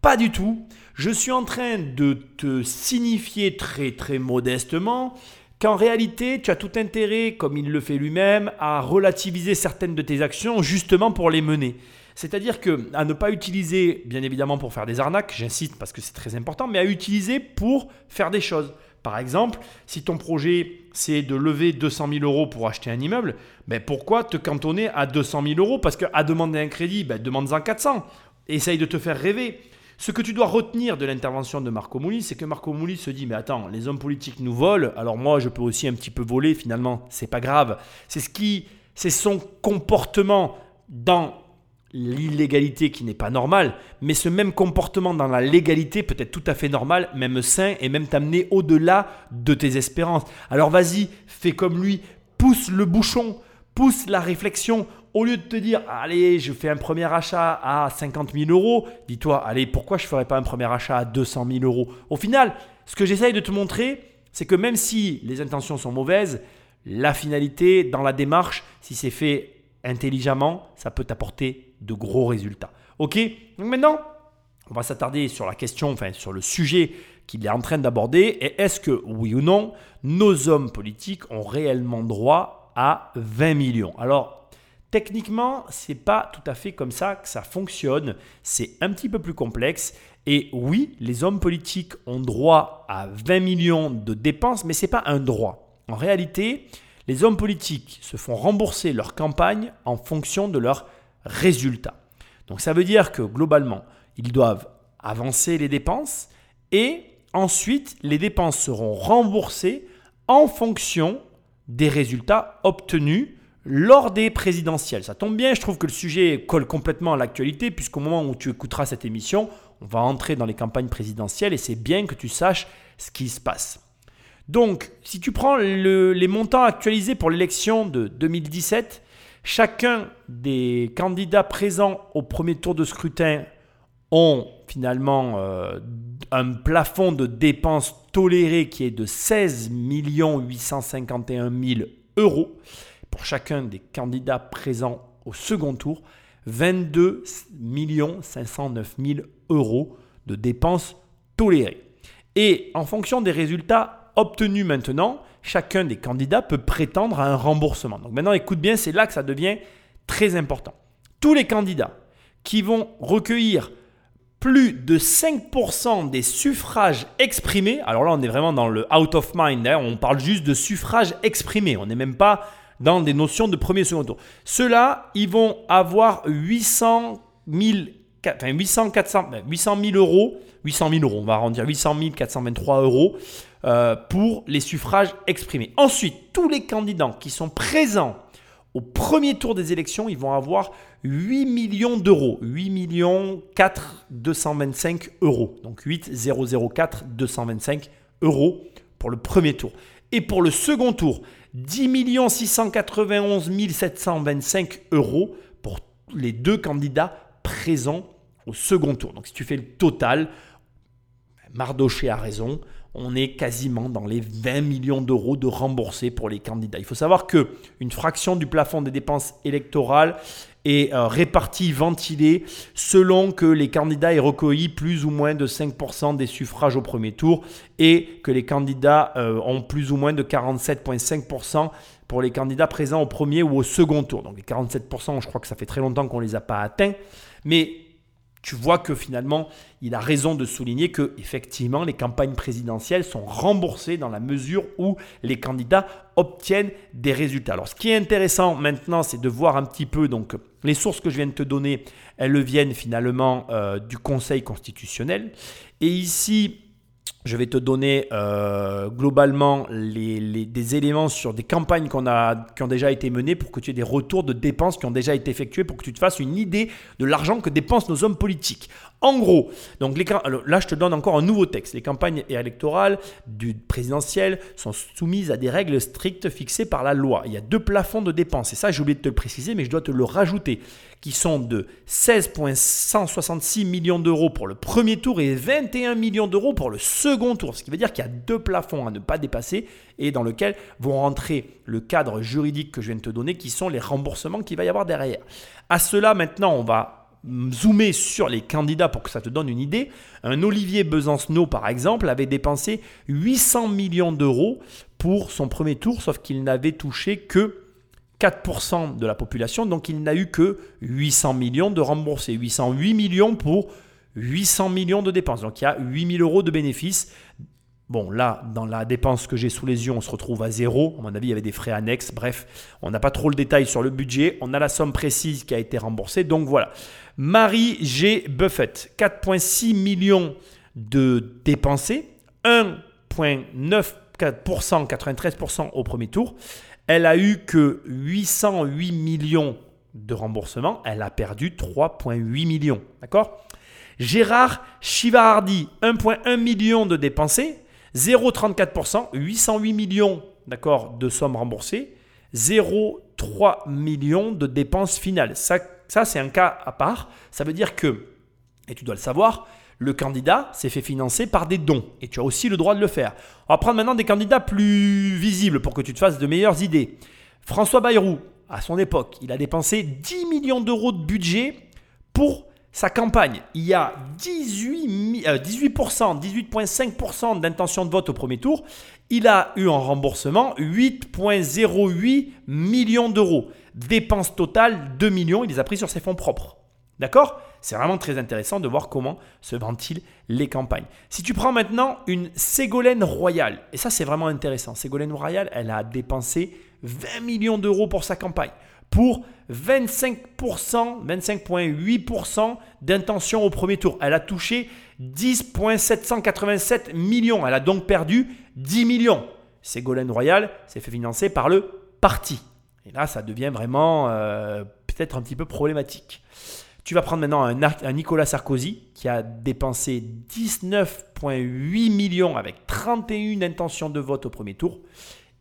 Pas du tout. Je suis en train de te signifier très très modestement qu'en réalité, tu as tout intérêt, comme il le fait lui-même, à relativiser certaines de tes actions justement pour les mener. C'est-à-dire que à ne pas utiliser, bien évidemment, pour faire des arnaques, j'insiste parce que c'est très important, mais à utiliser pour faire des choses. Par exemple, si ton projet c'est de lever 200 000 euros pour acheter un immeuble, ben pourquoi te cantonner à 200 000 euros? Parce qu'à demander un crédit, ben demande-en 400. Essaye de te faire rêver. Ce que tu dois retenir de l'intervention de Marco Mouli, c'est que Marco Mouli se dit mais attends, les hommes politiques nous volent, alors moi je peux aussi un petit peu voler finalement, c'est pas grave. C'est ce qui c'est son comportement dans l'illégalité qui n'est pas normale, mais ce même comportement dans la légalité peut être tout à fait normal, même sain, et même t'amener au-delà de tes espérances. Alors vas-y, fais comme lui, pousse le bouchon, pousse la réflexion. Au lieu de te dire, allez, je fais un premier achat à 50 000 euros, dis-toi, allez, pourquoi je ne ferais pas un premier achat à 200 000 euros? Au final, ce que j'essaye de te montrer, c'est que même si les intentions sont mauvaises, la finalité dans la démarche, si c'est fait intelligemment, ça peut t'apporter de gros résultats. Ok Donc maintenant, on va s'attarder sur la question, enfin sur le sujet qu'il est en train d'aborder. Et est-ce que, oui ou non, nos hommes politiques ont réellement droit à 20 millions? Alors, techniquement, c'est pas tout à fait comme ça que ça fonctionne. C'est un petit peu plus complexe. Et oui, les hommes politiques ont droit à 20 millions de dépenses, mais ce n'est pas un droit. En réalité, les hommes politiques se font rembourser leur campagne en fonction de leurs résultats. Donc ça veut dire que globalement, ils doivent avancer les dépenses et ensuite les dépenses seront remboursées en fonction des résultats obtenus lors des présidentielles. Ça tombe bien, je trouve que le sujet colle complètement à l'actualité puisqu'au moment où tu écouteras cette émission, on va entrer dans les campagnes présidentielles et c'est bien que tu saches ce qui se passe. Donc, si tu prends les montants actualisés pour l'élection de 2017, chacun des candidats présents au premier tour de scrutin ont finalement euh, un plafond de dépenses tolérées qui est de 16 851 000 euros pour chacun des candidats présents au second tour, 22 509 000 euros de dépenses tolérées. Et en fonction des résultats obtenu maintenant, chacun des candidats peut prétendre à un remboursement. Donc maintenant, écoute bien, c'est là que ça devient très important. Tous les candidats qui vont recueillir plus de 5% des suffrages exprimés, alors là on est vraiment dans le out of mind, hein, on parle juste de suffrages exprimés, on n'est même pas dans des notions de premier et second tour. Ceux-là, ils vont avoir 800 000, 800, 400, 800 000 euros, 800 000 euros, on va arrondir 800 423 euros euh, pour les suffrages exprimés. Ensuite, tous les candidats qui sont présents au premier tour des élections, ils vont avoir 8 millions d'euros. 8 millions 4 225 euros. Donc 8 004 225 euros pour le premier tour. Et pour le second tour, 10 691 725 euros pour les deux candidats présents au second tour. Donc si tu fais le total, Mardoché a raison, on est quasiment dans les 20 millions d'euros de remboursés pour les candidats. Il faut savoir que une fraction du plafond des dépenses électorales est euh, répartie, ventilée, selon que les candidats aient recueilli plus ou moins de 5% des suffrages au premier tour et que les candidats euh, ont plus ou moins de 47,5% pour les candidats présents au premier ou au second tour. Donc les 47%, je crois que ça fait très longtemps qu'on ne les a pas atteints. Mais tu vois que finalement, il a raison de souligner que effectivement, les campagnes présidentielles sont remboursées dans la mesure où les candidats obtiennent des résultats. Alors, ce qui est intéressant maintenant, c'est de voir un petit peu donc les sources que je viens de te donner, elles viennent finalement euh, du Conseil constitutionnel. Et ici, je vais te donner euh, globalement des éléments sur des campagnes qui ont déjà été menées pour que tu aies des retours de dépenses qui ont déjà été effectués pour que tu te fasses une idée de l'argent que dépensent nos hommes politiques. En gros, donc là je te donne encore un nouveau texte. Les campagnes électorales du présidentiel sont soumises à des règles strictes fixées par la loi. Il y a deux plafonds de dépenses et ça j'ai oublié de te le préciser mais je dois te le rajouter qui sont de 16,166 millions d'euros pour le premier tour et 21 millions d'euros pour le second tour. Ce qui veut dire qu'il y a deux plafonds à ne pas dépasser et dans lequel vont rentrer le cadre juridique que je viens de te donner qui sont les remboursements qu'il va y avoir derrière. À cela maintenant on va zoomer sur les candidats pour que ça te donne une idée. Un Olivier Besancenot, par exemple, avait dépensé 800 millions d'euros pour son premier tour, sauf qu'il n'avait touché que 4% de la population, donc il n'a eu que 800 millions de remboursés, 808 millions pour 800 millions de dépenses. Donc il y a 8000 euros de bénéfices. Bon, là, dans la dépense que j'ai sous les yeux, on se retrouve à zéro. À mon avis, il y avait des frais annexes. Bref, on n'a pas trop le détail sur le budget. On a la somme précise qui a été remboursée. Donc voilà. Marie G. Buffett, 4,6 millions de dépensés, 1,9%, 93% au premier tour. Elle a eu que 808 millions de remboursement, elle a perdu 3,8 millions. D'accord? Gérard Chivardi, 1,1 million de dépensés, 0,34%, 808 millions d'accord, de sommes remboursées, 0,3 millions de dépenses finales. Ça c'est un cas à part. Ça veut dire que, et tu dois le savoir, le candidat s'est fait financer par des dons. Et tu as aussi le droit de le faire. On va prendre maintenant des candidats plus visibles pour que tu te fasses de meilleures idées. François Bayrou, à son époque, il a dépensé 10 millions d'euros de budget pour sa campagne. Il y a 18, mi- euh, 18%, 18,5% d'intention de vote au premier tour. Il a eu en remboursement 8,08 millions d'euros. Dépenses totales 2 millions, il les a pris sur ses fonds propres. D'accord? C'est vraiment très intéressant de voir comment se ventilent les campagnes. Si tu prends maintenant une Ségolène Royal, et ça c'est vraiment intéressant, Ségolène Royal, elle a dépensé 20 millions d'euros pour sa campagne, pour 25%, 25,8% d'intention au premier tour. Elle a touché 10,787 millions. Elle a donc perdu 10 millions. Ségolène Royal s'est fait financer par le parti. Et là, ça devient vraiment euh, peut-être un petit peu problématique. Tu vas prendre maintenant un, Nicolas Sarkozy qui a dépensé 19,8 millions avec 31 intentions de vote au premier tour.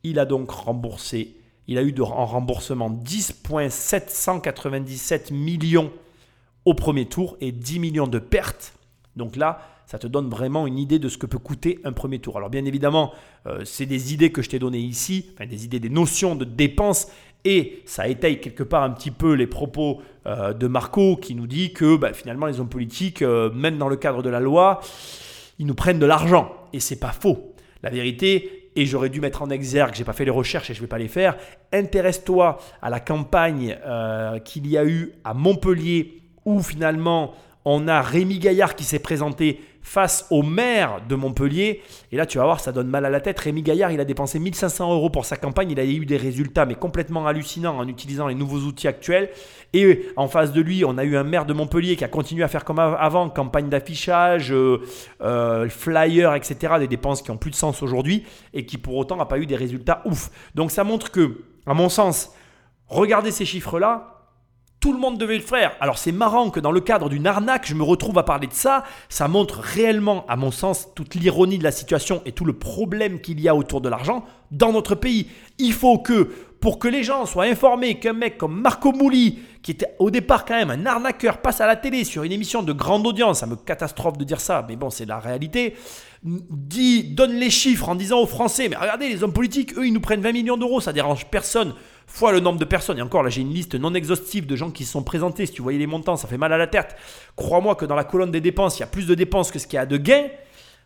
Il a donc remboursé, il a eu en remboursement 10,797 millions au premier tour et 10 millions de pertes. Donc là, ça te donne vraiment une idée de ce que peut coûter un premier tour. Alors bien évidemment, euh, c'est des idées que je t'ai données ici, enfin, des idées, des notions de dépenses, et ça étaye quelque part un petit peu les propos euh, de Marco qui nous dit que bah, finalement les hommes politiques, euh, même dans le cadre de la loi, ils nous prennent de l'argent. Et c'est pas faux. La vérité, et j'aurais dû mettre en exergue, j'ai pas fait les recherches et je vais pas les faire, intéresse-toi à la campagne euh, qu'il y a eu à Montpellier où finalement on a Rémi Gaillard qui s'est présenté face au maire de Montpellier. Et là, tu vas voir, ça donne mal à la tête. Rémi Gaillard, il a dépensé 1500 euros pour sa campagne. Il a eu des résultats, mais complètement hallucinants en utilisant les nouveaux outils actuels. Et en face de lui, on a eu un maire de Montpellier qui a continué à faire comme av- avant, campagne d'affichage, euh, euh, flyers, etc. Des dépenses qui ont plus de sens aujourd'hui et qui pour autant n'a pas eu des résultats ouf. Donc ça montre que, à mon sens, regardez ces chiffres-là, tout le monde devait le faire. Alors c'est marrant que dans le cadre d'une arnaque, je me retrouve à parler de ça. Ça montre réellement, à mon sens, toute l'ironie de la situation et tout le problème qu'il y a autour de l'argent dans notre pays. Il faut que, pour que les gens soient informés qu'un mec comme Marco Mouli, qui était au départ quand même un arnaqueur, passe à la télé sur une émission de grande audience, ça me catastrophe de dire ça, mais bon, c'est la réalité, dit, donne les chiffres en disant aux Français, mais regardez, les hommes politiques, eux, ils nous prennent 20 millions d'euros, ça dérange personne, fois le nombre de personnes. Et encore, là, j'ai une liste non exhaustive de gens qui se sont présentés. Si tu voyais les montants, ça fait mal à la tête. Crois-moi que dans la colonne des dépenses, il y a plus de dépenses que ce qu'il y a de gains.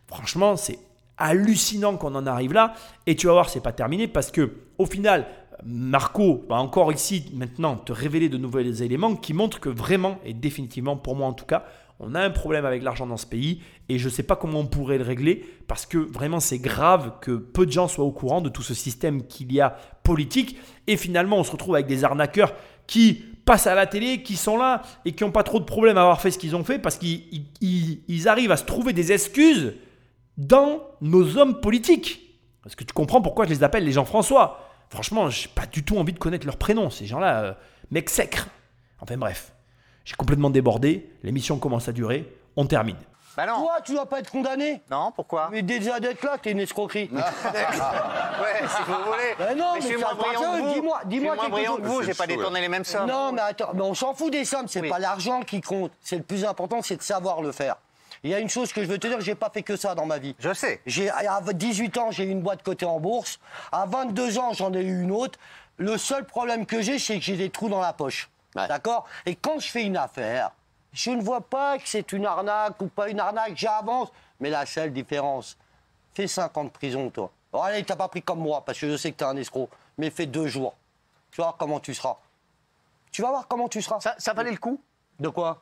Franchement, c'est hallucinant qu'on en arrive là. Et tu vas voir, c'est pas terminé parce que au final, Marco va encore ici maintenant te révéler de nouveaux éléments qui montrent que vraiment et définitivement, pour moi en tout cas, on a un problème avec l'argent dans ce pays et je ne sais pas comment on pourrait le régler parce que vraiment c'est grave que peu de gens soient au courant de tout ce système qu'il y a politique et finalement on se retrouve avec des arnaqueurs qui passent à la télé, qui sont là et qui n'ont pas trop de problème à avoir fait ce qu'ils ont fait parce qu'ils ils- ils- ils arrivent à se trouver des excuses dans nos hommes politiques. Parce que tu comprends pourquoi je les appelle les Jean-François? Franchement, j'ai pas du tout envie de connaître leurs prénoms, ces gens-là, euh, secres. Enfin bref, j'ai complètement débordé, l'émission commence à durer, on termine. Bah non. Toi, tu vas pas être condamné. Non, pourquoi? Mais déjà d'être là, t'es une escroquerie. [LAUGHS] Ouais, si vous voulez. Ben non, mais je suis c'est moins brillant que vous. dis-moi- Je dis-moi moins quelque brillant chose. que vous, j'ai pas détourné les mêmes sommes. Non, mais attends, mais on s'en fout des sommes, c'est Oui. pas l'argent qui compte. C'est le plus important, c'est de savoir le faire. Il y a une chose que je veux te dire, j'ai pas fait que ça dans ma vie. Je sais. J'ai, à 18 ans, j'ai eu une boîte cotée en bourse. À 22 ans, j'en ai eu une autre. Le seul problème que j'ai, c'est que j'ai des trous dans la poche. Ouais. D'accord? Et quand je fais une affaire, je ne vois pas que c'est une arnaque ou pas une arnaque, j'avance. Mais la seule différence, fais 5 ans de prison, toi. Bon, allez, t'as pas pris comme moi, parce que je sais que t'es un escroc. Mais fais deux jours. Tu vas voir comment tu seras. Tu vas voir comment tu seras. Ça, ça valait le coup? De quoi?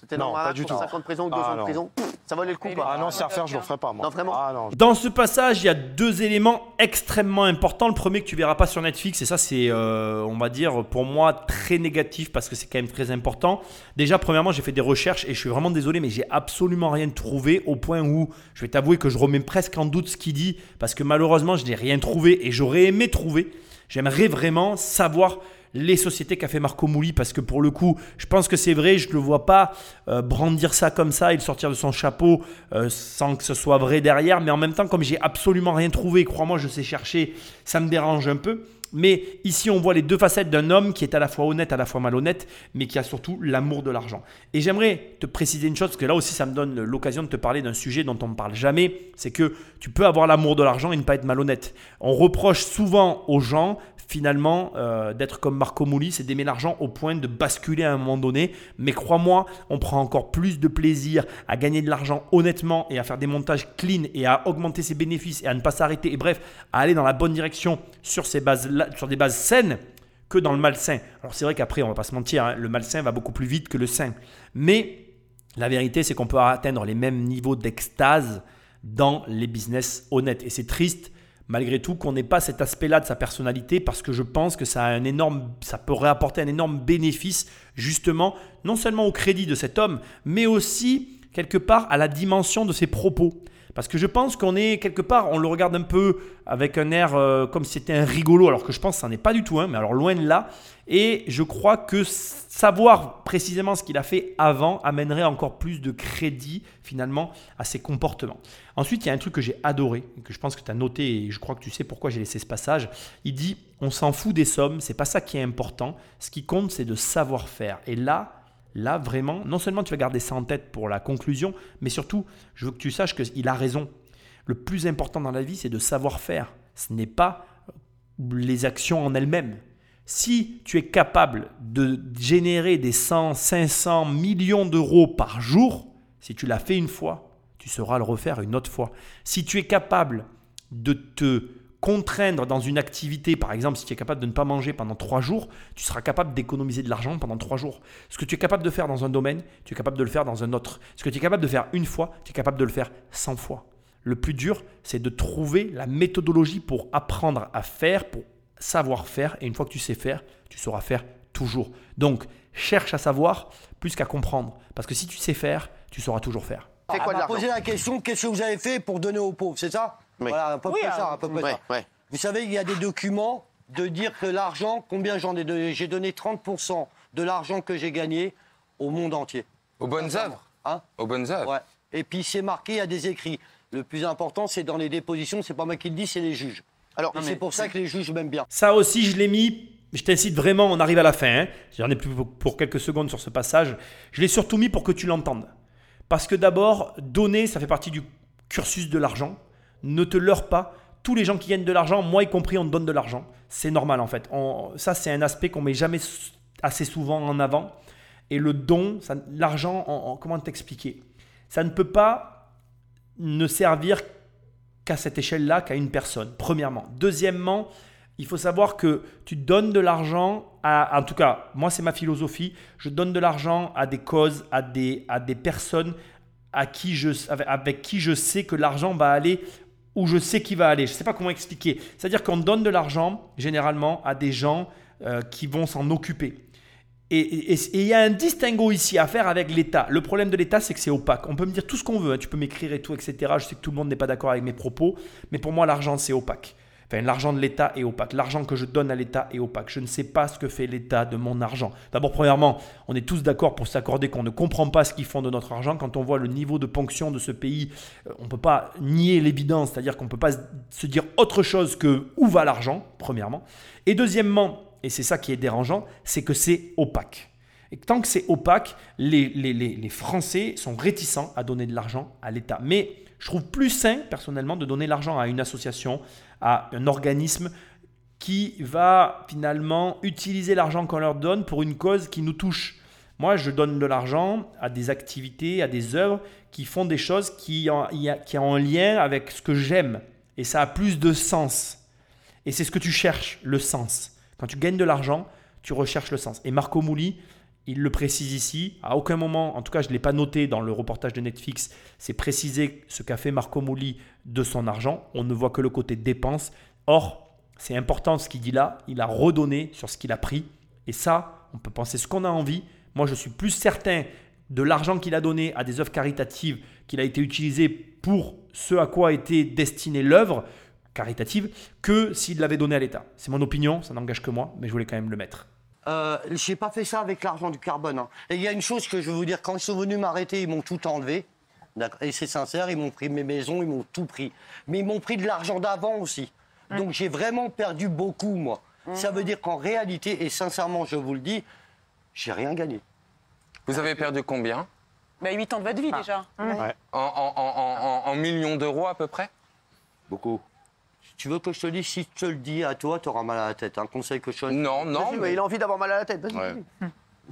C'était Non, normal pas du pour tout. 5 ans de prison ou 2 Ah, ans de non. prison Pff, Ça valait le coup pas Ah non, c'est à refaire, je le ferai pas, moi. Non, vraiment Ah non. Dans ce passage, il y a deux éléments extrêmement importants. Le premier que tu verras pas sur Netflix, et ça c'est, euh, on va dire, pour moi très négatif parce que c'est quand même très important. Déjà, premièrement, j'ai fait des recherches et je suis vraiment désolé, mais j'ai absolument rien trouvé au point où je vais t'avouer que je remets presque en doute ce qu'il dit parce que malheureusement, je n'ai rien trouvé et j'aurais aimé trouver. J'aimerais vraiment savoir les sociétés qu'a fait Marco Mouli parce que pour le coup, je pense que c'est vrai, je ne le vois pas euh, brandir ça comme ça et le sortir de son chapeau euh, sans que ce soit vrai derrière. Mais en même temps, comme j'ai absolument rien trouvé, crois-moi, je sais chercher, ça me dérange un peu. Mais ici, on voit les deux facettes d'un homme qui est à la fois honnête, à la fois malhonnête, mais qui a surtout l'amour de l'argent. Et j'aimerais te préciser une chose, parce que là aussi, ça me donne l'occasion de te parler d'un sujet dont on ne parle jamais, c'est que tu peux avoir l'amour de l'argent et ne pas être malhonnête. On reproche souvent aux gens finalement, euh, d'être comme Marco Mouli, c'est d'aimer l'argent au point de basculer à un moment donné. Mais crois-moi, on prend encore plus de plaisir à gagner de l'argent honnêtement et à faire des montages clean et à augmenter ses bénéfices et à ne pas s'arrêter et bref, à aller dans la bonne direction sur, ces sur des bases saines que dans le malsain. Alors c'est vrai qu'après, on va pas se mentir, hein, le malsain va beaucoup plus vite que le sain. Mais la vérité, c'est qu'on peut atteindre les mêmes niveaux d'extase dans les business honnêtes. Et c'est triste malgré tout qu'on n'ait pas cet aspect-là de sa personnalité parce que je pense que ça a un énorme, ça pourrait apporter un énorme bénéfice justement non seulement au crédit de cet homme, mais aussi quelque part à la dimension de ses propos. Parce que je pense qu'on est quelque part, on le regarde un peu avec un air euh, comme si c'était un rigolo, alors que je pense que ça n'est pas du tout, hein, mais alors loin de là. Et je crois que savoir précisément ce qu'il a fait avant amènerait encore plus de crédit finalement à ses comportements. Ensuite, il y a un truc que j'ai adoré, que je pense que tu as noté et je crois que tu sais pourquoi j'ai laissé ce passage. Il dit On s'en fout des sommes, c'est pas ça qui est important. Ce qui compte, c'est de savoir faire. Et là, Là, vraiment, non seulement tu vas garder ça en tête pour la conclusion, mais surtout, je veux que tu saches qu'il a raison. Le plus important dans la vie, c'est de savoir faire. Ce n'est pas les actions en elles-mêmes. Si tu es capable de générer des 100, 500 millions d'euros par jour, si tu l'as fait une fois, tu sauras le refaire une autre fois. Si tu es capable de te contraindre dans une activité, par exemple, si tu es capable de ne pas manger pendant trois jours, tu seras capable d'économiser de l'argent pendant trois jours. Ce que tu es capable de faire dans un domaine, tu es capable de le faire dans un autre. Ce que tu es capable de faire une fois, tu es capable de le faire 100 fois. Le plus dur, c'est de trouver la méthodologie pour apprendre à faire, pour savoir faire. Et une fois que tu sais faire, tu sauras faire toujours. Donc, cherche à savoir plus qu'à comprendre. Parce que si tu sais faire, tu sauras toujours faire. C'est quoi poser la question qu'est-ce que vous avez fait pour donner aux pauvres, c'est ça? Voilà, un peu près ça, un peu près ça. Vous savez, il y a des documents de dire que l'argent, combien j'en ai donné J'ai donné 30% de l'argent que j'ai gagné au monde entier. Aux bonnes œuvres Hein Aux bonnes œuvres Ouais. Et puis c'est marqué, il y a des écrits. Le plus important, c'est dans les dépositions, c'est pas moi qui le dis, c'est les juges. Alors, c'est pour ça que les juges m'aiment bien. Ça aussi, je l'ai mis. Je t'incite vraiment, on arrive à la fin. Hein. J'en ai plus pour quelques secondes sur ce passage. Je l'ai surtout mis pour que tu l'entendes. Parce que d'abord, donner, ça fait partie du cursus de l'argent ne te leurre pas. Tous les gens qui gagnent de l'argent, moi y compris, on te donne de l'argent. C'est normal en fait. ça, c'est un aspect qu'on met jamais assez souvent en avant. Et le don, l'argent, comment t'expliquer? Ça ne peut pas ne servir qu'à cette échelle-là, qu'à une personne, premièrement. Deuxièmement, il faut savoir que tu donnes de l'argent à, en tout cas, moi c'est ma philosophie, je donne de l'argent à des causes, à des, à des personnes à qui je, avec qui je sais que l'argent va aller où je sais qu'il va aller. Je ne sais pas comment expliquer. C'est-à-dire qu'on donne de l'argent généralement à des gens euh, qui vont s'en occuper. Et il y a un distinguo ici à faire avec l'État. Le problème de l'État, c'est que c'est opaque. On peut me dire tout ce qu'on veut, hein. tu peux m'écrire et tout, etc. Je sais que tout le monde n'est pas d'accord avec mes propos, mais pour moi, l'argent, c'est opaque. L'argent de l'État est opaque. L'argent que je donne à l'État est opaque. Je ne sais pas ce que fait l'État de mon argent. D'abord, premièrement, on est tous d'accord pour s'accorder qu'on ne comprend pas ce qu'ils font de notre argent. Quand on voit le niveau de ponction de ce pays, euh, on ne peut pas nier l'évidence, c'est-à-dire qu'on ne peut pas se dire autre chose que où va l'argent, premièrement. Et deuxièmement, et c'est ça qui est dérangeant, c'est que c'est opaque. Et tant que c'est opaque, les, les, Français sont réticents à donner de l'argent à l'État. Mais je trouve plus sain, personnellement, de donner l'argent à une association, à un organisme qui va finalement utiliser l'argent qu'on leur donne pour une cause qui nous touche. Moi, je donne de l'argent à des activités, à des œuvres qui font des choses qui ont, qui ont un lien avec ce que j'aime. Et ça a plus de sens. Et c'est ce que tu cherches, le sens. Quand tu gagnes de l'argent, tu recherches le sens. Et Marco Mouli, il le précise ici. À aucun moment, en tout cas, je ne l'ai pas noté dans le reportage de Netflix, c'est précisé ce qu'a fait Marco Mouli de son argent. On ne voit que le côté dépense. Or, c'est important ce qu'il dit là. Il a redonné sur ce qu'il a pris. Et ça, on peut penser ce qu'on a envie. Moi, je suis plus certain de l'argent qu'il a donné à des œuvres caritatives, qu'il a été utilisé pour ce à quoi été destinée l'œuvre, caritative que s'il l'avait donné à l'État. C'est mon opinion, ça n'engage que moi, mais je voulais quand même le mettre. Euh, j'ai pas fait ça avec l'argent du carbone. hein. Et il y a une chose que je veux vous dire, quand ils sont venus m'arrêter, ils m'ont tout enlevé. Et c'est sincère, ils m'ont pris mes maisons, ils m'ont tout pris. Mais ils m'ont pris de l'argent d'avant aussi. Donc j'ai vraiment perdu beaucoup, moi. Ça veut dire qu'en réalité, et sincèrement, je vous le dis, j'ai rien gagné. Vous avez perdu combien? Bah, 8 ans de votre vie déjà. en, en- en- en- en- en millions d'euros à peu près? Beaucoup. Tu veux que je te dise, si je te le dis à toi, tu auras mal à la tête. Un conseil que je te donne. Non, non. Vas-y, bah, Il a envie d'avoir mal à la tête. Vas-y, Ouais.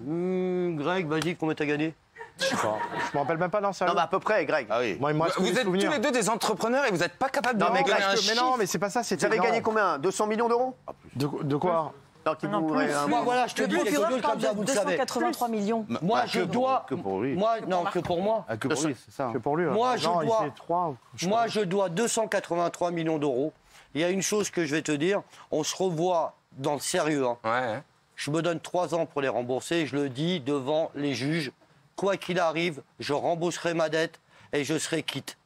Hum, Greg, vas-y, combien t'as gagné? Je sais pas. Je me rappelle même pas dans ça. Non, mais à peu près, Greg. Ah oui. Moi, Vous êtes tous les deux des entrepreneurs et vous n'êtes pas capable de Non, mais Greg, un Mais non, mais c'est pas ça. Vous avez gagné combien? 200 millions d'euros? De, de quoi? Non, qui Non, vous- plus. un- Moi, voilà, je te Le dis comme ça, de vous le savez. 283 millions. Moi, Pas je dois. que pour lui. Moi, non, que pour moi. Ah, que pour lui, c'est ça. Que pour lui. Moi, hein. je non, il dois- je Moi, je dois 283 millions d'euros. Il y a une chose que je vais te dire, on se revoit dans le sérieux. hein. Ouais. Je me donne trois ans pour les rembourser. Je le dis devant les juges. Quoi qu'il arrive, je rembourserai ma dette et je serai quitte.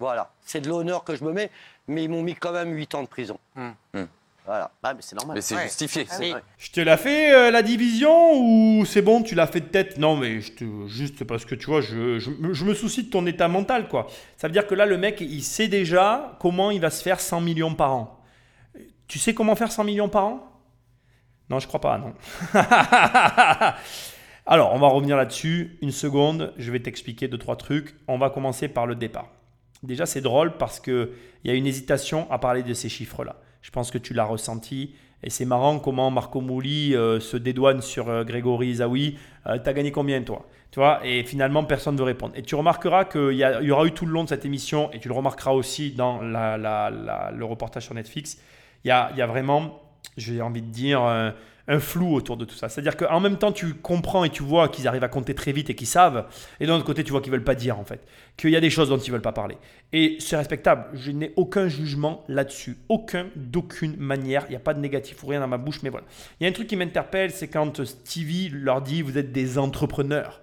Voilà. C'est de l'honneur que je me mets, mais ils m'ont mis quand même 8 ans de prison. Hum. Voilà. Ah, mais c'est normal. Mais c'est justifié. Ouais. Je te l'ai fait euh, la division ou c'est bon, tu l'as fait de tête? Non, mais je te, juste parce que tu vois, je, je me- je me soucie de ton état mental, quoi. Ça veut dire que là, le mec, il sait déjà comment il va se faire 100 millions par an. Tu sais comment faire 100 millions par an? Non, je crois pas, non. [LAUGHS] Alors, on va revenir là-dessus. Une seconde, je vais t'expliquer deux, trois trucs. On va commencer par le départ. Déjà, c'est drôle parce qu'il y a une hésitation à parler de ces chiffres-là. Je pense que tu l'as ressenti. Et c'est marrant comment Marco Mouli euh, se dédouane sur euh, Grégory Zawi. Euh, T'as gagné combien, toi? Tu vois? Et finalement, personne ne veut répondre. Et tu remarqueras qu'il y, aura eu tout le long de cette émission, et tu le remarqueras aussi dans le reportage sur Netflix, il y a vraiment, j'ai envie de dire, un, un flou autour de tout ça. C'est-à-dire qu'en même temps, tu comprends et tu vois qu'ils arrivent à compter très vite et qu'ils savent, et d'un autre côté, tu vois qu'ils veulent pas dire, en fait, qu'il y a des choses dont ils veulent pas parler. Et c'est respectable. Je n'ai aucun jugement là-dessus. Aucun, d'aucune manière. Il n'y a pas de négatif ou rien dans ma bouche, mais voilà. Il y a un truc qui m'interpelle, c'est quand Stevie leur dit Vous êtes des entrepreneurs.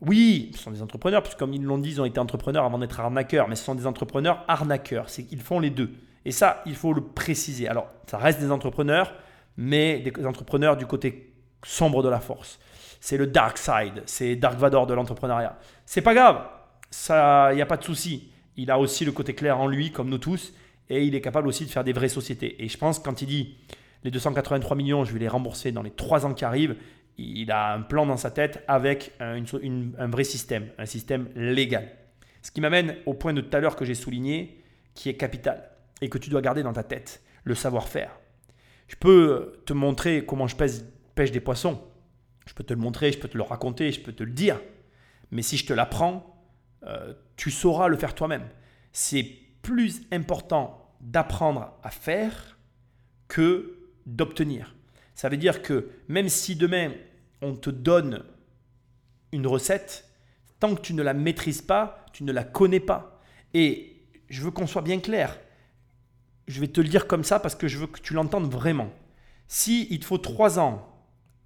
Oui, ce sont des entrepreneurs, puisque comme ils l'ont dit, ils ont été entrepreneurs avant d'être arnaqueurs, mais ce sont des entrepreneurs arnaqueurs. C'est qu'ils font les deux. Et ça, il faut le préciser. Alors, ça reste des entrepreneurs, mais des entrepreneurs du côté sombre de la force. C'est le dark side, c'est Dark Vador de l'entrepreneuriat. C'est pas grave, il n'y a pas de souci. Il a aussi le côté clair en lui, comme nous tous, et il est capable aussi de faire des vraies sociétés. Et je pense quand il dit les 283 millions, je vais les rembourser dans les 3 ans qui arrivent, il a un plan dans sa tête avec un, un vrai système, un système légal. Ce qui m'amène au point de tout à l'heure que j'ai souligné, qui est capital, et que tu dois garder dans ta tête, le savoir-faire. Je peux te montrer comment je pêche, des poissons. Je peux te le montrer, je peux te le raconter, je peux te le dire. Mais si je te l'apprends, euh, tu sauras le faire toi-même. C'est plus important d'apprendre à faire que d'obtenir. Ça veut dire que même si demain on te donne une recette, tant que tu ne la maîtrises pas, tu ne la connais pas. Et je veux qu'on soit bien clair. Je vais te le dire comme ça parce que je veux que tu l'entendes vraiment. Si il te faut trois ans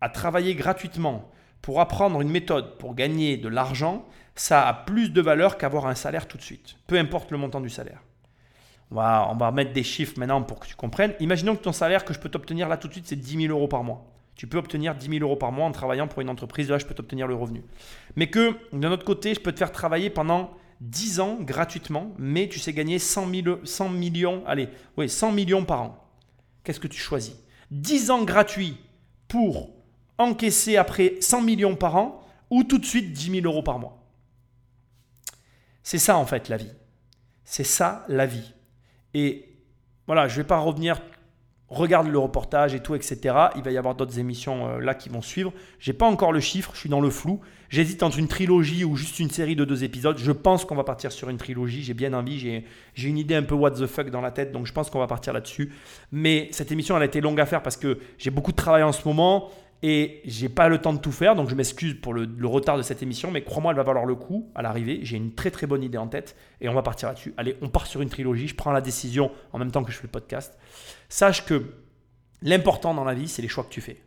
à travailler gratuitement pour apprendre une méthode pour gagner de l'argent, ça a plus de valeur qu'avoir un salaire tout de suite, peu importe le montant du salaire. On va, on va mettre des chiffres maintenant pour que tu comprennes. Imaginons que ton salaire que je peux t'obtenir là tout de suite, c'est 10 000 euros par mois. Tu peux obtenir 10 000 euros par mois en travaillant pour une entreprise. Là, je peux t'obtenir le revenu. Mais que d'un autre côté, je peux te faire travailler pendant 10 ans gratuitement, mais tu sais gagner 100, 000 100 millions, allez, oui, 100 millions par an. Qu'est-ce que tu choisis? 10 ans gratuits pour encaisser après 100 millions par an ou tout de suite 10 000 euros par mois. C'est ça en fait la vie. C'est ça la vie. Et voilà, je ne vais pas revenir. Regarde le reportage et tout, etc. Il va y avoir d'autres émissions euh, là qui vont suivre. J'ai pas encore le chiffre, je suis dans le flou. J'hésite entre une trilogie ou juste une série de deux épisodes. Je pense qu'on va partir sur une trilogie. J'ai bien envie. J'ai, j'ai une idée un peu what the fuck dans la tête, donc je pense qu'on va partir là-dessus. Mais cette émission, elle a été longue à faire parce que j'ai beaucoup de travail en ce moment et j'ai pas le temps de tout faire. Donc je m'excuse pour le, retard de cette émission, mais crois-moi, elle va valoir le coup à l'arrivée. J'ai une très très bonne idée en tête et on va partir là-dessus. Allez, on part sur une trilogie. Je prends la décision en même temps que je fais le podcast. Sache que l'important dans la vie, c'est les choix que tu fais.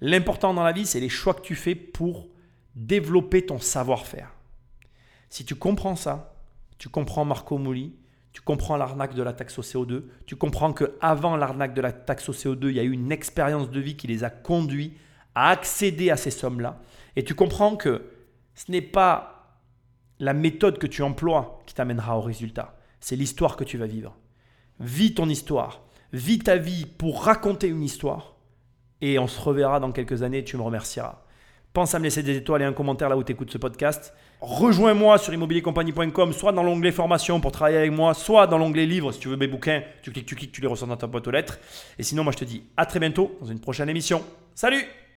L'important dans la vie, c'est les choix que tu fais pour développer ton savoir-faire. Si tu comprends ça, tu comprends Marco Mouli, Tu comprends l'arnaque de la taxe au CO2. Tu comprends que avant l'arnaque de la taxe au CO2, il y a eu une expérience de vie qui les a conduits à accéder à ces sommes-là. Et tu comprends que ce n'est pas la méthode que tu emploies qui t'amènera au résultat. C'est l'histoire que tu vas vivre. Vis ton histoire. Vis ta vie pour raconter une histoire. Et on se reverra dans quelques années tu me remercieras. Pense à me laisser des étoiles et un commentaire là où tu écoutes ce podcast. Rejoins-moi sur immobiliercompagnie.com, soit dans l'onglet formation pour travailler avec moi, soit dans l'onglet livres si tu veux mes bouquins. Tu cliques, tu cliques, tu les reçois dans ta boîte aux lettres. Et sinon, moi je te dis à très bientôt dans une prochaine émission. Salut